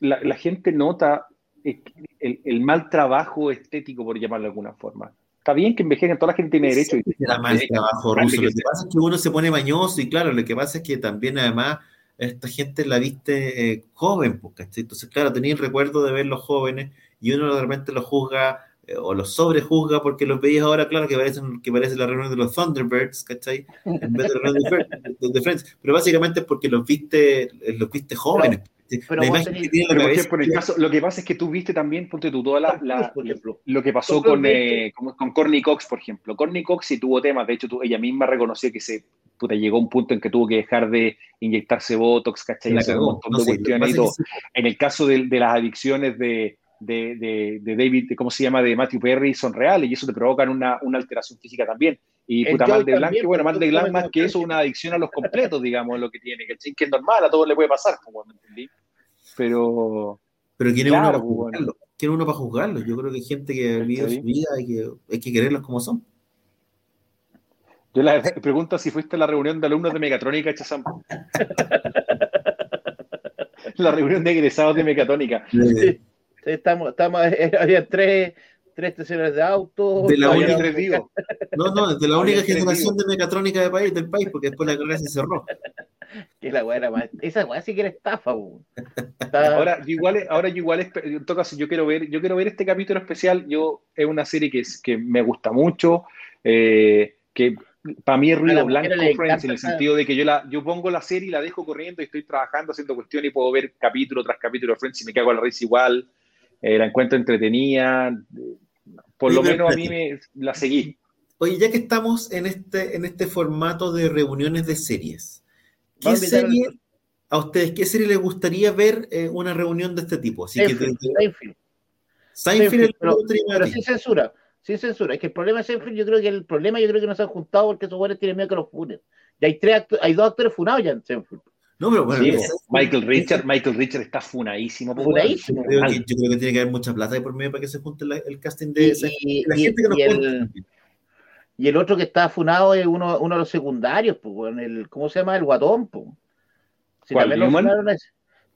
B: la, la gente nota el, el- mal trabajo estético, por llamarlo de alguna forma. Está bien que envejezcan, toda la gente tiene derecho.
A: Siempre será mal
B: Sí,
A: trabajo
B: mal
A: ruso. Lo que pasa es que uno se pone mañoso y claro, lo que pasa es que también además esta gente la viste eh, joven, pues, ¿cachai? Entonces, claro, tenía el recuerdo de verlos jóvenes y uno de repente los juzga eh, o los sobrejuzga porque los veías ahora, claro, que parecen que parece la reunión de los Thunderbirds, ¿cachai? En vez de la reunión de, Fre- de- de Friends. Pero básicamente es porque los viste, los viste jóvenes.
C: Pero
A: la
C: tenés-
A: que tiene en
B: Pero
A: la
B: por el caso, lo que pasa es que tú viste también, ponte tú, toda la,
C: Tom
B: la-
C: Cruise, por ejemplo.
B: lo que pasó con, eh, con, con Courtney Cox, por ejemplo. Courtney Cox sí tuvo temas, de hecho, tú- ella misma reconoció que se puta, llegó a un punto en que tuvo que dejar de inyectarse Botox, ¿cachai?
A: La
B: un montón
A: No
B: de
A: sé, que
B: cuestiones y todo.
A: es que sí,
B: En el caso de, de las adicciones de, de, de- de David, de ¿cómo se llama? De Matthew Perry, son reales y eso te provocan una, una alteración física también. Y
C: El
B: puta, mal de Blanc, bueno, mal de Blanc más que eso, una adicción a los completos, digamos, lo que tiene. Que es normal, a todos le puede pasar, como me entendí. Pero,
A: Pero ¿quién es
B: Claro,
A: uno para
B: pues, bueno.
A: juzgarlo? ¿Quién es uno para juzgarlo? Yo creo que hay gente que ha vivido
B: ¿Cachai?
A: su vida y que hay que quererlos como son.
B: Yo la pregunto si fuiste a la reunión de alumnos de mecatrónica, Chazam. la reunión de egresados de mecatrónica.
C: Sí, Estamos, estamos, había tres, tres estaciones de auto.
A: De la única- no, no, desde la única generación de mecatrónica de país, del país, porque después la carrera se cerró.
C: Que la weá era más. Esa weá sí que era estafa. Está-
B: Ahora, yo igual, ahora yo igual, en todo caso, yo quiero ver, yo quiero ver este capítulo especial. Yo es una serie que, es- que me gusta mucho, eh, que para mí es ruido
C: la
B: blanco Friends, en el sentido de que yo la, yo pongo la serie y la dejo corriendo y estoy trabajando, haciendo cuestiones y puedo ver capítulo tras capítulo de Friends y me cago a la risa igual. Eh, la encuentro entretenida. Por lo menos a mí me la seguí.
A: Oye, ya que estamos en este, en este formato de reuniones de series, ¿qué serie, a ustedes, qué serie les gustaría ver eh, una reunión de este tipo? Así que
C: Seinfeld,
A: desde-
C: Seinfeld.
A: Seinfeld que
C: pero- sin censura, sin censura. Es que el problema de Seinfeld, yo creo que el problema, yo creo que no se han juntado porque esos güeyes tienen miedo que los funen. Y hay tres hay dos actores funados ya en Seinfeld.
A: No, pero bueno,
B: Sí, po.
A: Seinfeld-
B: Michael Richard, Michael Richard está funadísimo. po,
C: Funadísimo.
A: Yo creo, que, yo creo que tiene que haber mucha plata ahí por medio para que se junte la- el casting
C: Y,
A: de Seinfeld.
C: y-
A: La
C: y-
A: gente que nos
C: y el, y el otro que está funado es uno, uno de los secundarios, pues, weón, el, ¿cómo se llama? El guatón, pues. Si
B: ¿Cuál,
C: también lo funaron.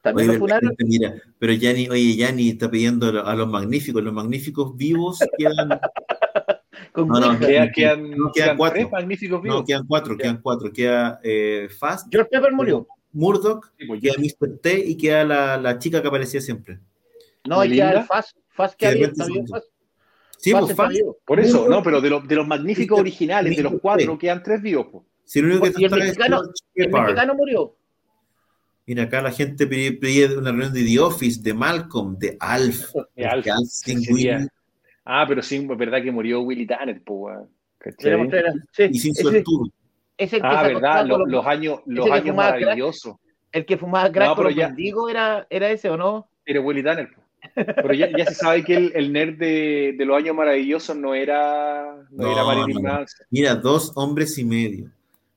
C: También
A: Oye,
C: lo
A: pero
C: funaron.
A: mira, pero Yanni, oye, Yanni está pidiendo a los magníficos, los magníficos vivos quedan
C: Con
A: No, no,
C: Ouija.
B: Queda- quedan,
A: no, quedan
B: quedan
A: cuatro.
B: tres magníficos vivos.
A: No, quedan cuatro, quedan cuatro. Queda eh, Fast,
C: George Pepper murió.
A: Murdoch,
B: Sí, pues,
A: queda Mr. T y queda la, la chica que aparecía siempre.
C: No, hay que
B: ¿Melinda?
C: dar Fast. Fast que había,
A: se-
C: Fast.
A: Sí,
C: Fast
A: pues
C: vivo.
B: Por eso,
A: Murdoch,
B: no, pero de, los de los magníficos
A: Mr.
B: originales, de los cuatro, quedan tres vivos. po.
A: Si lo único que
C: Y el mexicano- El mexicano murió.
A: Mira, acá la gente pide, una reunión de The Office, de Malcolm, de Alf.
B: De Alf,
A: Willy
B: Ah, pero sí, es verdad que murió Willy Tanner, po, weón. ¿Cachai?
C: Sí,
A: y sin suertudo.
C: Es el que
B: Ah,
C: se
B: verdad, los,
C: con
B: los años, los
C: que
B: años
C: crack.
B: maravillosos.
C: El que fumaba crack
B: No,
C: con
B: pero
C: los
B: ya-
C: mendigos era, era ese, ¿o no?
B: Era Willy Tanner. Pero ya, ya se sabe que el, el nerd de, de los años maravillosos no era, no,
A: No,
B: era Marilyn
A: no.
B: Manson.
A: Mira, dos hombres y medio.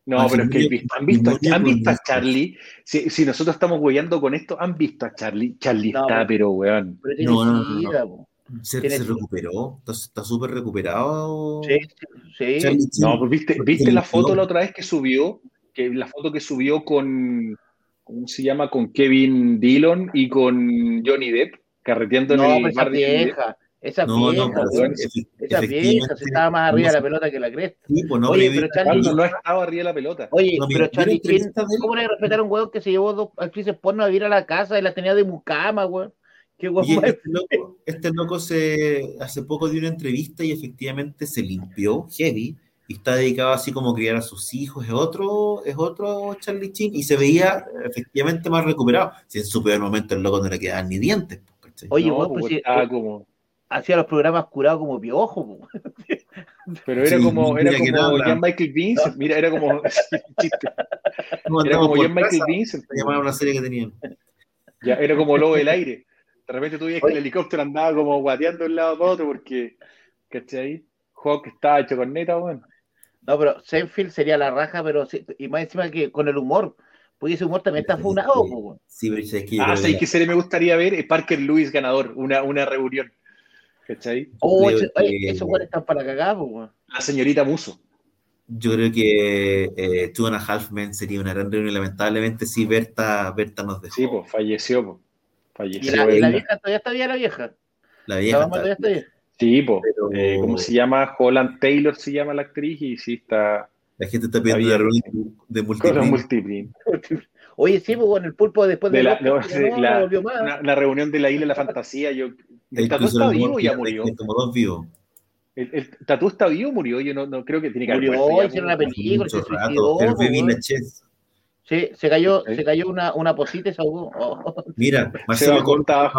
B: No, pero es que han visto, han visto,
A: matrimonio
B: han visto a
A: con-
B: Charlie. Si, si nosotros estamos huellando con esto, han visto a Charlie. Charlie
C: No,
B: está,
C: pero-
B: pero weón.
C: Pero tiene
A: No, no, no. Se,
C: Tiene-
A: se recuperó, está- súper recuperado.
C: Sí, sí.
A: Charlie.
B: No, pues viste, viste la foto la otra vez que subió, que la foto que subió con, ¿cómo se llama? Con Kevin Dillon y con Johnny Depp, carreteando
C: No,
B: en el
C: esa vieja. Esa
A: No,
C: vieja,
A: no,
C: Esa vieja, se estaba más arriba de
A: no
C: la pelota que la cresta.
A: Sí, pues no,
C: Oye,
A: pero
C: Charlie-
B: Cuando no estaba arriba de la pelota.
C: Oye,
A: No,
C: pero Charlie. ¿cómo le voy a respetar a un weón que se llevó dos actrices porno a vivir a la casa y las tenía de mucama, weón? Qué
A: este loco, este loco se, hace poco dio una entrevista y efectivamente se limpió heavy y está dedicado así como a criar a sus hijos. Es otro, es otro Charlie Chin y se veía efectivamente más recuperado. Si en su peor momento el loco no le quedaban ni dientes. pues, ¿cachai?
C: Oye,
B: No,
C: weón,
B: pues,
C: pues
B: estaba como,
C: hacía los programas curados como piojo, po.
B: pero era
A: Sí,
B: como, era como. Jean Michael Vincent. Mira, era como, sí, chiste.
A: No
B: Era como Jean Michael
A: casa,
B: Vincent.
A: se llamaba una serie que tenían.
B: Ya, era como lobo del aire. De repente tú veías que el helicóptero andaba como guateando de un lado para otro porque, ¿cachai? Hawk estaba hecho con neta, weón.
C: No, pero Seinfeld sería la raja, pero sí- y más encima que con el humor, porque ese humor también está funado, po, weón.
A: Sí, pero es que
B: Ah, ¿sabes
A: que
B: qué serie me gustaría ver? Es Parker Lewis ganador, una, una reunión. ¿Cachai?
C: Oh, oye,
A: que-
C: esos weones están para cagar, po, weón.
B: La señorita Muso.
A: Yo creo que eh, Two and a Half Men sería una gran reunión. Lamentablemente, sí, Berta, Berta nos dejó.
B: Sí, pues falleció,
C: Y
B: Falleció.
C: la, y la vieja todavía está bien, la vieja.
A: La
C: La
A: vieja.
C: mamá todavía
A: está-
C: está bien.
B: Sí, pues.
A: Pero-
B: eh, ¿Cómo se llama? Holland Taylor se llama la actriz y sí está
A: La gente está pidiendo la reunión de
B: multiprint.
C: Oye, sí, pues bueno, el pulpo después de,
B: De la, no,
C: no,
B: la-
C: no volvió más.
B: una- la reunión de la isla de la fantasía. Yo, ¿El Tatú está vivo ya murió? ¿El, el Tatú está vivo o murió? Yo no, no creo que tiene que haber
C: Murió, hicieron una película, se suicidó,
A: El Baby
C: weón. Sí, se cayó,
B: Sí.
C: se cayó una, una posita y se ahogó. Oh.
A: Mira,
B: Se
A: Marcelo
B: va cortado,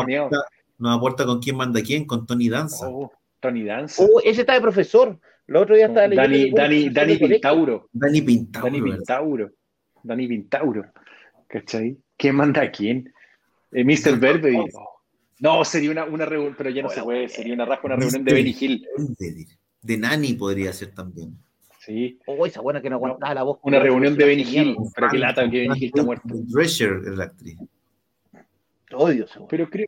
A: nos aporta, con quién manda quién, con Tony Danza.
B: Oh, Tony Danza.
C: Oh, ese está de profesor. El otro día estaba leyendo.
B: Dani, Dani, Dani. Pintauro.
A: Dani Pintado.
B: Dani Pintauro. Dani Pintauro. ¿Cachai? ¿Quién manda a quién? Eh, Mr. Verde. Oh. No, sería una, una reunión, pero ya no se puede. Sería una raja, una reunión de Benny Hill.
A: De, de Nani podría ser también.
B: Sí.
C: Oh, esa buena que no aguantaba la voz.
B: Una reunión de Benny. Hill. Pero qué lata que Benny Hill está muerto.
A: Drescher es la actriz.
C: Odio esa.
B: Pero creo.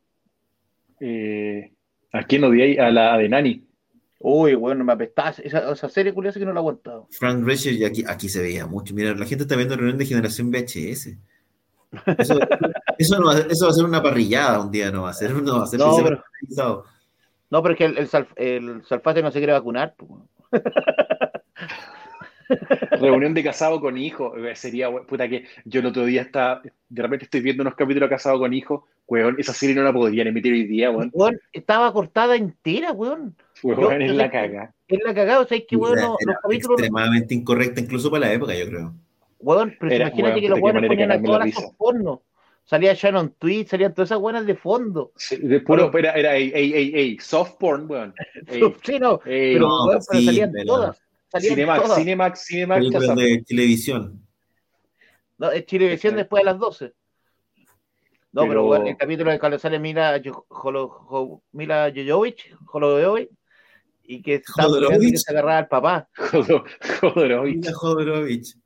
B: Eh, ¿A quién odiáis? A la de Nani.
C: Uy, bueno, me apestaba. Esa, esa serie curiosa que no la aguantaba.
A: Frank Drescher, y aquí, aquí se veía mucho. Mira, la gente está viendo reunión de generación VHS. Eso, eso, no va, eso va a ser una parrillada un día, no va a ser, no va a ser
C: No,
A: que
C: pero-. No, pero es que el, el, Salf- el Salfate no se quiere vacunar.
B: Reunión de casado con hijo. Eh, Sería, puta que yo el otro día está, de repente estoy viendo unos capítulos de casado con hijo. Weón, esa serie no la podrían emitir hoy día, weón.
C: Weón, estaba cortada entera, weón.
B: Weón, es la caga.
C: Es la cagada, o sea, es que, weón,
A: Era-
C: no-
A: era
C: los capítulos.
A: extremadamente incorrecta, incluso para la época, yo creo.
C: Weón, pero
B: Era,
C: imagínate
B: weón,
C: que los weones ponían a todas las porno. Salía Shannon Tweet, salían todas esas buenas de fondo.
B: Sí, de puro, era, era, ey, ey, ey, ey, soft porn, weón. Ey,
C: Sí, no,
B: ey,
C: pero,
A: no,
C: weón, pero
A: sí,
C: salían
A: pero-
C: todas. Salían
B: Cinemax,
C: todas.
B: Cinemax, Cinemax,
A: Películas de televisión.
C: No, es Chilevisión
B: Exacto.
C: después de las 12. No, pero, el capítulo de cuando sale Mila, Jo- Jolo- Jo- Mila Jojovic, y que y que se agarraba al papá.
B: Jodo- Jodorowsky.
A: Mila Jodorowsky.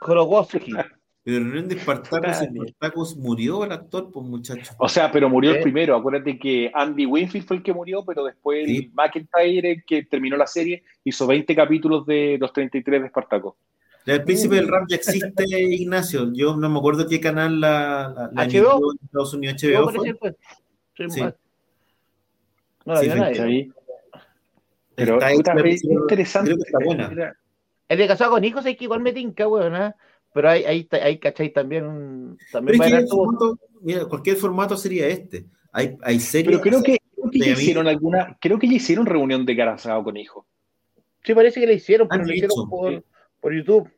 C: Jologowski.
A: Pero de Spartacus,
B: Dani.
A: Spartacus murió el actor, pues muchacho.
B: O sea, pero murió el primero. Acuérdate que Andy Winfield fue el que murió, pero después
A: Sí.
B: el McIntyre, el que terminó la serie, hizo 20 capítulos de los 33 de Espartaco.
A: Ya, El príncipe del rap ya existe, Ignacio. Yo no me acuerdo qué canal la, la, la
C: HBO.
A: emitió en Estados Unidos. HBO fue.
C: Sí,
A: Sí.
C: mal. No la
A: Sí,
C: nadie.
B: ¿Cachai? Pero
A: Está
B: es interesante.
A: creo que está buena.
C: El de casado con hijos hay que igual me tinca, weón, ¿ah? Pero ahí, ahí, ahí, ¿cachai? También, también
A: Pero
C: va
A: es
C: a
A: que formato- mira, cualquier formato sería este. Hay, hay series.
B: Pero creo que, creo que ya
A: mí-
B: hicieron alguna, creo que ya hicieron reunión de casado con hijos.
C: Sí, parece que le hicieron, pero lo hicieron por,
B: sí.
C: por YouTube.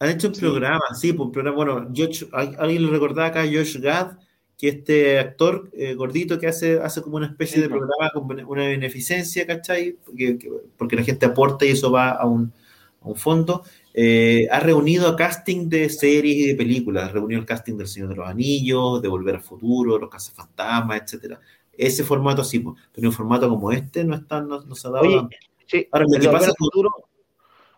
A: Han hecho un
B: Sí.
A: programa, sí, pues un programa. Bueno, Josh, ¿al- alguien lo recordaba acá, Josh Gad, que este actor eh, gordito que hace, hace como una especie
B: Sí,
A: de programa con una beneficencia, ¿cachai? Porque, que- porque la gente aporta y eso va a un, a un fondo. Eh, ha reunido a casting de series y de películas. Reunió el casting del Señor de los Anillos, de Volver al Futuro, Los Cazafantasmas, etcétera. Ese formato sí, pues. pero un formato como este no, está, no, no se ha dado.
C: Oye, sí,
A: Ahora, lo que
C: de
A: pasa
C: futuro,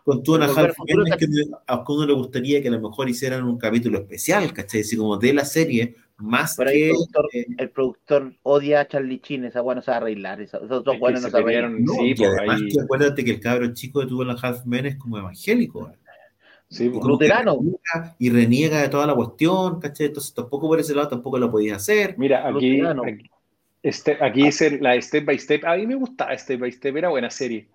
A: con Men es que a uno le gustaría que a lo mejor hicieran un capítulo especial, ¿cachai? Así como de la serie, más
C: Pero
A: que.
C: el productor-
A: eh,
C: el productor odia a Charlie Chin, esa weá no se va a arreglar, esos dos
B: Es
C: weones no
B: se pelearon,
A: no,
B: sí,
A: y además
B: ahí-
A: que acuérdate que el cabro chico que tuvo la Half Men es como evangélico. ¿eh?
B: sí,
A: Y
B: pues.
C: Luterano.
A: reniega- Y reniega de toda la cuestión, ¿cachai? Entonces tampoco por ese lado tampoco lo podías hacer.
B: Mira, aquí, aquí, este, aquí dice la Step by Step. A mí me gustaba Step by Step, era buena serie.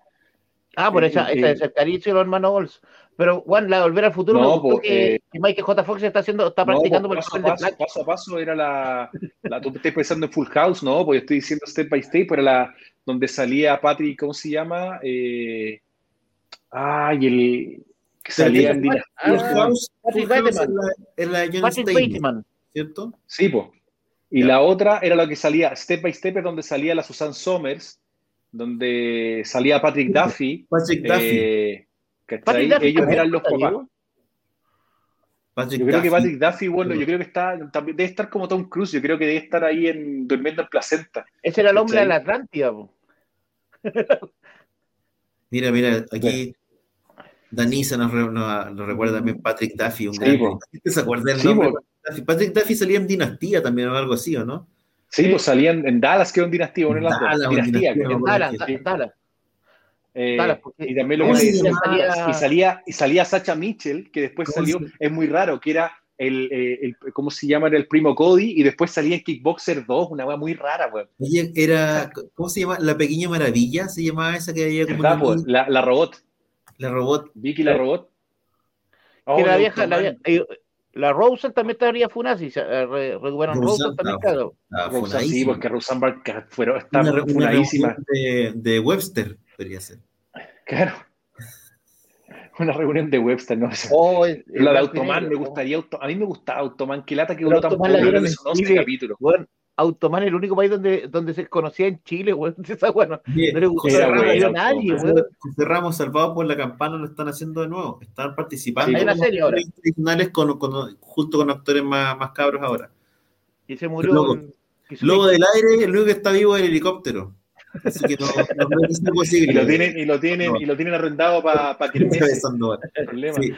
C: Ah, por esa,
B: eh,
C: esa es el cariño de los hermanos Olds. Pero, Juan, la de Volver al Futuro
B: No,
C: que,
B: eh,
C: que Michael J. Fox está haciendo, está
B: No,
C: practicando
B: pues,
C: por el
B: paso, paso, paso a paso era la, la. Tú estás pensando en Full House, ¿no? Pues yo estoy diciendo Step by Step, pero la donde salía Patrick, ¿cómo se llama? Eh, ay, el. que salía en Dina-
C: Ah,
A: Full House,
C: Patrick
A: Full House
C: Bateman. Patrick Bateman.
A: ¿cierto?
B: Sí, pues. Y la otra era la que salía, Step by Step, es donde salía la Susan Somers, donde salía Patrick Duffy.
A: Patrick Duffy.
B: eh, ¿cachai?
C: Patrick Duffy
B: Ellos eran los papás.
A: Patrick
B: Yo creo que. Patrick Duffy, bueno, yo creo que está, también debe estar como Tom Cruise, yo creo que debe estar ahí en, durmiendo en placenta.
C: Ese era el hombre de la Atlántida. po.
A: Mira, mira, aquí Danisa nos, re- nos- nos recuerda también Patrick Duffy, un
B: Sí,
A: gran.
B: po.
A: ¿Quién se acuerda del
B: Sí,
A: nombre?
B: po.
A: Patrick Duffy? Patrick Duffy salía en Dinastía también o algo así, ¿o no?
B: Sí, pues salían en Dallas, que era un dinastía, dos.
A: Dallas, un
B: Dinastía,
A: me
C: Dallas,
B: sí.
C: Da- Dallas.
B: Eh,
C: Dallas,
B: y también lo
A: ¿Cómo
B: que decía-
C: salía-
B: y salía y salía Sacha Mitchell que después
A: ¿Cómo
B: salió es muy raro que era el, eh, el- cómo se llama era el primo Cody y después salía en Kickboxer 2 una weá muy rara weón
A: era, ¿cómo se llama? La Pequeña Maravilla, se llamaba esa que había como niña,
B: la, la robot
A: la robot.
B: Vicky la robot
C: Que
B: Oh,
C: la vieja, la,
B: Automan.
C: vieja- eh, la Rosen también estaría funazi, se eh, re- recuperan
A: Rosen,
C: Rosen también,
A: claro.
B: sí, porque Roseanne Barr fueron, está
A: Una, una
B: funadísima.
A: reunión de, de Webster, podría ser.
B: Claro. Una reunión de Webster, ¿no?
C: Oh, el- el
B: la de Automan, me gustaría, Auto- a mí me gustaba Automan, que lata que
C: Pero
B: duró que
C: en
B: son 11
C: Chile.
B: capítulos.
C: Bueno, Automan es el único país donde, donde se conocía en Chile, weón. Esa weá no,
A: Bien,
C: no le gustó
A: José
B: Era
C: a
A: Ramos,
B: bueno,
C: nadie, weón.
A: José Ramos, salvado por la campana, lo están haciendo de nuevo. Están participando
B: Hay
C: una
A: como
C: serie ahora.
A: con, con- junto con actores más, más cabros ahora.
C: Y se murió.
A: Lobo.
C: en-
A: Lobo del aire, el único que está vivo es el helicóptero. Así que no, no creo que sea posible.
B: Y lo tienen, y lo tienen, y lo tienen arrendado para pa que. El problema,
A: Sí,
B: el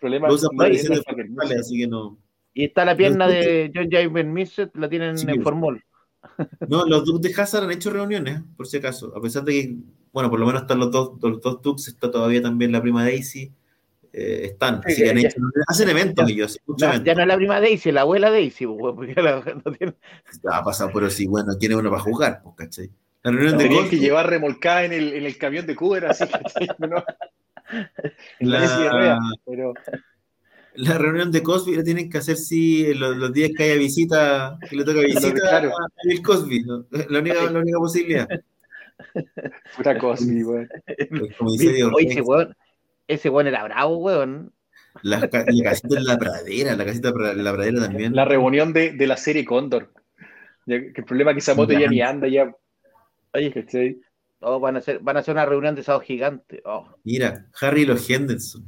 B: problema
A: lo usan
B: no
A: para
B: es
A: musicales, así que no.
C: Y está la pierna de John James Misset, la tienen
A: Sí,
C: en
A: pues.
C: Formol.
A: No, los Dukes de Hazard han hecho reuniones, por si acaso. A pesar de que, bueno, por lo menos están los dos, los dos Dukes, está todavía también la prima Daisy. eh, están,
C: Sí,
A: han hecho- hacen eventos ellos, hacen muchos
C: Ya, ya
A: eventos.
C: no es la prima Daisy, es la abuela Daisy, weón, porque la- no tiene-
A: Ha pasado, pero sí, bueno, tiene uno para jugar, pues, ¿cachai? La reunión de
B: Tenían que llevar remolcada en el, en el camión de Cooper, así que no, en la,
A: La-
B: pero
A: la reunión de Cosby la tienen que hacer si los, los días que haya visita, que le toca visita
B: claro.
A: a Bill Cosby, ¿no? la, única, la única posibilidad.
B: puta cosa, mi weón.
C: Oye, weón, ese weón era bravo, weón.
A: la, ca- la casita en la pradera, la casita en la pradera también.
B: La reunión de, de la serie Cóndor. Que el problema es que esa moto ya ni anda, ya.
C: Oye,
B: ¿cachai?
C: oh, van, a hacer, van a hacer una reunión de sábado gigante. Oh.
A: Mira, Harry y los Henderson.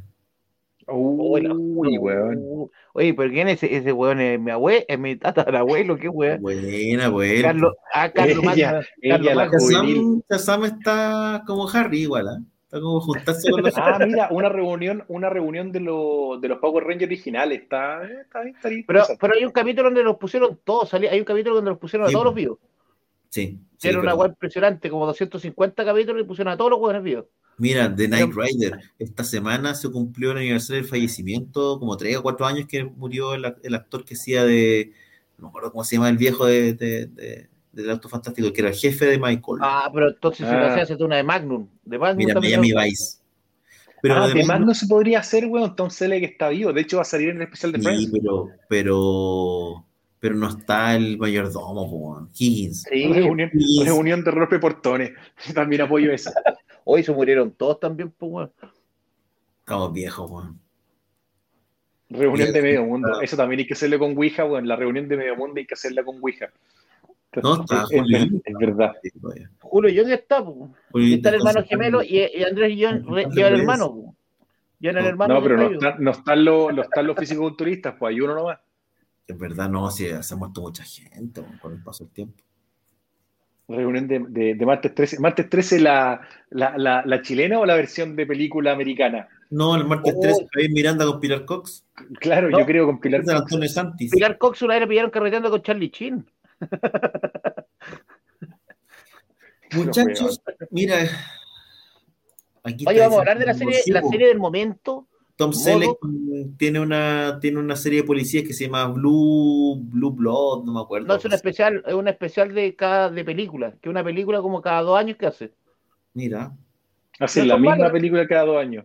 C: Uy,
B: Uy, weón.
C: Oye, pero ¿quién es ese, ese weón? ¿Es mi abuelo? ¿Es mi tatarabuelo? ¿Qué weón?
A: Buena, buena.
C: Carlos, ah, Carlos
B: Ella, ella, la
A: Shazam está como Harry igual, ¿ah? Está como juntarse con los
B: Ah, mira, una reunión, una reunión de, los de los Power Rangers originales. Está, eh, está, bien, está bien
C: Pero, pero hay un capítulo donde los pusieron todos, hay un capítulo donde los pusieron a
A: Sí,
C: todos
A: po.
C: los vivos.
A: Sí, sí,
C: Era una
A: pero-
C: impresionante, como 250 capítulos y pusieron a todos los weones vivos.
A: Mira, The Night Rider. Esta semana se cumplió el aniversario del fallecimiento, como tres o cuatro años que murió el, el actor que hacía de. No me acuerdo cómo se llama el viejo de, de, de, del Auto Fantástico, que era el jefe de Michael.
C: Ah, pero entonces si lo
B: Ah.
C: hacía hacer una de Magnum. De Magnum
A: Mira,
C: también
A: Miami
C: lo-
A: Vice. Pero
B: ah,
A: además,
B: además no se podría hacer, weón, Tom Selleck está vivo. De hecho, va a salir en el especial de
A: sí,
B: Friends.
A: pero, pero, pero no está el mayordomo, weón. Higgins.
C: Sí,
B: Reunión,
A: Sí.
B: reunión de rompe portones. También apoyo esa.
C: Hoy se murieron todos también, pues, weón.
A: Estamos viejos, weón.
B: Reunión de medio mundo. Eso también hay que hacerlo con Ouija, weón. La reunión de medio mundo hay que hacerla con Ouija.
A: No, está
B: es, es
A: Julio.
B: ver- es verdad.
A: Sí, todavía.
C: Julio Young está, pues.
A: Julio
C: está el hermano gemelo y, y Andrés y John lleva el hermano, pues. Llevan el
A: No,
C: hermano.
B: No, pero no,
C: está
B: están, no están los, no están los fisiculturistas, pues hay uno nomás.
A: Es verdad, no, sí, se ha muerto mucha gente con el paso del tiempo.
B: Reunión de, de, de martes 13. ¿Martes 13 la, la, la, la chilena o la versión de película americana?
A: No, el martes
C: Oh.
A: 13, Javier Miranda con Pilar Cox.
B: Claro,
C: No.
B: yo creo con Pilar.
A: San Antonio Santis.
C: Pilar Cox una vez le pillaron carreteando con Charlie Chin.
A: Muchachos, mira. Aquí
C: Oye, vamos a hablar de la serie, la serie del momento.
A: Tom
C: Modo.
A: Selleck tiene una, tiene una serie de policías que se llama Blue, Blue Blood, no me acuerdo.
C: No es un especial, es un especial de cada de película, que es una película como cada dos años que hace.
A: Mira,
B: Hacen
C: No
B: la misma
C: malas.
B: película cada dos años.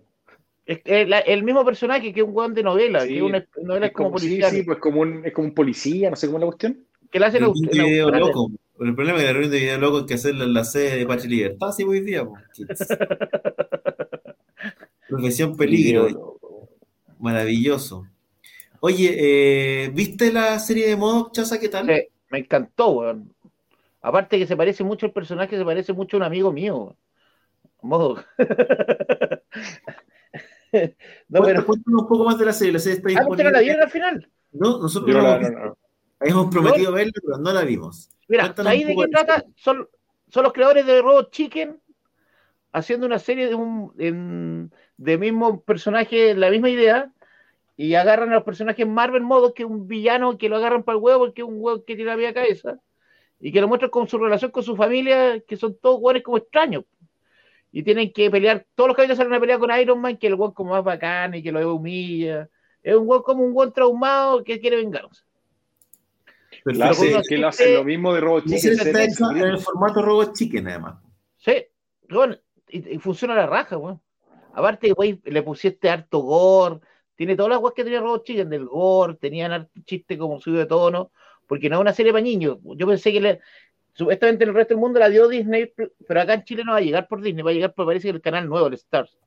C: Es, es la- el mismo personaje que es un weón de novela,
B: Sí.
C: que es una novela
B: Es
C: como,
B: como, sí, sí, pues como un, es como un policía, no sé cómo es la cuestión.
C: que la hace
A: el
C: en
A: video loco. El problema es que la reunión de video loco hay que hacerla en la sede de Pache Libertad, sí, hoy día. Profesión peligro,
B: Video-
A: maravilloso. Oye, eh, ¿viste la serie de modo, Chaza? ¿Qué tal?
C: Sí, me encantó, weón. Aparte que se parece mucho el personaje, se parece mucho a un amigo mío. weón. Modo. no, pero.
A: Cuéntanos un poco más de la serie. La serie está
C: Ah, ¿usted no la
A: disponible.
C: vieron al final?
A: No, nosotros no
B: la-
A: hemos,
B: no, no.
A: habíamos prometido verla, pero no la vimos.
C: Mira,
A: Cuéntanos
C: ¿ahí de qué trata? Son, son los creadores de Robot Chicken haciendo una serie de un en- de mismo personaje, la misma idea, y agarran a los personajes Marvel modo que es un villano que lo agarran para el huevo, porque es un huevo que tiene la vida cabeza, y que lo muestran con su relación con su familia, que son todos hueones como extraños. Y tienen que pelear, todos los capítulos salen a pelear con Iron Man, que el hueón como más bacán y que lo humilla. Es un hueón como un hueón traumado que quiere vengarse.
A: Pero
B: La hace- que lo hacen lo mismo de Robot Chicken.
A: está en el formato Robot Chicken, además.
C: Sí, bueno, y, y funciona la raja, weón. Aparte, güey, le pusiste harto gore, tiene todas las weas que tenía Robot Chicken, del gore, tenían harto chiste como subido de tono, porque no es una serie para niños. Yo pensé que le, supuestamente en el resto del mundo la dio Disney, pero acá en Chile no va a llegar por Disney, va a llegar por parece que el canal nuevo, el Stars.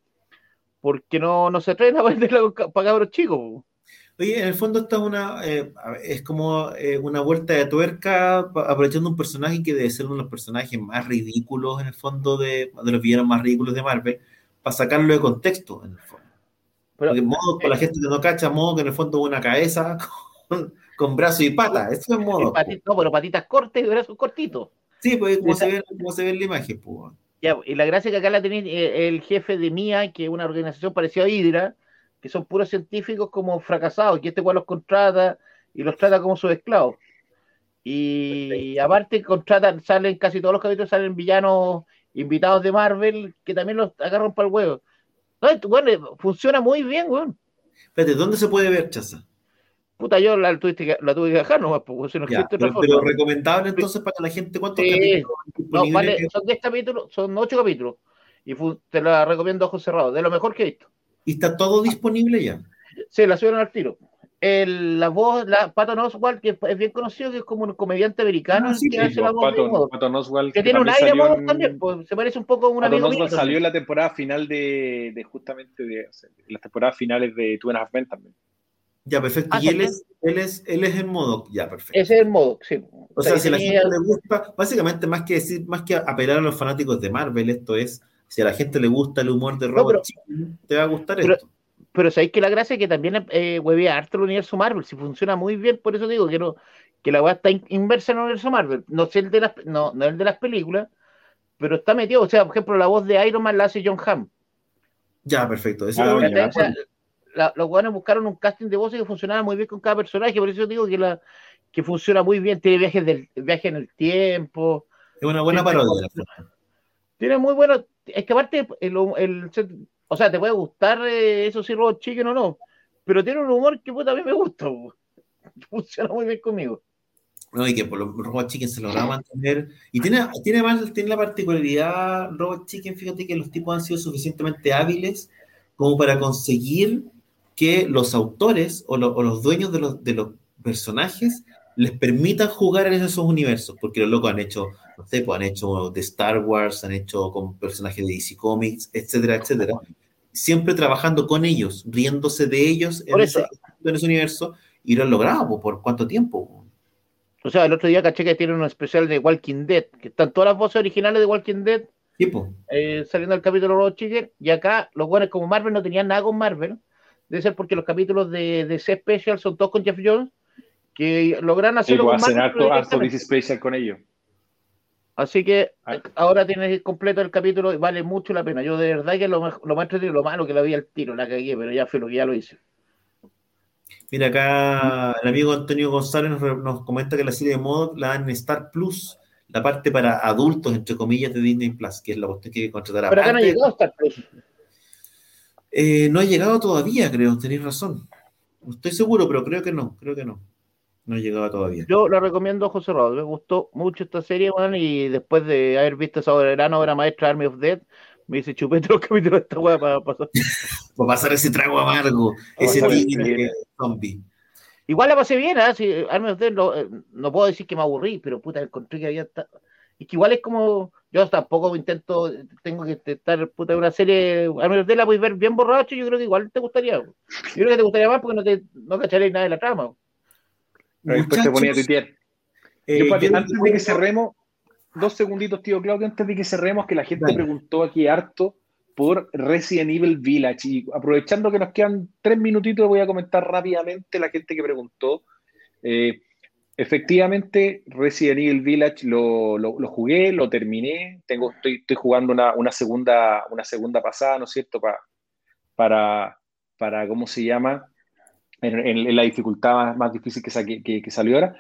C: Porque no, no se atreven a venderla para cabros chicos.
A: Oye, en el fondo esta es una eh, es como eh, una vuelta de tuerca aprovechando un personaje que debe ser uno de los personajes más ridículos en el fondo de, de los villanos más ridículos de Marvel, para sacarlo de contexto en el fondo.
C: Pero,
A: Porque modo, con la gente que no cacha, modo que en el fondo es una cabeza con, con brazo y pata, eso es modo.
C: no, pero patitas cortas y brazos cortitos.
A: Sí, pues como
C: Esa-
A: se ve, como se ve en la imagen, pues.
C: Ya, y la gracia es que acá la tenéis eh, el jefe de MIA, que es una organización parecida a Hydra, que son puros científicos como fracasados, que este cual los contrata y los trata como sus esclavos. Y aparte contratan, salen casi todos los capítulos, salen villanos invitados de Marvel que también los agarran para el huevo. No, bueno, funciona muy bien, weón.
A: Espérate, ¿dónde se puede ver, Chaza?
C: Puta, yo la, tuviste que- la tuve que dejar nomás, pues, si no
A: Ya,
C: existe otra
A: pero, recomendable entonces para la gente, ¿cuántos
C: Sí.
A: capítulos
C: No, vale, son 10 capítulos, son 8 capítulos. Y te la recomiendo a ojos cerrados, de lo mejor que he visto.
A: ¿Y está todo disponible ya?
C: Sí, la subieron al tiro. El, la voz, la Patton Oswalt, que es bien conocido, que es como un comediante americano,
A: Ah, sí,
C: que
A: sí,
C: hace la voz de
B: Patton,
C: Modoc,
B: Patton Oswalt,
C: que tiene un aire Modoc
B: en-
C: también, pues se parece un poco a un
B: Patton
C: amigo mío.
B: Oswalt salió en la temporada final de, de justamente de, o sea, en las temporadas finales de Two and a Half Men también.
A: Ya, perfecto.
C: Ah,
A: y él es, él es, él es en modo, ya, perfecto.
C: Ese es el Modoc, sí.
A: O sea,
C: ahí
A: si a la gente le gusta, básicamente más que decir, más que apelar a los fanáticos de Marvel, esto es, si a la gente le gusta el humor de Robot
C: pero-
A: Chicken, te va a gustar
C: pero-
A: esto.
C: Pero sabéis que la gracia es que también eh, huevea harto el universo Marvel, si funciona muy bien, por eso digo que no, que la weá está in- inversa en el universo Marvel. No sé el de las, no, no el de las películas, pero está metido. O sea, por ejemplo, la voz de Iron Man la hace John Hamm.
A: Ya, perfecto. Eso
B: Ah,
A: es
B: ya,
C: O sea, la- los weones buscaron un casting de voces que funcionaba muy bien con cada personaje, por eso digo que la que funciona muy bien, tiene viajes del viaje en el tiempo,
A: es una buena parodia.
C: tiene muy bueno, es que aparte el, el- o sea, te puede gustar eh, eso sí Robot Chicken o no, pero tiene un humor que puta, a mí me gusta, funciona muy bien conmigo.
A: No, y que por los Robot Chicken se lograba mantener. Y tiene, tiene, más, tiene la particularidad, Robot Chicken, fíjate que los tipos han sido suficientemente hábiles como para conseguir que los autores o, o los dueños de los, de los personajes les permitan jugar en esos universos, porque los locos han hecho, no sé, pues han hecho de Star Wars, han hecho con personajes de DC Comics, etcétera, etcétera. Siempre trabajando con ellos, riéndose de ellos en ese, en ese, universo, y lo han logrado, ¿por cuánto tiempo?
C: O sea, el otro día caché que tiene un especial de Walking Dead, que están todas las voces originales de Walking Dead eh, saliendo del capítulo Chicken, y acá los buenos como Marvel no tenían nada con Marvel, debe ser porque los capítulos de, de C Special son todos con Jeff Jones, que logran hacerlo
B: con Marvel. harto, harto DC Special con ellos.
C: Así que ah. ahora tienes completo el capítulo y vale mucho la pena. Yo de verdad que lo, lo más entretenido, lo malo que la vi al tiro, la cagué, pero ya fue lo que ya lo hice.
A: Mira, acá el amigo Antonio González nos, comenta que la serie de modo la dan en Star Plus, la parte para adultos, entre comillas, de Disney Plus, que es la cuestión que contratará.
C: Pero acá no ha llegado Star Plus.
A: Eh, no ha llegado todavía, creo, tenéis razón. No estoy seguro, pero creo que no, creo que no. No ha llegado todavía.
C: Yo la recomiendo a José Rodo. Me gustó mucho esta serie, Juan, y después de haber visto esa verano obra maestra Army of Dead, me dice chupete los capítulos de esta weá para pasar.
A: para pasar ese trago amargo, ese tigre zombie.
C: Igual la pasé bien, ¿eh? Si, lo, eh, no puedo decir que me aburrí, pero puta, encontré que había. Y que igual es como. Yo tampoco intento, tengo que estar puta una serie. Army of la puedes ver bien borracho, yo creo que igual te gustaría. Yo creo que te gustaría más porque no te no cacharéis nada de la trama.
B: Después te ponía a tuitear. Eh, antes de que cerremos, dos segunditos, tío Claudio, antes de que cerremos, que la gente preguntó aquí harto por Resident Evil Village. Y aprovechando que nos quedan tres minutitos, voy a comentar rápidamente la gente que preguntó. Eh, efectivamente, Resident Evil Village lo, jugué, lo terminé. Tengo, estoy, estoy jugando una, segunda, una segunda pasada, ¿no es cierto? para, para, ¿cómo se llama? En, la dificultad más, difícil que, que, que salió ahora.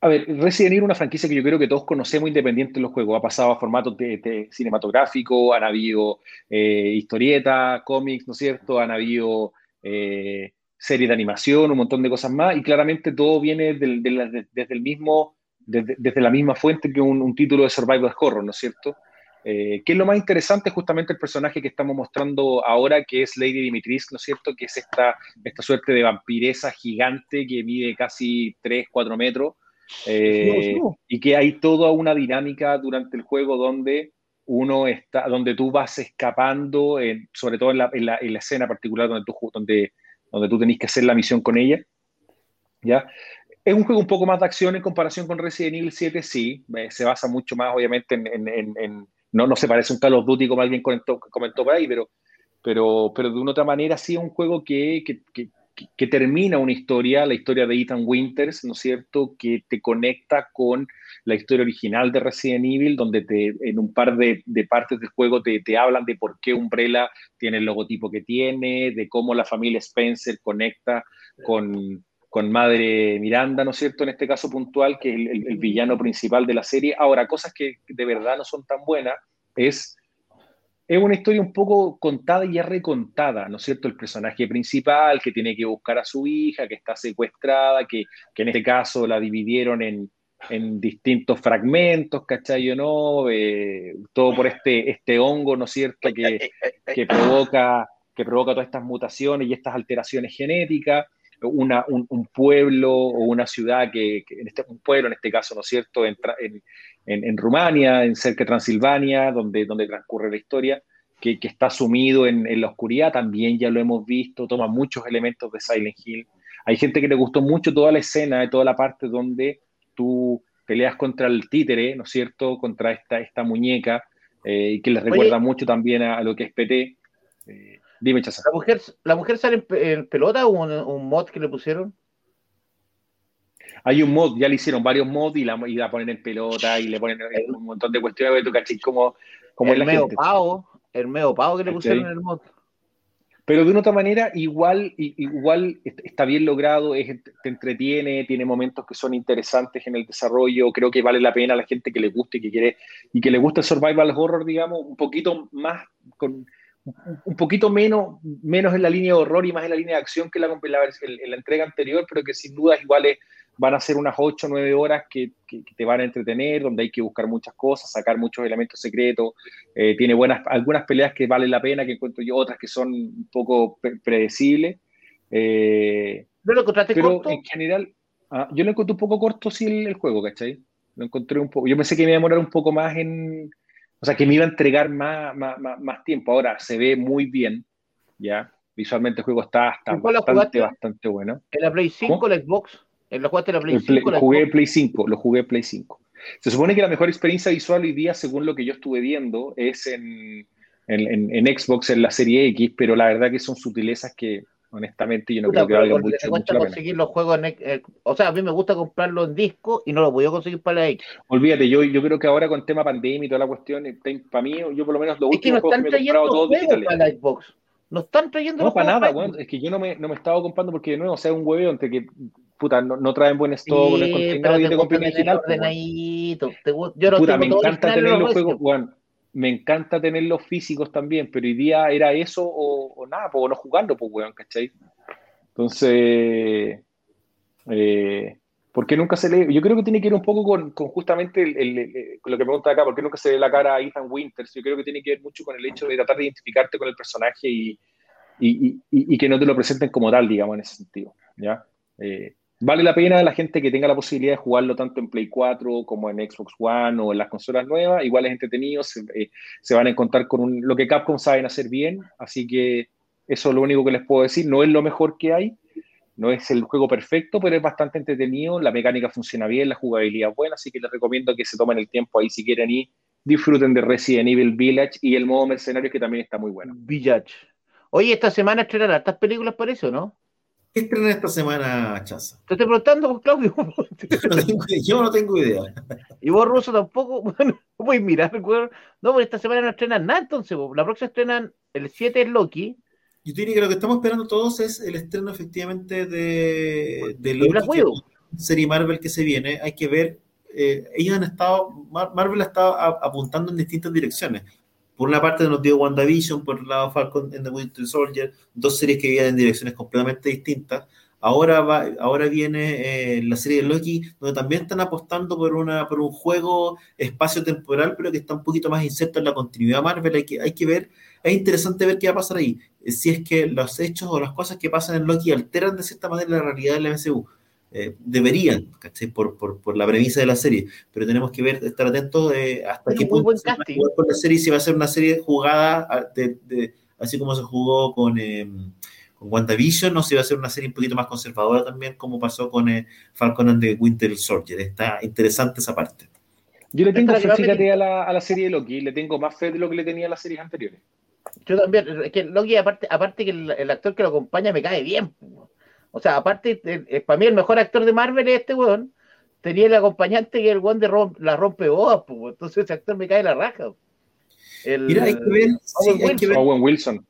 B: A ver, Resident Evil es una franquicia que yo creo que todos conocemos independiente de los juegos. Ha pasado a formatos de, cinematográfico, han habido eh, historietas, cómics, ¿no es cierto? Han habido eh, series de animación, un montón de cosas más, y claramente todo viene desde el mismo, desde, la misma fuente que un, título de survival horror, ¿no es cierto? Eh, ¿Qué es lo más interesante? Justamente el personaje que estamos mostrando ahora, que es Lady Dimitris, ¿no es cierto? Que es esta, esta suerte de vampiresa gigante que mide casi 3, 4 metros, eh, y que hay toda una dinámica durante el juego donde uno está, donde tú vas escapando, sobre todo en la, en, la, escena particular donde tú, donde, donde tú tenés que hacer la misión con ella. ¿ya? Es un juego un poco más de acción en comparación con Resident Evil 7, sí, eh, se basa mucho más obviamente en, en, no, no se parece un Call of Duty como alguien comentó, comentó por ahí, pero, pero, pero de una otra manera sí es un juego que, que, que, termina una historia, la historia de Ethan Winters, ¿no es cierto?, que te conecta con la historia original de Resident Evil, donde te, en un par de, partes del juego te, te, hablan de por qué Umbrella tiene el logotipo que tiene, de cómo la familia Spencer conecta con, con Madre Miranda, ¿no es cierto?, en este caso puntual, que es el, el villano principal de la serie. Ahora, cosas que de verdad no son tan buenas es es una historia un poco contada y ya recontada, ¿no es cierto? El personaje principal que tiene que buscar a su hija, que está secuestrada, que, en este caso la dividieron en, distintos fragmentos, ¿cachai o no? Eh, todo por este, este hongo, ¿no es cierto? Que, que, provoca, que provoca todas estas mutaciones y estas alteraciones genéticas. Una, un, pueblo o una ciudad que, en este un pueblo en este caso no es cierto en, en, Rumania, en cerca de Transilvania, donde, donde transcurre la historia, que, está sumido en, la oscuridad, también ya lo hemos visto, toma muchos elementos de Silent Hill. Hay gente que le gustó mucho toda la escena, toda la parte donde tú peleas contra el títere, ¿no es cierto?, contra esta, esta muñeca, eh, y que les recuerda mucho también a, lo que es PT. Eh, dime, Chaza.
C: ¿La mujer, ¿La mujer sale en, pelota o un mod que le pusieron?
B: Hay un mod, ya le hicieron varios mods y la, y la ponen en pelota y le ponen un montón de cuestiones, tú cachis como, como
C: el medio pavo, el medio pavo que le pusieron en el mod.
B: Pero de una otra manera, igual, igual está bien logrado, te entretiene, tiene momentos que son interesantes en el desarrollo. Creo que vale la pena a la gente que le guste y que quiere y que le gusta el survival horror, digamos, un poquito más con, un poquito menos, menos en la línea de horror y más en la línea de acción que la, la, la entrega anterior, pero que sin duda igual van a ser unas 8 o 9 horas que, que, te van a entretener, donde hay que buscar muchas cosas, sacar muchos elementos secretos. Eh, tiene buenas, algunas peleas que valen la pena, que encuentro yo, otras que son un poco predecibles. Eh,
C: ¿No lo encontraste
B: pero
C: corto?
B: en general, ah, yo lo encontré un poco corto sí el, el, juego, ¿cachai? Lo encontré un poco. Yo pensé que me iba a demorar un poco más en. O sea, que me iba a entregar más, más, más, más tiempo. Ahora se ve muy bien, ¿ya? Visualmente el juego está, está bastante, bastante bueno.
C: ¿En la Play 5 o la Xbox? ¿En lo jugaste la Play 5?
B: Play, jugué Xbox? Play 5, lo jugué Play 5. Se supone que la mejor experiencia visual hoy día, según lo que yo estuve viendo, es en, en, en, en Xbox, en la serie X, pero la verdad que son sutilezas que, honestamente, yo no
C: Puta,
B: creo que valgan mucho, mucho
C: conseguir los juegos en, eh, o sea, a mí me gusta comprarlo en disco y no lo podía conseguir para la X.
B: Olvídate, yo, yo creo que ahora con tema pandemia y toda la cuestión, para mí, yo por lo menos los
C: es que no están
B: que me he comprado todos digitales.
C: para la Xbox. No están trayendo
B: No, para nada, weón. Es que yo no me, no me estaba comprando porque, de nuevo, o sea, un hueveo entre que, puta, no, no traen buen stock, no es
C: Sí,
B: y
C: te ordenadito. Te gu- Yo no
B: Puta,
C: tengo
B: me encanta tener
C: en
B: los juegos, weón. Me encanta tener los físicos también, pero hoy día era eso o, o nada, o no jugando, pues, weón, ¿cachai? Entonces, eh, ¿por qué nunca se le.? Yo creo que tiene que ver un poco con, con justamente el- el- el- con lo que pregunta acá, ¿por qué nunca se ve la cara a Ethan Winters? Yo creo que tiene que ver mucho con el hecho de tratar de identificarte con el personaje y, y, y- y que no te lo presenten como tal, digamos, en ese sentido. ¿ya? Eh, vale la pena la gente que tenga la posibilidad de jugarlo tanto en Play 4 como en Xbox One o en las consolas nuevas. Igual es entretenido, se, eh, se van a encontrar con un- lo que Capcom saben hacer bien, así que eso es lo único que les puedo decir. No es lo mejor que hay, no es el juego perfecto, pero es bastante entretenido, la mecánica funciona bien, la jugabilidad es buena, así que les recomiendo que se tomen el tiempo ahí si quieren y disfruten de Resident Evil Village y el modo mercenario que también está muy bueno.
C: Village. Oye, esta semana estrenan hartas películas, parece, ¿o no?
A: ¿Qué estrena esta semana, Chaza?
C: Te estoy preguntando, pues, Claudio.
A: Yo no tengo, yo no tengo idea.
C: y vos, Ruso, tampoco. Bueno, voy a mirar, weón. No, pero esta semana no estrenan nada, entonces. La próxima estrenan el 7 es Loki.
A: Yo diría que lo que estamos esperando todos es el estreno efectivamente de, de
C: Black
A: Loki, que
C: Widow.
A: serie Marvel que se viene. Hay que ver, eh, ellos han estado, Mar- Marvel ha estado apuntando en distintas direcciones. Por una parte nos dio WandaVision, por el lado Falcon and the Winter Soldier, dos series que vienen en direcciones completamente distintas. Ahora, va, ahora viene eh, la serie de Loki, donde también están apostando por, una, por un juego espacio-temporal, pero que está un poquito más inserto en la continuidad Marvel. Hay que, hay que ver, es interesante ver qué va a pasar ahí. Si es que los hechos o las cosas que pasan en Loki alteran de cierta manera la realidad del MCU. Eh, deberían, ¿cachai? Por, por, por la premisa de la serie, pero tenemos que ver, estar atentos de hasta qué punto se va a jugar con la serie, si va a ser una serie jugada a- de- de- así como se jugó con, eh, con WandaVision, o si va a ser una serie un poquito más conservadora también, como pasó con eh, Falcon and the Winter Soldier. Está interesante esa parte.
B: Yo le tengo fe, fíjate, a la, a la serie de Loki, le tengo más fe de lo que le tenía a las series anteriores.
C: Yo también, es que Loki, aparte, aparte que el, el actor que lo acompaña me cae bien. po. O sea, aparte, el- el- para mí el mejor actor de Marvel es este weón. Tenía el acompañante que el weón de rom- la rompe bodas, po. entonces ese actor me cae la raja. El-
A: Mira, hay que ver, sí,
C: Owen
A: hay que ver
B: Owen Wilson.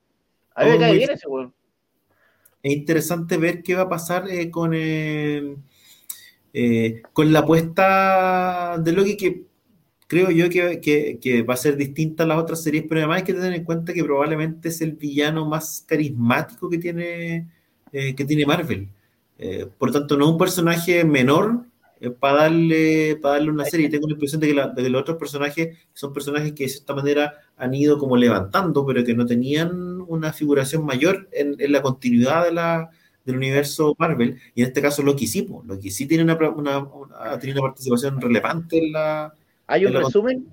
C: a mí me
A: Owen
C: cae bien
A: Wilson.
C: ese weón.
A: es interesante ver qué va a pasar eh, con, eh, eh, con la apuesta de Loki, que creo yo que, que- que va a ser distinta a las otras series, pero además hay que tener en cuenta que probablemente es el villano más carismático que tiene, eh, que tiene Marvel. Eh, por tanto, no es un personaje menor para darle, para darle una serie. Tengo la impresión de que, la- de que los otros personajes son personajes que de cierta manera han ido como levantando, pero que no tenían una figuración mayor en, en la continuidad de la, del universo Marvel. Y en este caso Loki sí, po. Loki sí tiene una, una, una- una participación relevante en la...
C: Hay un
A: en la-
C: resumen,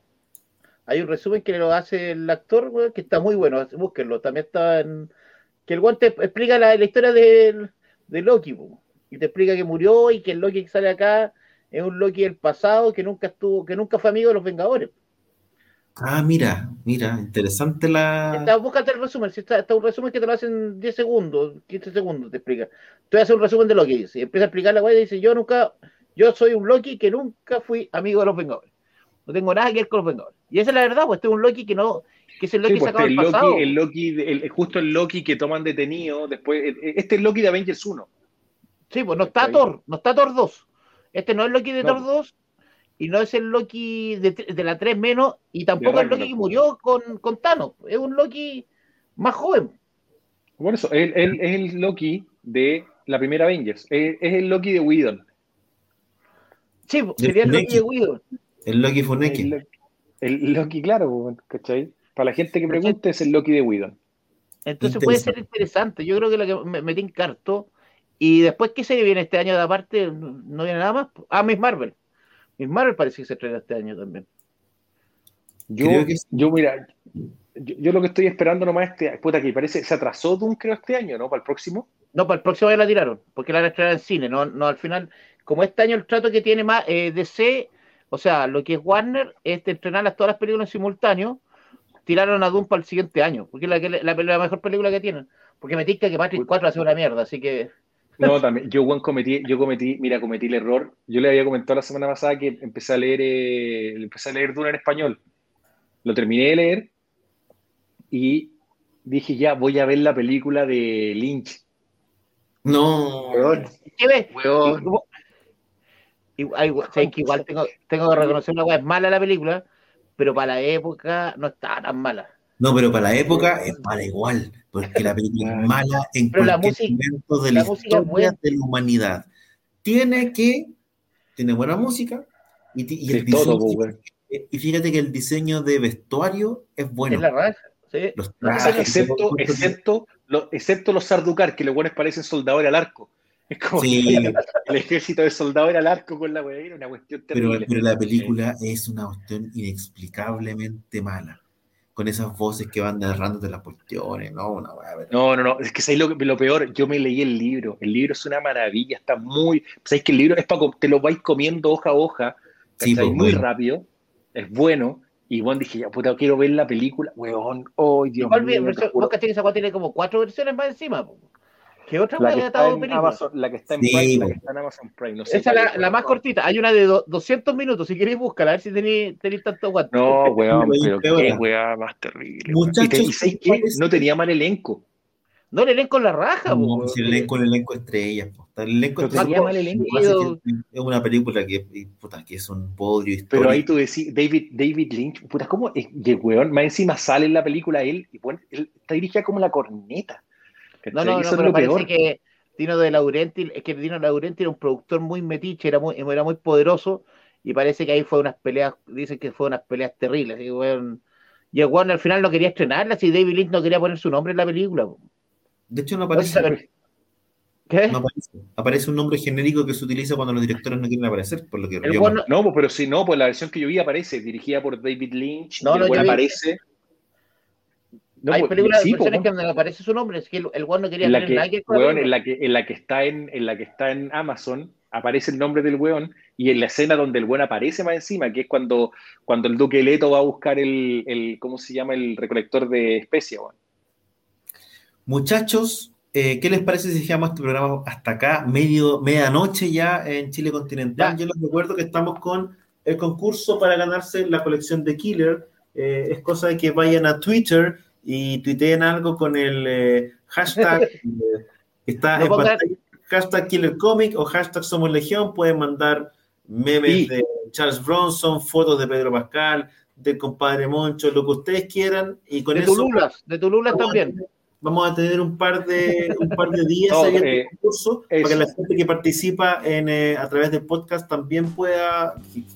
C: hay un resumen que lo hace el actor, que está muy bueno, búsquenlo. También está en. Que el guante explica la, la historia de, de Loki, po, y te explica que murió y que el Loki que sale acá es un Loki del pasado que nunca estuvo, que nunca fue amigo de los Vengadores.
A: Ah, mira, mira, interesante la...
C: Está, búscate el resumen, si está, está un resumen que te lo hacen 10 segundos, 15 segundos, te explica. Tú haces un resumen de Loki, dice, y empieza a explicar la weá y dice, yo nunca, yo soy un Loki que nunca fui amigo de los Vengadores. No tengo nada que ver con los Vengadores. Y esa es la verdad, pues este es un Loki que no, que es el Loki
B: Sí, pues,
C: sacado
B: este,
C: del
B: el
C: pasado.
B: Loki, el Loki, el- justo el Loki que toman detenido después. Este es Loki de Avengers 1.
C: Sí, pues no está. Thor, no está Thor 2. Este no es Loki de
B: No.
C: Thor 2 y no es el Loki de, de la 3 menos y tampoco es. Loki que murió con, con Thanos. Es un Loki Más joven.
B: Por eso, él, él es el Loki de la primera Avengers. Es, es el Loki de Whedon.
C: Sí, sería el Loki de Whedon.
A: El Loki Funeki.
B: El, Loki- el Loki, claro, ¿cachai? Para la gente que pregunte, es el Loki de Whedon.
C: Entonces puede ser interesante. Yo creo que lo que me metí en carto. Y después, ¿qué serie viene este año de aparte? No viene nada más. Ah, Miss Marvel. Miss Marvel parece que se estrena este año también.
B: Yo,
A: Creo que sí.
B: yo mira, yo, yo lo que estoy esperando nomás este, puta que parece, se atrasó Doom creo este año, ¿no? Para el próximo.
C: No, para el próximo año la tiraron, porque la van a estrenar en cine. No, no, al final, como este año el trato que tiene más eh, DC, o sea, lo que es Warner, es de estrenar todas las películas en simultáneo, tiraron a Doom para el siguiente año, porque es la, que- la, la mejor película que tienen. Porque me tinca que Matrix 4 hace una mierda, así que.
B: No, también. Yo, Juan, cometí, yo cometí, mira, cometí el error. Yo le había comentado la semana pasada que empecé a leer, eh, empecé a leer Duna en español. Lo terminé de leer y dije, ya, voy a ver la película de Lynch.
A: No.
C: ¿Qué ves?
B: Weón.
C: Igual tengo, tengo que reconocer una weá, es mala la película, pero para la época no está tan mala.
A: No, pero para la época es mala igual, porque la película es mala en
C: Pero la
A: cualquier
C: música-
A: momento de
C: la
A: historia
C: buena.
A: de la humanidad. Tiene que, tiene buena música y, y el diseño-
B: weón.
A: y fíjate que el diseño de vestuario es bueno.
C: Es la raja, sí.
A: Los trajes,
B: excepto, excepto, lo- excepto los Sarducar, que los buenos parecen soldadores al arco. Es como
A: Sí.
B: que el ejército de soldadores al arco con la weá, era una cuestión
A: pero,
B: terrible.
A: pero la película es una cuestión inexplicablemente mala. Con esas voces que van narrándote las cuestiones, no, una weá, pero-
B: No, no, no, es que ¿sabes lo, lo peor? Yo me leí el libro. El libro es una maravilla, está muy. ¿Sabes que el libro es para te lo vais comiendo hoja a hoja?
A: Sí, pues,
B: muy
A: bueno.
B: rápido, es bueno. Y bueno, dije, ya puta, quiero ver la película, weón. Oh, Dios mío,
C: esa tiene como cuatro versiones más encima. po. ¿Qué otra
B: La que,
C: que ha
B: está
C: dado
B: en
C: película?
B: Amazon, la que está en
A: Sí,
B: Prime, la que está en Amazon Prime. No sé
C: Esa es la, más cortita. Hay una de do- 200 minutos. Si queréis buscarla, a ver si tenéis tenéis tanto aguante.
B: No, weón, pero qué weá más terrible.
A: Muchachos,
B: No tenía mal elenco.
C: No le leen con la raja,
A: No,
C: weón.
A: si el elenco, el elenco. Está El elenco
B: tenía mal elenco.
A: Que es que una película que, puta, que es un podrio histórico.
B: Pero ahí tú decís, David, David Lynch, puta, ¿cómo es? El weón, más encima sale en la película él, y bueno, él está dirigida como la corneta.
C: No, no, no, pero
B: lo
C: parece
B: peor.
C: que Dino de Laurenti, es que Dino de Laurenti era un productor muy metiche, era muy, era muy poderoso, y parece que ahí fue unas peleas, dicen que fue unas peleas terribles. así que, weón, y el weón al final no quería estrenarla, si David Lynch no quería poner su nombre en la película.
A: De hecho, no aparece,
C: ¿Qué?
A: no aparece. Aparece un nombre genérico que se utiliza cuando los directores no quieren aparecer, por lo que
C: El
A: yo me-
C: no-
B: pues, pero si no, pues la versión que yo vi aparece, dirigida por David Lynch,
C: No,
B: y el
C: no, vi-
B: aparece. No,
C: hay
B: pues,
C: películas
B: sí,
C: versiones
B: pues,
C: que donde aparece su nombre, es que el, el weón no quería
B: en la
C: tener nada que la
B: weón, en la que, en la que está en, en la que está en Amazon, aparece el nombre del weón, y en la escena donde el weón aparece más encima, que es cuando, cuando el Duque Leto va a buscar el, el ¿cómo se llama? el recolector de especias, weón.
A: Muchachos, eh, ¿qué les parece si dejamos este programa hasta acá, medio, medianoche ya en Chile continental?
C: Ya.
A: Yo les recuerdo que estamos con el concurso para ganarse la colección de Killer. Eh, es cosa de que vayan a Twitter y tuiteen algo con el eh, hashtag eh, que está
C: No
A: en pantalla, hashtag Killer Comic o hashtag Somos Legión. Pueden mandar memes
B: Sí.
A: de Charles Bronson, fotos de Pedro Pascal, del compadre Moncho, lo que ustedes quieran. Y con
C: De
A: eso
C: Tululas, de Tululas también.
A: Vamos a tener un par de, un par de días
B: No,
A: ahí en
B: eh,
A: el concurso
B: eso.
A: para que la gente que participa en, eh, a través del podcast también pueda,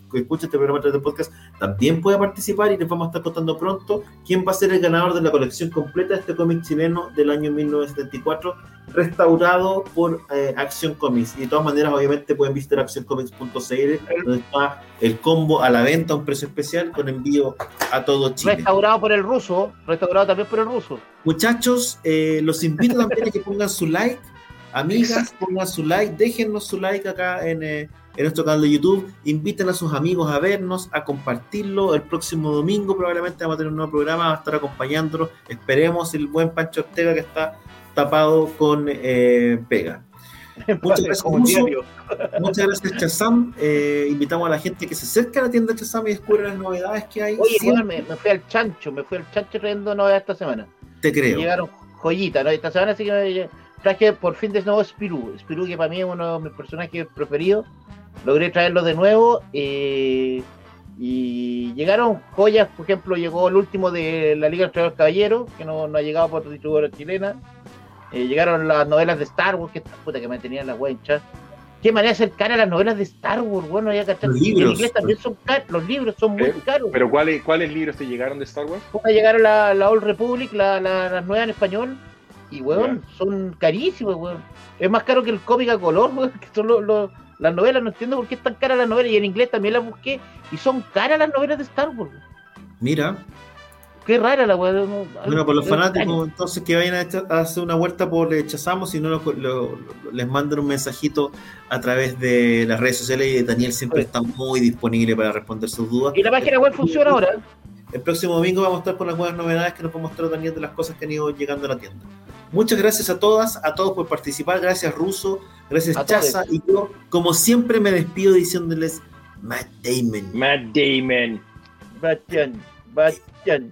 A: que escuche este programa a través del podcast, también pueda participar y les vamos a estar contando pronto quién va a ser el ganador de la colección completa de este cómic chileno del año 1974, restaurado por eh, Action Comics. Y de todas maneras, obviamente, pueden visitar actioncomics.cl, donde está el combo a la venta a un precio especial con envío a todo Chile.
C: Restaurado por el ruso, restaurado también por el ruso.
A: Muchachos, eh, los invito también a que pongan su like. Amigas, pongan su like, déjennos su like acá en, eh, en nuestro canal de YouTube. Inviten a sus amigos a vernos, a compartirlo. El próximo domingo probablemente vamos a tener un nuevo programa, va a estar acompañándonos. Esperemos el buen Pancho Ortega que está tapado con eh, pega. Muchas gracias, Muso. Muchas gracias, Chazam. Eh, invitamos a la gente que se acerque a la tienda Chazam y descubra las novedades que hay.
C: Oye, me, me fui al chancho, me fui al chancho trayendo novedades esta semana.
A: te creo.
C: Llegaron joyitas, ¿no? Esta semana sí que me traje por fin de nuevo Spirú. Spirú, que para mí es uno de mis personajes preferidos. Logré traerlo de nuevo. eh, Y llegaron joyas, por ejemplo, llegó el último de la Liga de los Caballeros, que no, no ha llegado por distribuidora chilena. Eh, llegaron las novelas de Star Wars, que puta que me tenían la wea hinchada. Qué manera de hacer cara a las novelas de Star Wars, bueno, ya cachar.
A: Los libros.
C: En inglés también son caros, los libros son muy
B: Eh,
C: caros.
B: Pero ¿cuáles, ¿cuáles libros te llegaron de Star Wars?
C: Puta, llegaron la, la Old Republic, la, la, las nuevas en español, y weón, son carísimos, weón. Es más caro que el cómic a color, weón, que son los- los- las novelas, no entiendo por qué es tan cara las novelas, y en inglés también las busqué, y son caras las novelas de Star Wars. weón.
A: Mira,
C: Qué rara la no-
A: bueno, por los fanáticos, entonces que vayan a, hacer una vuelta por Rechazamos, si no lo- lo- lo- les mandan un mensajito a través de las redes sociales y Daniel siempre está muy disponible para responder sus dudas.
C: Y la página web funciona ahora.
A: El próximo domingo vamos a estar con las buenas novedades que nos va a mostrar Daniel de las cosas que han ido llegando a la tienda. Muchas gracias a todas, a todos por participar. Gracias Russo, gracias
C: A
A: Chaza. Y yo, como siempre, me despido diciéndoles Matt Damon.
B: Matt Damon.
C: Bachan, bachan,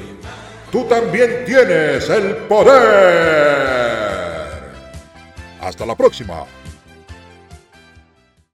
D: tú también tienes el poder. Hasta la próxima.